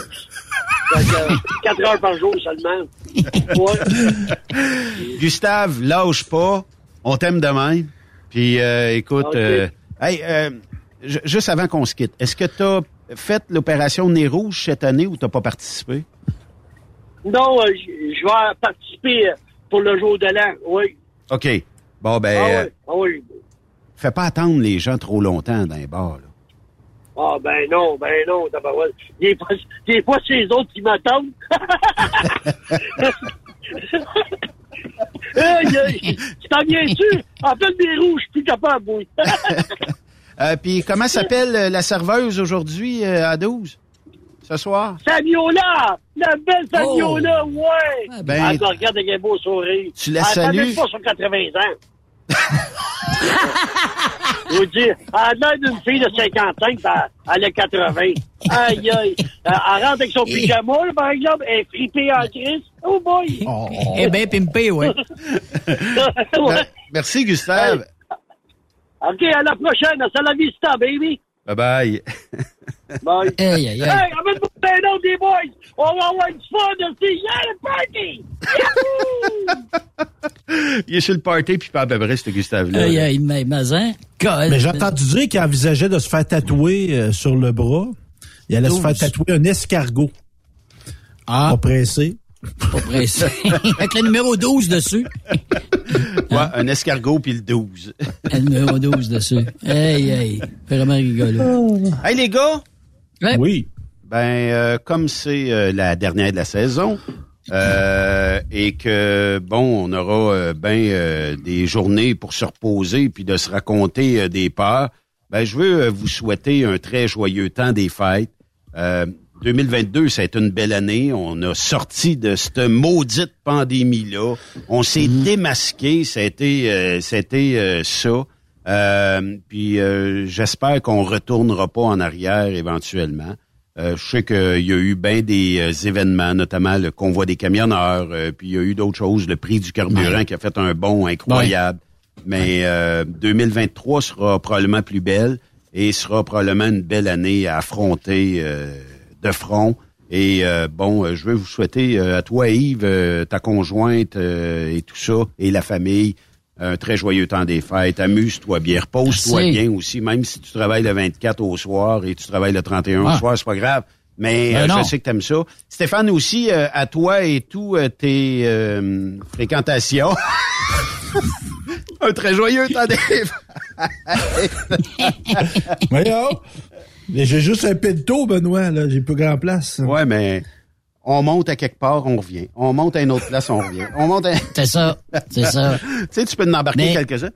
Fait que, euh, quatre heures par jour seulement. Ouais. Gustave, lâche pas. On t'aime de même. Puis, euh, écoute, euh, hey, euh, ju- juste avant qu'on se quitte, est-ce que tu as fait l'opération Nez Rouge cette année ou t'as pas participé? Non, euh, je vais participer euh, pour le jour de l'an. Oui. OK. Bon, ben, Ah euh, oui. Ah oui. fais pas attendre les gens trop longtemps dans les bars. là. Ah ben non, ben non. Des fois, des fois c'est les autres qui m'attendent. [laughs] Aïe. Tu t'en viens-tu? En pleine des rouges, je suis plus capable, oui. [laughs] Euh, Puis, comment s'appelle euh, la serveuse aujourd'hui euh, à 12? Ce soir? Saviola! La belle Saviola, ouais! ben- Ah, regarde avec un beau sourire. Tu la Elle a salues? même pas sur 80 ans. Je [laughs] vous dire, elle a l'air d'une fille de 55, puis elle, elle a 80. Aïe, aïe. Elle, elle rentre avec son pyjama, là, par exemple, elle est fripée en crise. Oh boy! Eh bien, pimpé, ouais. [laughs] Ouais. Merci, Gustave. OK, à la prochaine. À la vista, baby. Bye-bye. Bye. Aïe, Hey, aïe. amène-moi un autre des boys. On va avoir du fun aussi. Yeah, le party! [laughs] Il est sur le party, puis pas à peu près, ce Gustave-là. Aïe, aïe, mais Mazin. Mais j'ai entendu dire qu'il envisageait de se faire tatouer euh, sur le bras. Il allait se faire tatouer un escargot. Ah. Pas pressé. Pas pressé. [laughs] Avec le numéro 12 dessus. Ouais, un escargot, puis le 12. Le numéro 12 dessus. Aïe, aïe. Vraiment rigolo. Hey, les gars! Oui. Ben, euh, comme c'est euh, la dernière de la saison, euh, et que, bon, on aura euh, ben euh, des journées pour se reposer puis de se raconter euh, des peurs, ben, je veux euh, vous souhaiter un très joyeux temps des fêtes. Euh, 2022, ça a été une belle année. On a sorti de cette maudite pandémie-là. On s'est démasqué. Ça a été, euh, ça a été, euh, ça. Euh, puis euh, j'espère qu'on retournera pas en arrière éventuellement. Euh, je sais qu'il y a eu bien des euh, événements, notamment le convoi des camionneurs, euh, puis il y a eu d'autres choses, le prix du carburant qui a fait un bond incroyable. Mais euh, 2023 sera probablement plus belle et sera probablement une belle année à affronter euh, de front. Et euh, bon, euh, je veux vous souhaiter euh, à toi, Yves, ta conjointe euh, et tout ça, et la famille, un très joyeux temps des fêtes. Amuse-toi bien, repose-toi bien aussi, même si tu travailles le 24 au soir et tu travailles le 31 au Ah. soir, c'est pas grave. Mais Ben euh, je sais que t'aimes ça. Stéphane aussi, euh, à toi et tout euh, tes euh, fréquentations. [laughs] un très joyeux temps des fêtes. [laughs] Voyons. Mais J'ai juste un pinto, Benoît, là. J'ai plus grand place. Ouais, mais on monte à quelque part, on revient. On monte à une autre place, on revient. On monte à... C'est ça. C'est ça. [laughs] tu sais, tu peux en embarquer Mais- quelques-uns.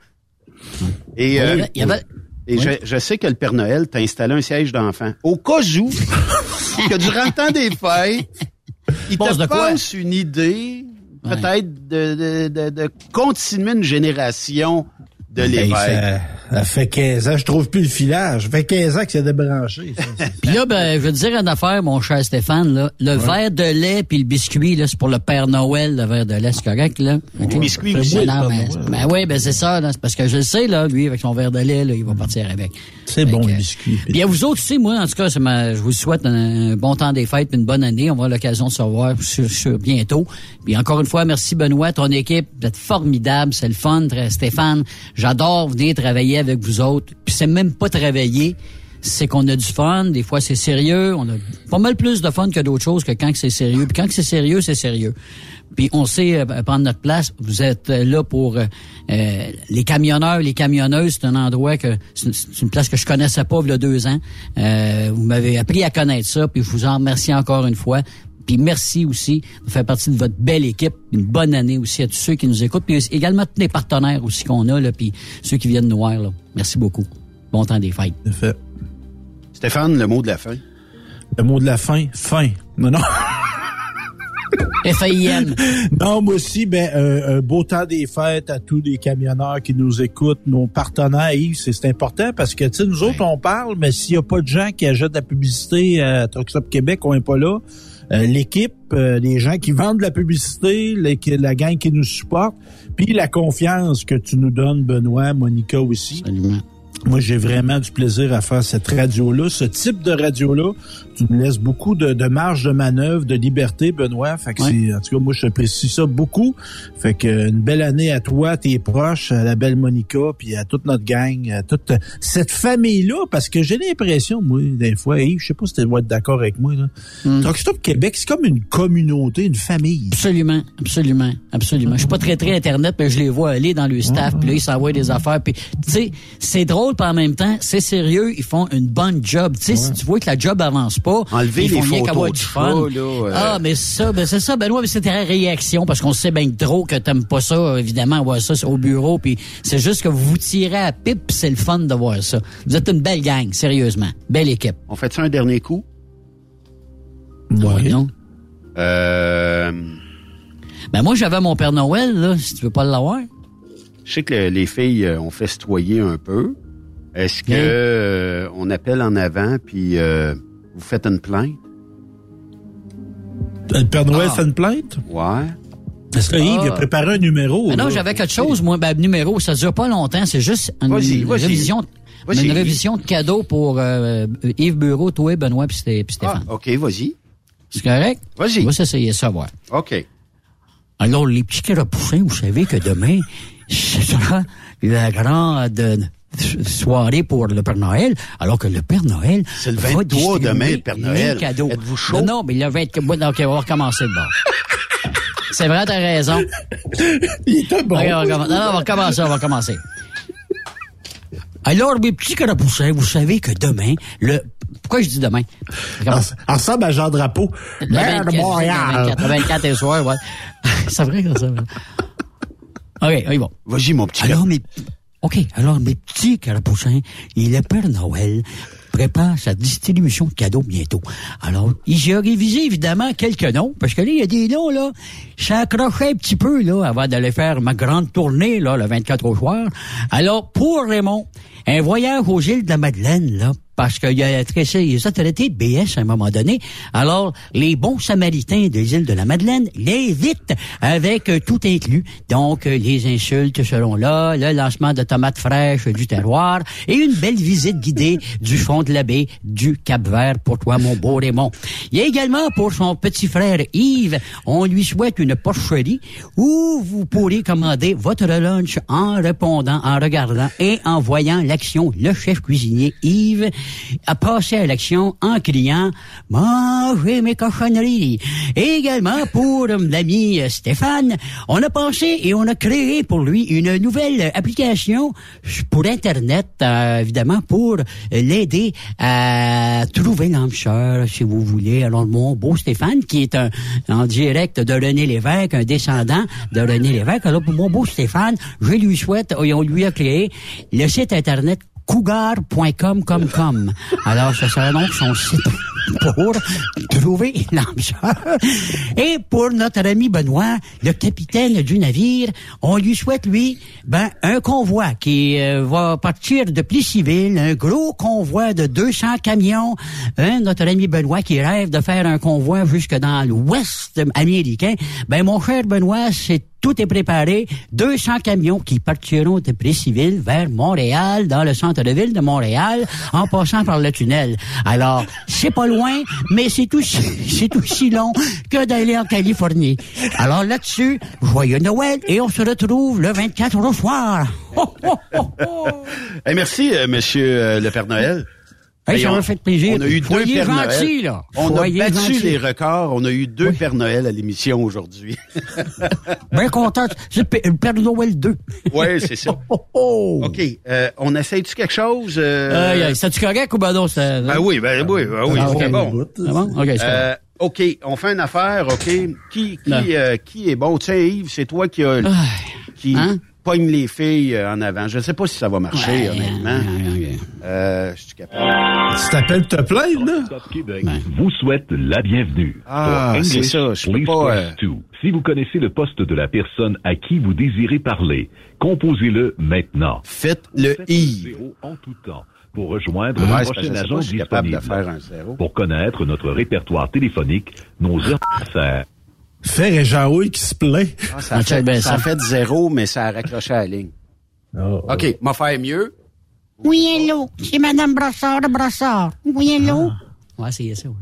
Et, euh, Il y avait- et je, je sais que le Père Noël t'a installé un siège d'enfant. Au cas où que durant le temps des fêtes, il te de quoi? une idée peut-être de, de, de, de continuer une génération de Hey, l'évêque. ça, ça fait 15 ans, je trouve plus le filage. Ça fait 15 ans que c'est débranché. ça. [laughs] Puis là, ben, je veux te dire une affaire, mon cher Stéphane, là. Le verre de lait puis le biscuit, là, c'est pour le Père Noël, le verre de lait, c'est correct, là? OK? biscuit Ben, aussi, non, le Père mais, ben oui, ben c'est ça, là. C'est parce que je le sais, là, lui, avec son verre de lait, là, il va partir avec. C'est bon, le biscuit. Puis à vous autres aussi, moi, en tout cas, c'est ma- je vous souhaite un, un bon temps des fêtes, puis une bonne année. On va avoir l'occasion de se revoir sur, sur bientôt. Puis encore une fois, merci Benoît, ton équipe, vous êtes formidable, c'est le fun, très- Stéphane. J'adore venir travailler avec vous autres. Puis c'est même pas travailler, c'est qu'on a du fun. Des fois, c'est sérieux. On a pas mal plus de fun que d'autres choses que quand c'est sérieux. Puis quand c'est sérieux, c'est sérieux. Puis on sait euh, prendre notre place. Vous êtes euh, là pour euh, euh, les camionneurs, les camionneuses. C'est un endroit que c'est une- c'est une place que je connaissais pas il y a deux ans. Euh, vous m'avez appris à connaître ça. Puis je vous en remercie encore une fois. Puis merci aussi de faire partie de votre belle équipe. Une bonne année aussi à tous ceux qui nous écoutent. Puis également tous les partenaires aussi qu'on a là. Puis ceux qui viennent nous voir là. Merci beaucoup. Bon temps des fêtes. Fait. Stéphane, le mot de la fin? Le mot de la fin, fin. Non, non. F-A-I-N. [laughs] Non, moi aussi, ben, euh, un beau temps des fêtes à tous les camionneurs qui nous écoutent, nos partenaires, Yves, c'est c'est important parce que, tu sais, nous autres, on parle, mais s'il n'y a pas de gens qui achètent de la publicité à Truck Stop Québec, on n'est pas là. Euh, L'équipe, euh, les gens qui vendent de la publicité, les- la gang qui nous supporte, puis la confiance que tu nous donnes, Benoît, Monica aussi. Moi, j'ai vraiment du plaisir à faire cette radio-là, ce type de radio-là. Tu me laisses beaucoup de, de marge de manœuvre, de liberté, Benoît. Fait que en tout cas, moi, j'apprécie ça beaucoup. Fait que une belle année à toi, tes proches, à la belle Monica, puis à toute notre gang, à toute cette famille-là, parce que j'ai l'impression, moi, des fois, Yves, je sais pas si tu vas être d'accord avec moi, là. Stop Québec, c'est comme une communauté, une famille. Absolument, absolument, absolument. Je suis pas très très internet, mais je les vois aller dans le staff, puis là ils s'envoient des affaires, puis tu sais, c'est drôle, puis en même temps, c'est sérieux, ils font une bonne job. Tu sais, si tu vois que la job avance pas, Enlever ils font les rien photos de fun. là, euh. Ah, mais ça, ben c'est ça, Benoît, mais c'était la réaction, parce qu'on sait bien trop que t'aimes pas ça, évidemment, voir ça au bureau, puis c'est juste que vous vous tirez à pipe, c'est le fun de voir ça. Vous êtes une belle gang, sérieusement, belle équipe. On fait ça un dernier coup? Ouais. Non. Euh, Ben moi, j'avais mon Père Noël, là, si tu veux pas l'avoir. je sais que le- les filles euh, ont festoyé un peu. Est-ce que Bien. euh, on appelle en avant puis euh, vous faites une plainte? Le Père Noël Ah. fait une plainte? Ouais. Est-ce que Yves Ah. il a préparé un numéro? Ben non, là? j'avais quelque chose, moi, ben, numéro, ça dure pas longtemps, c'est juste une, révision, une révision de cadeau pour euh, Yves Bureau, toi, Benoît puis Sté- puis Stéphane. Ah, OK, vas-y. C'est correct? Vas-y. On va s'essayer ça, voir. OK. Alors, les petits carapoussins, vous savez que demain, [laughs] ce sera la grande euh, soirée pour le Père Noël, alors que le Père Noël C'est le va 23 distribuer demain, le Père Noël. cadeaux. Êtes-vous chaud? Non, non, mais le 24... Bon, OK, on va recommencer de bord. C'est vrai, t'as raison. Il était bon. On va. Non, non, on va recommencer, on va recommencer. Alors, mes petits carapoussins, vous savez que demain, le... Pourquoi je dis demain? Ressemble à Jean Drapeau. Le Maire 24, de Montréal. Le 24, le 24 et soir, ouais. [laughs] C'est vrai que ça. OK, oui, bon. Vas-y, mon petit Alors, mes, OK, alors, mes petits carapoussins, et le Père Noël prépare sa distribution de cadeaux bientôt. Alors, j'ai révisé, évidemment, quelques noms, parce que là, il y a des noms, là, ça accrochait un petit peu, là, avant d'aller faire ma grande tournée, là, le 24 au soir. Alors, pour Raymond, un voyage aux îles de la Madeleine, là, parce qu'il a traité, il a traité de BS à un moment donné. Alors, les bons samaritains des îles de la Madeleine l'invitent avec euh, tout inclus. Donc, euh, les insultes seront là, le lancement de tomates fraîches du terroir et une belle visite guidée [laughs] du fond de la baie du Cap-Vert pour toi, mon beau Raymond. Il y a également pour son petit frère Yves, on lui souhaite une porcherie où vous pourrez commander votre lunch en répondant, en regardant et en voyant l'action Le Chef Cuisinier Yves a passé à l'action en criant « Mangez mes cochonneries ». Également pour l'ami Stéphane, on a pensé et on a créé pour lui une nouvelle application pour Internet, euh, évidemment, pour l'aider à trouver l'âme si vous voulez. Alors, mon beau Stéphane, qui est un, en direct de René Lévesque, un descendant de René Lévesque. Alors, pour mon beau Stéphane, je lui souhaite, et on lui a créé le site Internet cougar.com. Alors, ce sera donc son site. pour trouver l'âme. Et pour notre ami Benoît, le capitaine du navire, on lui souhaite, lui, ben, un convoi qui euh, va partir de Plessisville, un gros convoi de 200 camions. Hein, notre ami Benoît qui rêve de faire un convoi jusque dans l'ouest américain. Ben, mon cher Benoît, c'est tout est préparé. 200 camions qui partiront de Plessisville vers Montréal, dans le centre-ville de Montréal, en passant par le tunnel. Alors, c'est pas loin, mais c'est aussi, c'est aussi long que d'aller en Californie. Alors là-dessus, joyeux Noël et on se retrouve le 24 au soir. [laughs] Eh, merci, euh, monsieur euh, le Père Noël. Hey, ça on- m'a fait plaisir. On a eu deux Pères gentils, Noël. là. On a battu gentils. les records. On a eu deux Pères Noël à l'émission aujourd'hui. [laughs] Bien content. Père Noël 2. oui, c'est ça. [laughs] OK. euh, on essaye-tu quelque chose? euh, aïe, C'est-tu correct ou ben non? c'est- Ben oui, ben oui, ben oui, Ah, ok. c'est bon. C'est bon? OK, c'est Euh. OK, on fait une affaire, OK? Qui, qui, euh, qui est bon? Tiens, Yves, c'est toi qui, a, qui pogne les filles euh, en avant. Je ne sais pas si ça va marcher, honnêtement. Euh, je suis capable. Tu t'appelles te plaindre, là? Québec vous souhaite la bienvenue. Ah, Pour c'est English, ça, je peux pas, euh, two. Si vous connaissez le poste de la personne à qui vous désirez parler, composez-le maintenant. Faites le I. en tout temps pour rejoindre Ouais, le prochain agent capable de disponible. faire un zéro. Pour connaître notre répertoire téléphonique, nos [laughs] heures Faire et Jean-Louis qui se plaît. Ah, ça, fait, ça a fait zéro, mais ça a raccroché à la ligne. OK, m'a faire mieux. Oui, hello. C'est Madame Brossard de Brossard. Oui, hello. Ouais, c'est ça, ouais.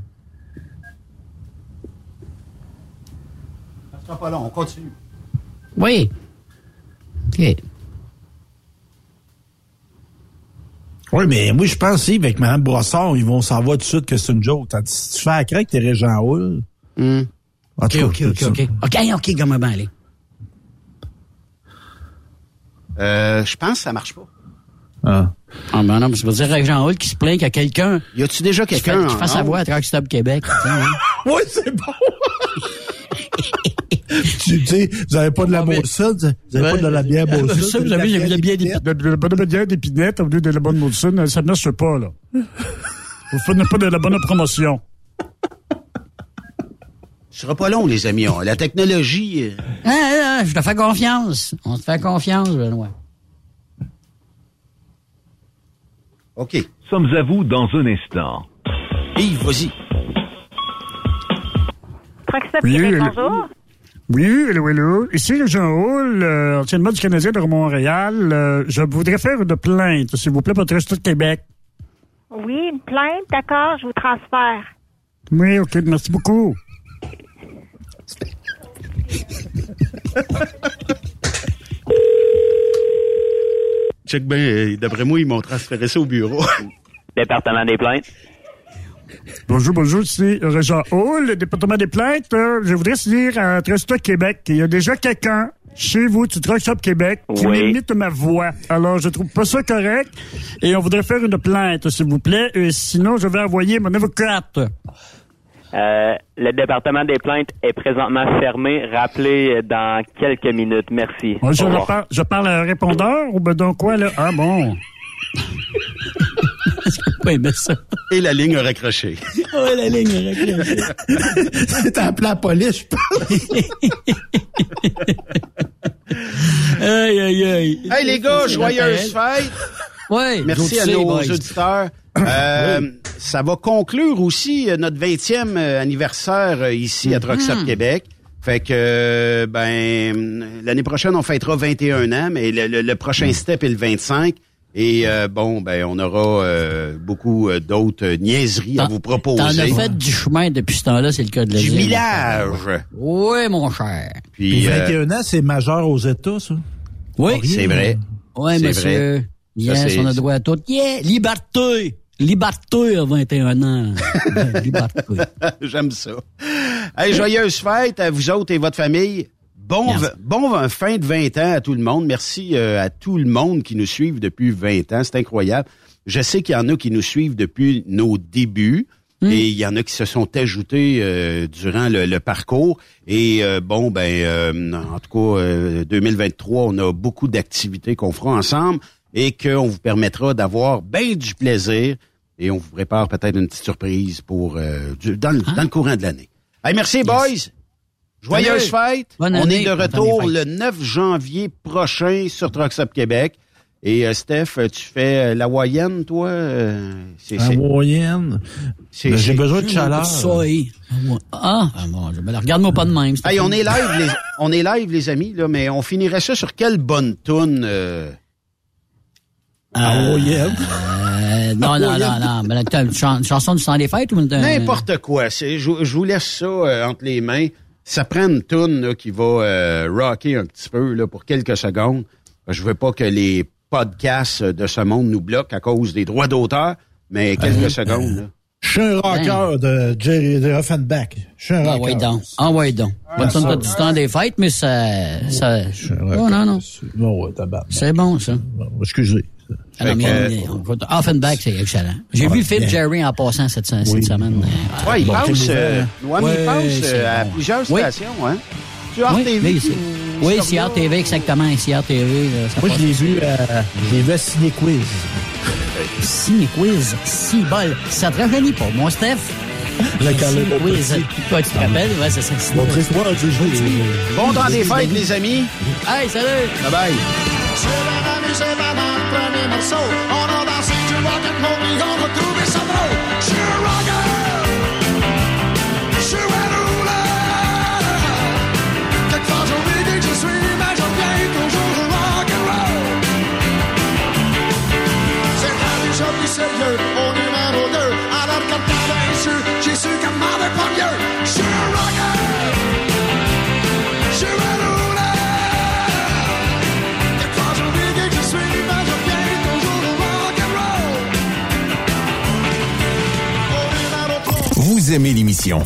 Ça sera pas long, on continue. Oui. OK. Oui, mais moi, je pense, Yves, avec Mme Brossard, ils vont savoir tout de suite que c'est une joke. Tandis que si tu fais à craque, t'es Régent Houle. En OK, OK, OK. OK. OK, OK, comme ben, allez. Euh, je pense que ça marche pas. Ah. Ah, ben non, mais ça veut dire avec Jean Hall qui se plaint qu'il y a quelqu'un. Y a-tu déjà qui quelqu'un fait, qui fait sa voix à Truck Stop Québec? hein? [laughs] Oui, c'est bon. [laughs] tu sais, vous n'avez pas de la Molson, vous n'avez pas de la bière Molson. Ça, vous avez, vous avez bien des De, de la bonne bière d'épinette au lieu de la bonne Molson, ça ne marche pas, là. Vous faites pas de la bonne promotion. Ce sera pas long, les amis. La technologie... euh, Ah, ah, je te fais confiance. On te fait confiance, Benoît. OK. Sommes à vous dans un instant. Yves, vas-y. Oui, bonjour. Oui, hello, hello. Ici le Jean Hall, euh, anciennement du Canadien de Montréal. Euh, je voudrais faire une plainte, s'il vous plaît, pour le Québec. Oui, une plainte, d'accord, je vous transfère. Oui, OK, merci beaucoup. Check bien, euh, d'après moi, ils m'ont transféré ça au bureau. Département des plaintes. Bonjour, bonjour, ici Régent Hall, le département des plaintes. Euh, je voudrais dire à Truck Québec qu'il y a déjà quelqu'un chez vous, du Truck Stop Québec, qui Oui. imite ma voix. Alors, je trouve pas ça correct et on voudrait faire une plainte, s'il vous plaît. Et sinon, je vais envoyer mon avocate. Euh, le département des plaintes est présentement fermé. Rappelez dans quelques minutes. Merci. Moi, je, parle à un répondeur ou ben donc quoi, là? Ah bon. [laughs] Oui, mais ça. Et la ligne a raccroché. [laughs] Oh, la ligne est raccrochée. [laughs] C'est appelé la police, je pense. Aïe, aïe, aïe. Hey, les gars, joyeuses fêtes! Oui, Merci à nos auditeurs. Euh, Ça va conclure aussi euh, notre 20e euh, anniversaire ici à Mhm. Québec. Fait que, ben, l'année prochaine, on fêtera 21 ans, mais le, le- le prochain Mhm. step est le 25. Et euh, bon, ben, on aura euh, beaucoup euh, d'autres niaiseries à vous proposer. T'en as fait du chemin depuis ce temps-là, c'est le cas de le Du dire. village. Oui, mon cher. Puis, Puis euh, 21 ans, c'est majeur aux États, ça? Oui. c'est vrai. Oui, monsieur. vrai. Yes, Ça, on a droit à tout. Yeah, liberté. Liberté à 21 ans. [laughs] Liberté. J'aime ça. Hey, joyeuse fête à vous autres et votre famille. Bon, bon fin de 20 ans à tout le monde. Merci euh, à tout le monde qui nous suivent depuis 20 ans. C'est incroyable. Je sais qu'il y en a qui nous suivent depuis nos débuts. Et il y en a qui se sont ajoutés euh, durant le, le parcours. Et euh, bon, ben, euh, en tout cas, euh, 2023, on a beaucoup d'activités qu'on fera ensemble et qu'on vous permettra d'avoir bien du plaisir Et on vous prépare peut-être une petite surprise pour euh, du- dans, le- dans le courant de l'année. Hey, merci, boys. Joyeuses fêtes. Bonne on année. est de retour le 9 janvier prochain sur Trucks Up Québec. Et euh, Steph, tu fais euh, la Hawaïenne, toi? euh, c'est- c'est- Hawaïenne. c'est- Ben, j'ai besoin de chaleur. Ah, ah, bon, ben, regarde-moi pas de même. Hey, on est live, les, on est live, les amis, là, mais on finirait ça sur quelle bonne toune? Euh, Hawaïenne. Euh, non, non, non, non. Mais une, chan- une chanson du temps des fêtes ou une... N'importe quoi. C'est, je, je vous laisse ça euh, entre les mains. Ça prend une toune là, qui va euh, rocker un petit peu là, pour quelques secondes. Je veux pas que les podcasts de ce monde nous bloquent à cause des droits d'auteur, mais quelques secondes. Là. Je suis un rocker de Jerry de Offenbach. Je suis un Ah, rocker. ouais, donc. Ah, ouais, donc. Pas ça. de du temps des fêtes, mais ça... ça... Oh, non, non. Ouais. C'est bon, ça. Excusez. Ah, non, mais, Offenbach, c'est excellent. J'ai Ouais, vu le film bien. Jerry en passant cette, cette semaine. Ouais, il Bon, passe, euh, ouais, mais il Ouais, passe c'est euh, à bon. plusieurs Oui. stations. Hein? Oui, RTV. oui, ou c'est- oui, là? RTV, exactement. C'est RTV. là, Moi, je l'ai vu, euh, je l'ai vu à Ciné Quiz. Ciné Quiz, si bol. Ça te rajeunit pas, moi, Steph. Le mon Quiz. Quoi, tu te rappelles? Ouais, c'est ça. Montrez-moi. Bon temps des fêtes, les amis. Hey, salut! Bye bye. C'est la nuit, c'est pas dans le premier morceau. On a dansé du rock and roll, puis on va trouver ça drôle. Je aimez l'émission?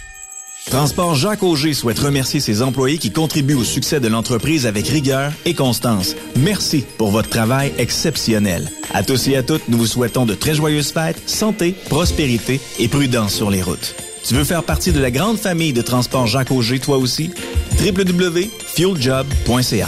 Transport Jacques Auger souhaite remercier ses employés qui contribuent au succès de l'entreprise avec rigueur et constance. Merci pour votre travail exceptionnel. À tous et à toutes, nous vous souhaitons de très joyeuses fêtes, santé, prospérité et prudence sur les routes. Tu veux faire partie de la grande famille de Transport Jacques Auger, toi aussi? www.fueljob.ca